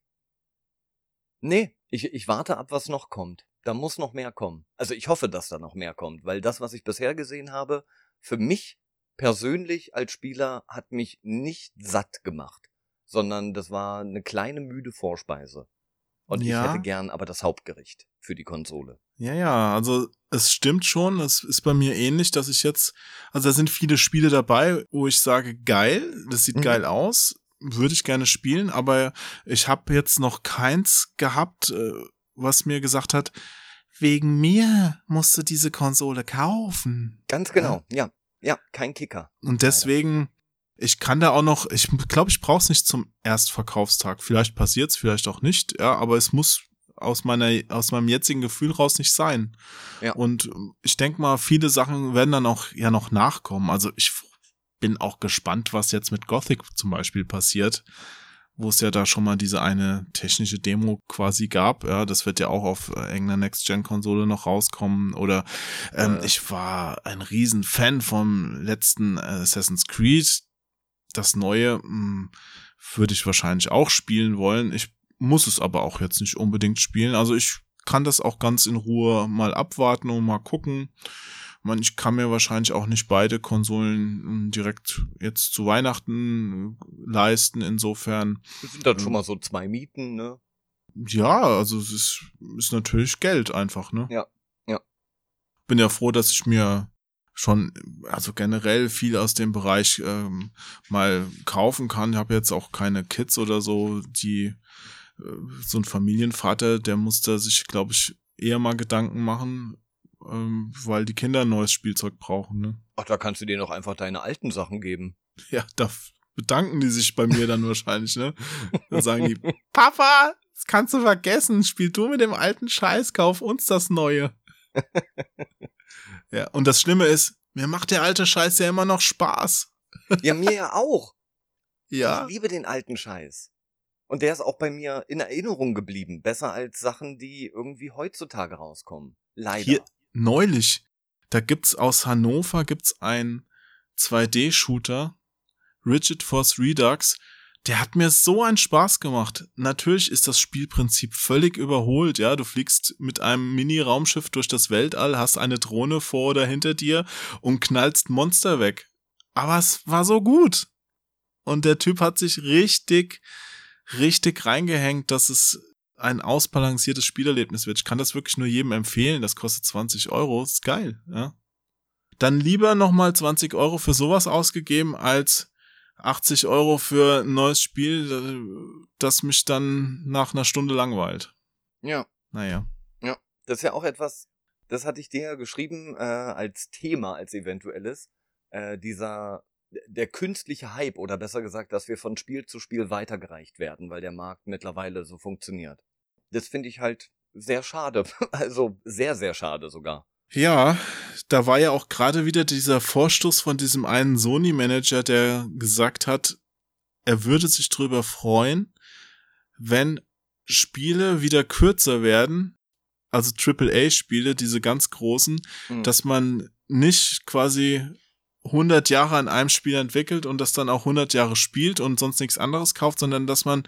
Nee, ich, ich warte ab, was noch kommt. Da muss noch mehr kommen. Also ich hoffe, dass da noch mehr kommt, weil das, was ich bisher gesehen habe, für mich persönlich als Spieler hat mich nicht satt gemacht, sondern das war eine kleine müde Vorspeise. Und ja. ich hätte gern aber das Hauptgericht für die Konsole. Ja, ja, also es stimmt schon, es ist bei mir ähnlich, dass ich jetzt, also da sind viele Spiele dabei, wo ich sage, geil, das sieht mhm. geil aus, würde ich gerne spielen, aber ich habe jetzt noch keins gehabt, äh, was mir gesagt hat, wegen mir musst du diese Konsole kaufen. Ganz genau, ja. Ja, ja kein Kicker. Und deswegen ich kann da auch noch, ich glaube, ich brauche es nicht zum Erstverkaufstag. Vielleicht passiert's, vielleicht auch nicht, ja, aber es muss aus meiner, aus meinem jetzigen Gefühl raus nicht sein. Ja. Und ich denke mal, viele Sachen werden dann auch ja noch nachkommen. Also ich bin auch gespannt, was jetzt mit Gothic zum Beispiel passiert, wo es ja da schon mal diese eine technische Demo quasi gab. Ja, das wird ja auch auf irgendeiner Next-Gen-Konsole noch rauskommen. Oder ähm, äh. ich war ein riesen Fan vom letzten Assassin's Creed das Neue mh, hm, würde ich wahrscheinlich auch spielen wollen. Ich muss es aber auch jetzt nicht unbedingt spielen. Also ich kann das auch ganz in Ruhe mal abwarten und mal gucken. Man, ich kann mir wahrscheinlich auch nicht beide Konsolen hm, direkt jetzt zu Weihnachten äh, leisten. Insofern. Das sind dann schon mal so zwei Mieten, ne? Ja, also es ist, ist natürlich Geld einfach, ne? Ja, ja. Bin ja froh, dass ich mir schon, also generell viel aus dem Bereich ähm, mal kaufen kann. Ich habe jetzt auch keine Kids oder so, die äh, so ein Familienvater, der muss da sich, glaube ich, eher mal Gedanken machen, ähm, weil die Kinder ein neues Spielzeug brauchen. Ne? Ach, da kannst du denen auch einfach deine alten Sachen geben. Ja, da bedanken die sich bei mir dann wahrscheinlich, ne? Dann sagen die, Papa, das kannst du vergessen, spiel du mit dem alten Scheiß, kauf uns das Neue. Ja, und das Schlimme ist, mir macht der alte Scheiß ja immer noch Spaß. Ja, mir ja auch. Ja. Ich liebe den alten Scheiß. Und der ist auch bei mir in Erinnerung geblieben. Besser als Sachen, die irgendwie heutzutage rauskommen. Leider. Hier, neulich, da gibt's aus Hannover gibt's ein 2D-Shooter, Rigid Force Redux, der hat mir so einen Spaß gemacht. Natürlich ist das Spielprinzip völlig überholt, ja. Du fliegst mit einem Mini-Raumschiff durch das Weltall, hast eine Drohne vor oder hinter dir und knallst Monster weg. Aber es war so gut. Und der Typ hat sich richtig, richtig reingehängt, dass es ein ausbalanciertes Spielerlebnis wird. Ich kann das wirklich nur jedem empfehlen. Das kostet 20 Euro. ist geil, ja. Dann lieber nochmal 20 Euro für sowas ausgegeben, als 80 Euro für ein neues Spiel, das mich dann nach einer Stunde langweilt. Ja. Naja. Ja, das ist ja auch etwas, das hatte ich dir ja geschrieben äh, als Thema, als eventuelles, äh, dieser, der künstliche Hype oder besser gesagt, dass wir von Spiel zu Spiel weitergereicht werden, weil der Markt mittlerweile so funktioniert. Das finde ich halt sehr schade. Also sehr, sehr schade sogar. Ja, da war ja auch gerade wieder dieser Vorstoß von diesem einen Sony-Manager, der gesagt hat, er würde sich drüber freuen, wenn Spiele wieder kürzer werden, also AAA-Spiele, diese ganz großen, mhm. dass man nicht quasi 100 Jahre an einem Spiel entwickelt und das dann auch 100 Jahre spielt und sonst nichts anderes kauft, sondern dass man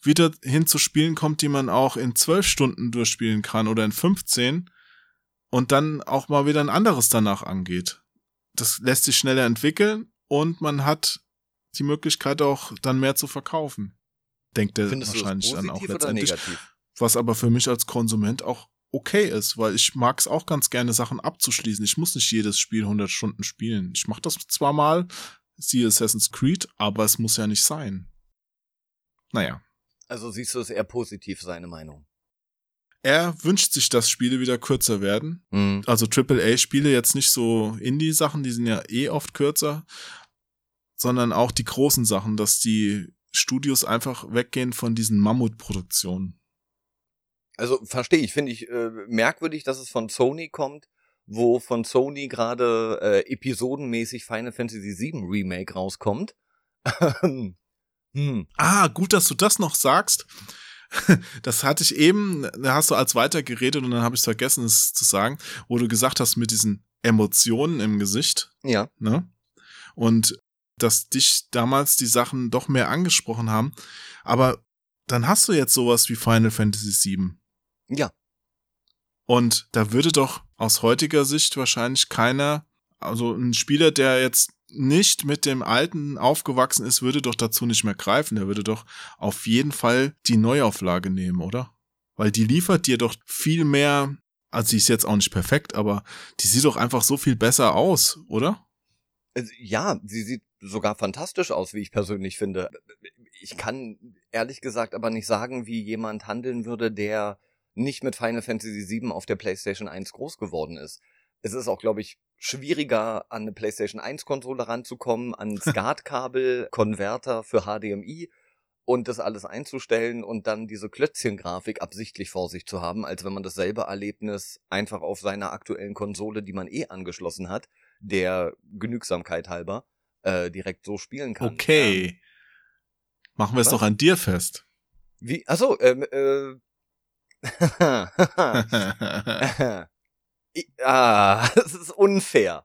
wieder hin zu Spielen kommt, die man auch in 12 Stunden durchspielen kann oder in 15 und dann auch mal wieder ein anderes danach angeht. Das lässt sich schneller entwickeln und man hat die Möglichkeit auch dann mehr zu verkaufen. Denkt er wahrscheinlich dann auch letztendlich. Was aber für mich als Konsument auch okay ist, weil ich mag es auch ganz gerne, Sachen abzuschließen. Ich muss nicht jedes Spiel 100 Stunden spielen. Ich mache das zwar mal, siehe Assassin's Creed, aber es muss ja nicht sein. Naja. Also siehst du es eher positiv, seine Meinung. er wünscht sich, dass Spiele wieder kürzer werden. Mhm. Also AAA-Spiele, jetzt nicht so Indie-Sachen, die sind ja eh oft kürzer, sondern auch die großen Sachen, dass die Studios einfach weggehen von diesen Mammutproduktionen. Also verstehe ich, finde ich äh, merkwürdig, dass es von Sony kommt, wo von Sony gerade äh, episodenmäßig Final Fantasy VII Remake rauskommt. hm. Ah, gut, dass du das noch sagst. Das hatte ich eben, da hast du als weiter geredet und dann habe ich vergessen, es zu sagen, wo du gesagt hast mit diesen Emotionen im Gesicht. Ja. Ne? Und dass dich damals die Sachen doch mehr angesprochen haben. Aber dann hast du jetzt sowas wie Final Fantasy VII. Ja. Und da würde doch aus heutiger Sicht wahrscheinlich keiner, also ein Spieler, der jetzt nicht mit dem alten aufgewachsen ist, würde doch dazu nicht mehr greifen. Der würde doch auf jeden Fall die Neuauflage nehmen, oder? Weil die liefert dir doch viel mehr, also sie ist jetzt auch nicht perfekt, aber die sieht doch einfach so viel besser aus, oder? Also, ja, sie sieht sogar fantastisch aus, wie ich persönlich finde. Ich kann ehrlich gesagt aber nicht sagen, wie jemand handeln würde, der nicht mit Final Fantasy VII auf der PlayStation 1 groß geworden ist. Es ist auch, glaube ich, schwieriger, an eine PlayStation 1 Konsole ranzukommen, an SCART-Kabel, Konverter für HDMI und das alles einzustellen und dann diese Klötzchen-Grafik absichtlich vor sich zu haben, als wenn man dasselbe Erlebnis einfach auf seiner aktuellen Konsole, die man eh angeschlossen hat, der Genügsamkeit halber, äh, direkt so spielen kann. Okay. Ähm, Machen wir es doch an dir fest. Wie? Achso, ähm, äh. ah, das ist unfair.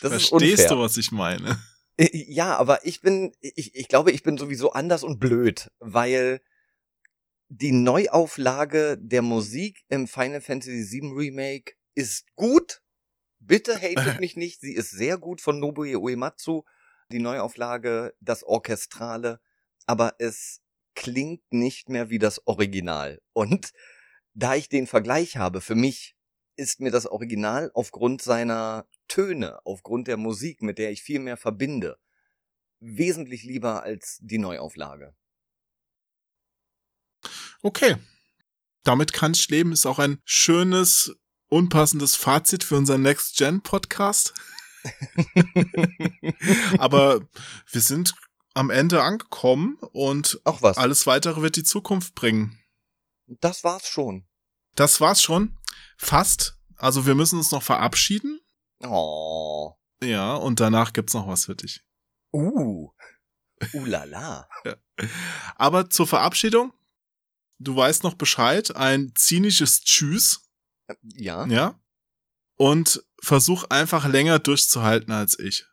Das Verstehst ist unfair. du, was ich meine? Ja, aber ich bin, ich, ich glaube, ich bin sowieso anders und blöd, weil die Neuauflage der Musik im Final Fantasy VII Remake ist gut. Bitte hatet mich nicht, sie ist sehr gut von Nobuo Uematsu. Die Neuauflage, das Orchestrale, aber es klingt nicht mehr wie das Original. Und da ich den Vergleich habe, für mich ist mir das Original aufgrund seiner Töne, aufgrund der Musik, mit der ich viel mehr verbinde, wesentlich lieber als die Neuauflage. Okay. Damit kann ich leben, ist auch ein schönes, unpassendes Fazit für unseren Next-Gen-Podcast. Aber wir sind am Ende angekommen und alles weitere wird die Zukunft bringen. Das war's schon. Das war's schon. Fast. Also wir müssen uns noch verabschieden. Oh. Ja, und danach gibt's noch was für dich. Uh. Uh la la. ja. Aber zur Verabschiedung, du weißt noch Bescheid, ein zynisches Tschüss. Ja. Ja. Und versuch einfach länger durchzuhalten als ich.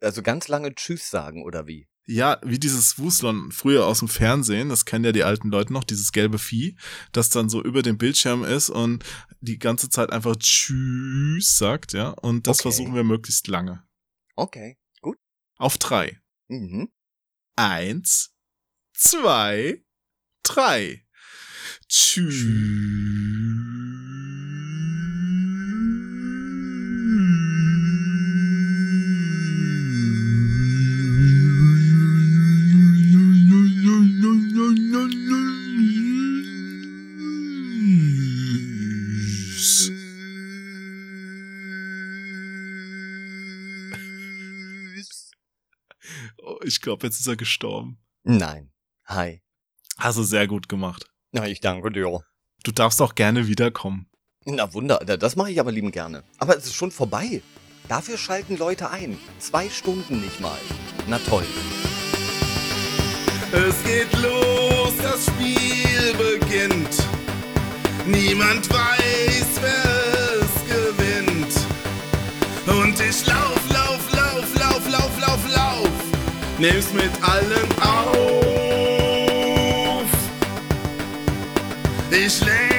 Also ganz lange Tschüss sagen, oder wie? Ja, wie dieses Wuslon früher aus dem Fernsehen, das kennen ja die alten Leute noch, dieses gelbe Vieh, das dann so über dem Bildschirm ist und die ganze Zeit einfach Tschüss sagt, ja. Und das okay. versuchen wir möglichst lange. Okay, gut. Auf drei. Mhm. Eins, zwei, drei. Tschüss. Glaube, jetzt ist er gestorben. Nein. Hi. Hast du sehr gut gemacht. Na, ich danke dir. Du darfst auch gerne wiederkommen. Na Wunder, das mache ich aber lieben gerne. Aber es ist schon vorbei. Dafür schalten Leute ein. Zwei Stunden nicht mal. Na toll. Es geht los, das Spiel beginnt. Niemand weiß, wer Nimm's mit allem auf. Ich lenke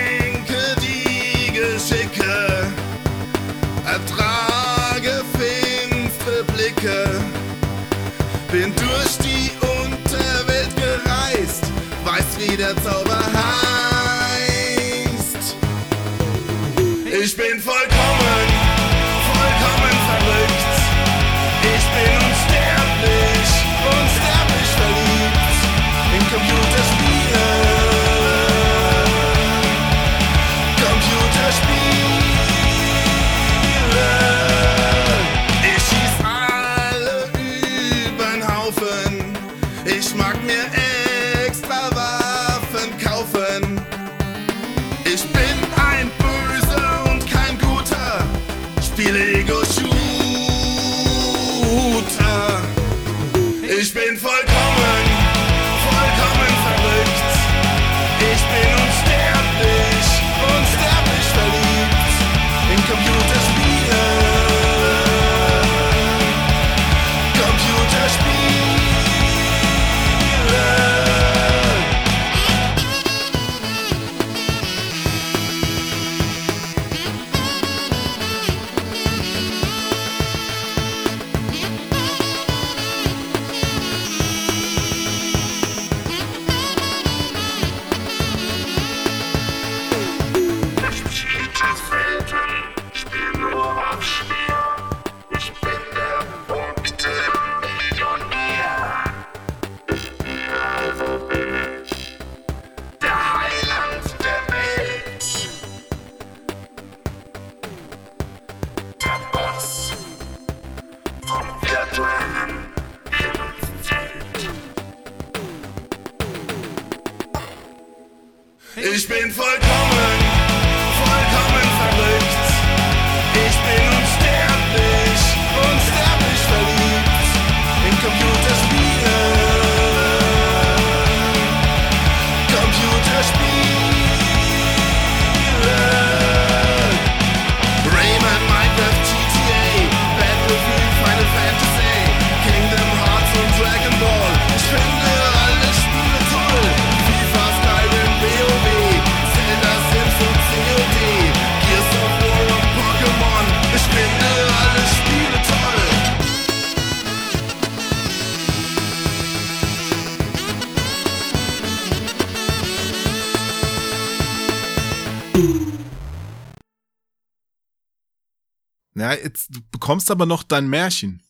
bekommst aber noch dein Märchen.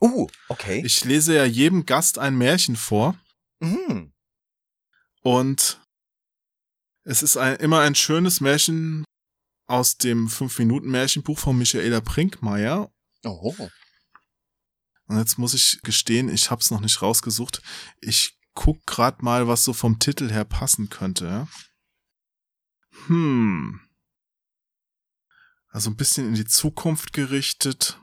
Uh, okay. Ich lese ja jedem Gast ein Märchen vor Mhm. und es ist ein, immer ein schönes Märchen aus dem 5-Minuten-Märchenbuch von Michaela Brinkmeier. Oh. Und jetzt muss ich gestehen, ich hab's noch nicht rausgesucht. Ich guck grad mal, was so vom Titel her passen könnte. Hm. Also ein bisschen in die Zukunft gerichtet.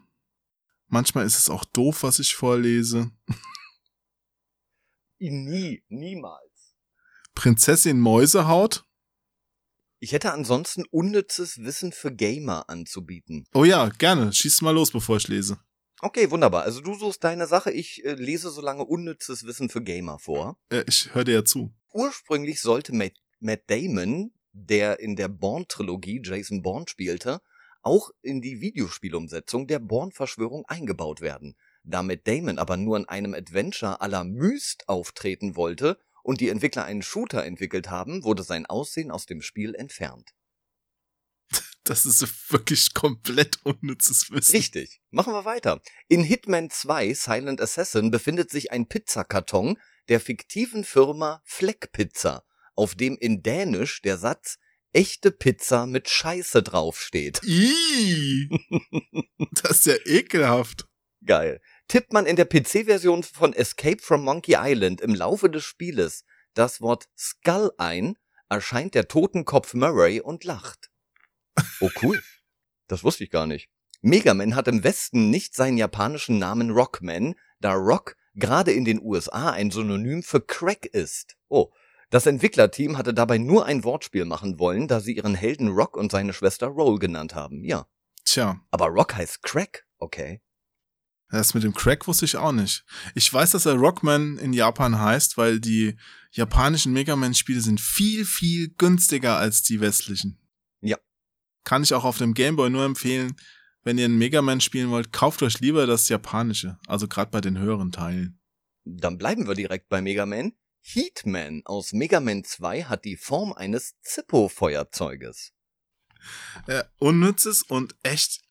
Manchmal ist es auch doof, was ich vorlese. Nie, niemals. Prinzessin Mäusehaut. Ich hätte ansonsten unnützes Wissen für Gamer anzubieten. Oh ja, gerne. Schieß mal los, bevor ich lese. Okay, wunderbar. Also du suchst deine Sache, ich äh, lese so lange unnützes Wissen für Gamer vor. Äh, ich höre dir ja zu. Ursprünglich sollte Matt, Matt Damon, der in der Bourne-Trilogie Jason Bourne spielte, auch in die Videospielumsetzung der Bourne-Verschwörung eingebaut werden. Da Matt Damon aber nur in einem Adventure à la Myst auftreten wollte und die Entwickler einen Shooter entwickelt haben, wurde sein Aussehen aus dem Spiel entfernt. Das ist wirklich komplett unnützes Wissen. Richtig. Machen wir weiter. In Hitman 2 Silent Assassin befindet sich ein Pizzakarton der fiktiven Firma Fleck Pizza, auf dem in Dänisch der Satz echte Pizza mit Scheiße draufsteht. Ih, das ist ja ekelhaft. Geil. Tippt man in der PC-Version von Escape from Monkey Island im Laufe des Spieles das Wort Skull ein, erscheint der Totenkopf Murray und lacht. Oh cool. Das wusste ich gar nicht. Mega Man hat im Westen nicht seinen japanischen Namen Rockman, da Rock gerade in den USA ein Synonym für Crack ist. Oh. Das Entwicklerteam hatte dabei nur ein Wortspiel machen wollen, da sie ihren Helden Rock und seine Schwester Roll genannt haben. Ja. Tja, Aber Rock heißt Crack. Okay. das mit dem Crack wusste ich auch nicht. Ich weiß, dass er Rockman in Japan heißt, weil die japanischen Mega Man-Spiele sind viel, viel günstiger als die westlichen. Ja. Kann ich auch auf dem Gameboy nur empfehlen, wenn ihr einen Mega Man spielen wollt, kauft euch lieber das japanische. Also gerade bei den höheren Teilen. Dann bleiben wir direkt bei Mega Man. Heatman aus Mega Man 2 hat die Form eines Zippo-Feuerzeuges. Äh, unnützes und echt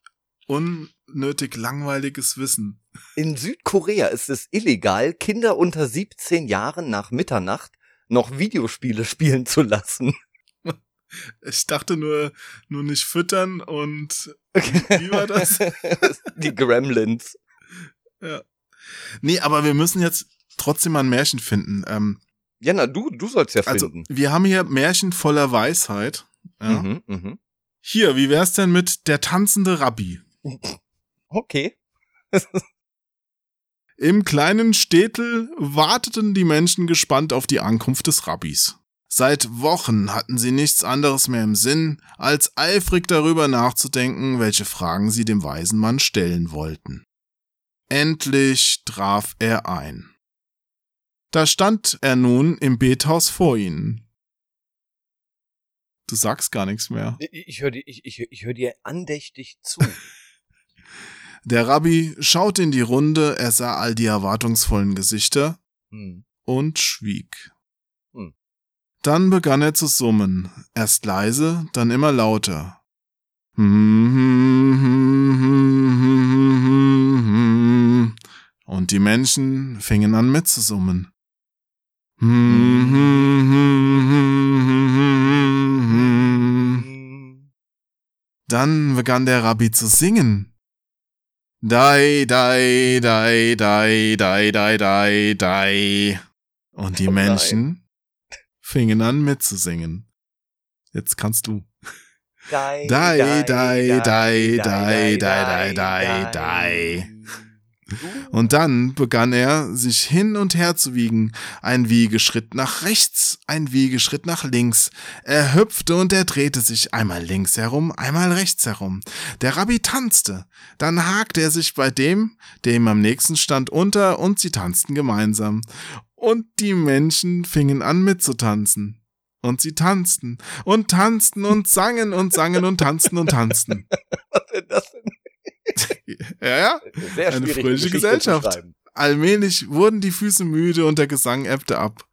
unnötig langweiliges Wissen. In Südkorea ist es illegal, Kinder unter 17 Jahren nach Mitternacht noch Videospiele spielen zu lassen. Ich dachte nur, nur nicht füttern und wie war das? Die Gremlins. ja. Nee, aber wir müssen jetzt trotzdem mal ein Märchen finden. Ähm, Ja, na, du, du sollst ja also, finden. wir haben hier Märchen voller Weisheit. Ja. Mhm, mhm. Hier, wie wär's denn mit der tanzende Rabbi? Okay. Im kleinen Städtel warteten die Menschen gespannt auf die Ankunft des Rabbis. Seit Wochen hatten sie nichts anderes mehr im Sinn, als eifrig darüber nachzudenken, welche Fragen sie dem weisen Mann stellen wollten. Endlich traf er ein. Da stand er nun im Bethaus vor ihnen. Du sagst gar nichts mehr. Ich, ich höre ich, ich, ich hör dir andächtig zu. Der Rabbi schaute in die Runde, er sah all die erwartungsvollen Gesichter Hm. und schwieg. Hm. Dann begann er zu summen, erst leise, dann immer lauter. Und die Menschen fingen an mitzusummen. Dann begann der Rabbi zu singen. Dai, dai, dai, dai, dai, dai, dai, dai. Und die Oh. Menschen fingen an mitzusingen. Jetzt kannst du. Dai, dai, dai, dai, dai, dai, dai, dai. dai. Und dann begann er, sich hin und her zu wiegen. Ein Wiegeschritt nach rechts, ein Wiegeschritt nach links. Er hüpfte und er drehte sich einmal links herum, einmal rechts herum. Der Rabbi tanzte. Dann hakte er sich bei dem, der ihm am nächsten stand, unter und sie tanzten gemeinsam. Und die Menschen fingen an mitzutanzen. Und sie tanzten und tanzten und sangen und sangen und tanzten und tanzten. Was denn das denn? Ja, ja. Sehr Eine fröhliche Gesellschaft. Allmählich wurden die Füße müde und der Gesang ebbte ab.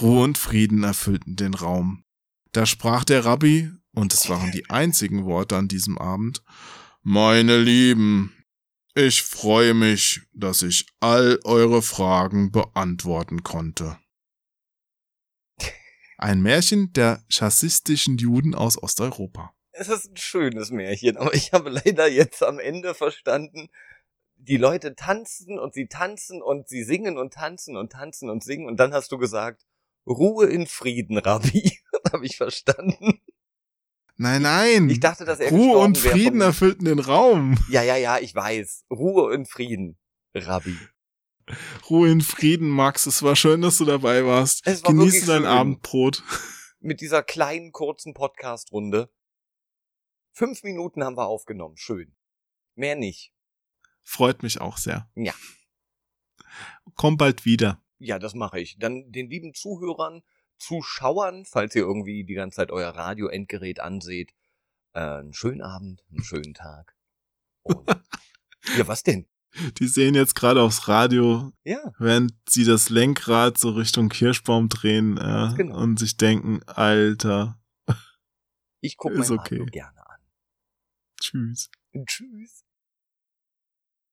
Ruhe und Frieden erfüllten den Raum. Da sprach der Rabbi, und es waren die einzigen Worte an diesem Abend, Meine Lieben, ich freue mich, dass ich all eure Fragen beantworten konnte. Ein Märchen der chassistischen Juden aus Osteuropa. Es ist ein schönes Märchen, aber ich habe leider jetzt am Ende verstanden, die Leute tanzen und sie tanzen und sie singen und tanzen und tanzen und singen und dann hast du gesagt, Ruhe in Frieden, Rabbi. habe ich verstanden. Nein, nein. Ich dachte, dass er Ruhe und Frieden erfüllten den Raum. Ja, ja, ja, ich weiß. Ruhe in Frieden, Rabbi. Ruhe in Frieden, Max. Es war schön, dass du dabei warst. Es war Genieße dein schön. Abendbrot. Mit dieser kleinen, kurzen Podcast-Runde. Fünf Minuten haben wir aufgenommen. Schön. Mehr nicht. Freut mich auch sehr. Ja. Komm bald wieder. Ja, das mache ich. Dann den lieben Zuhörern, Zuschauern, falls ihr irgendwie die ganze Zeit euer Radio-Endgerät anseht, äh, einen schönen Abend, einen schönen Tag. Und ja, was denn? Die sehen jetzt gerade aufs Radio, Ja, während sie das Lenkrad so Richtung Kirschbaum drehen äh, genau. und sich denken, Alter, ich gucke mein okay. Radio gerne an. Tschüss. Tschüss.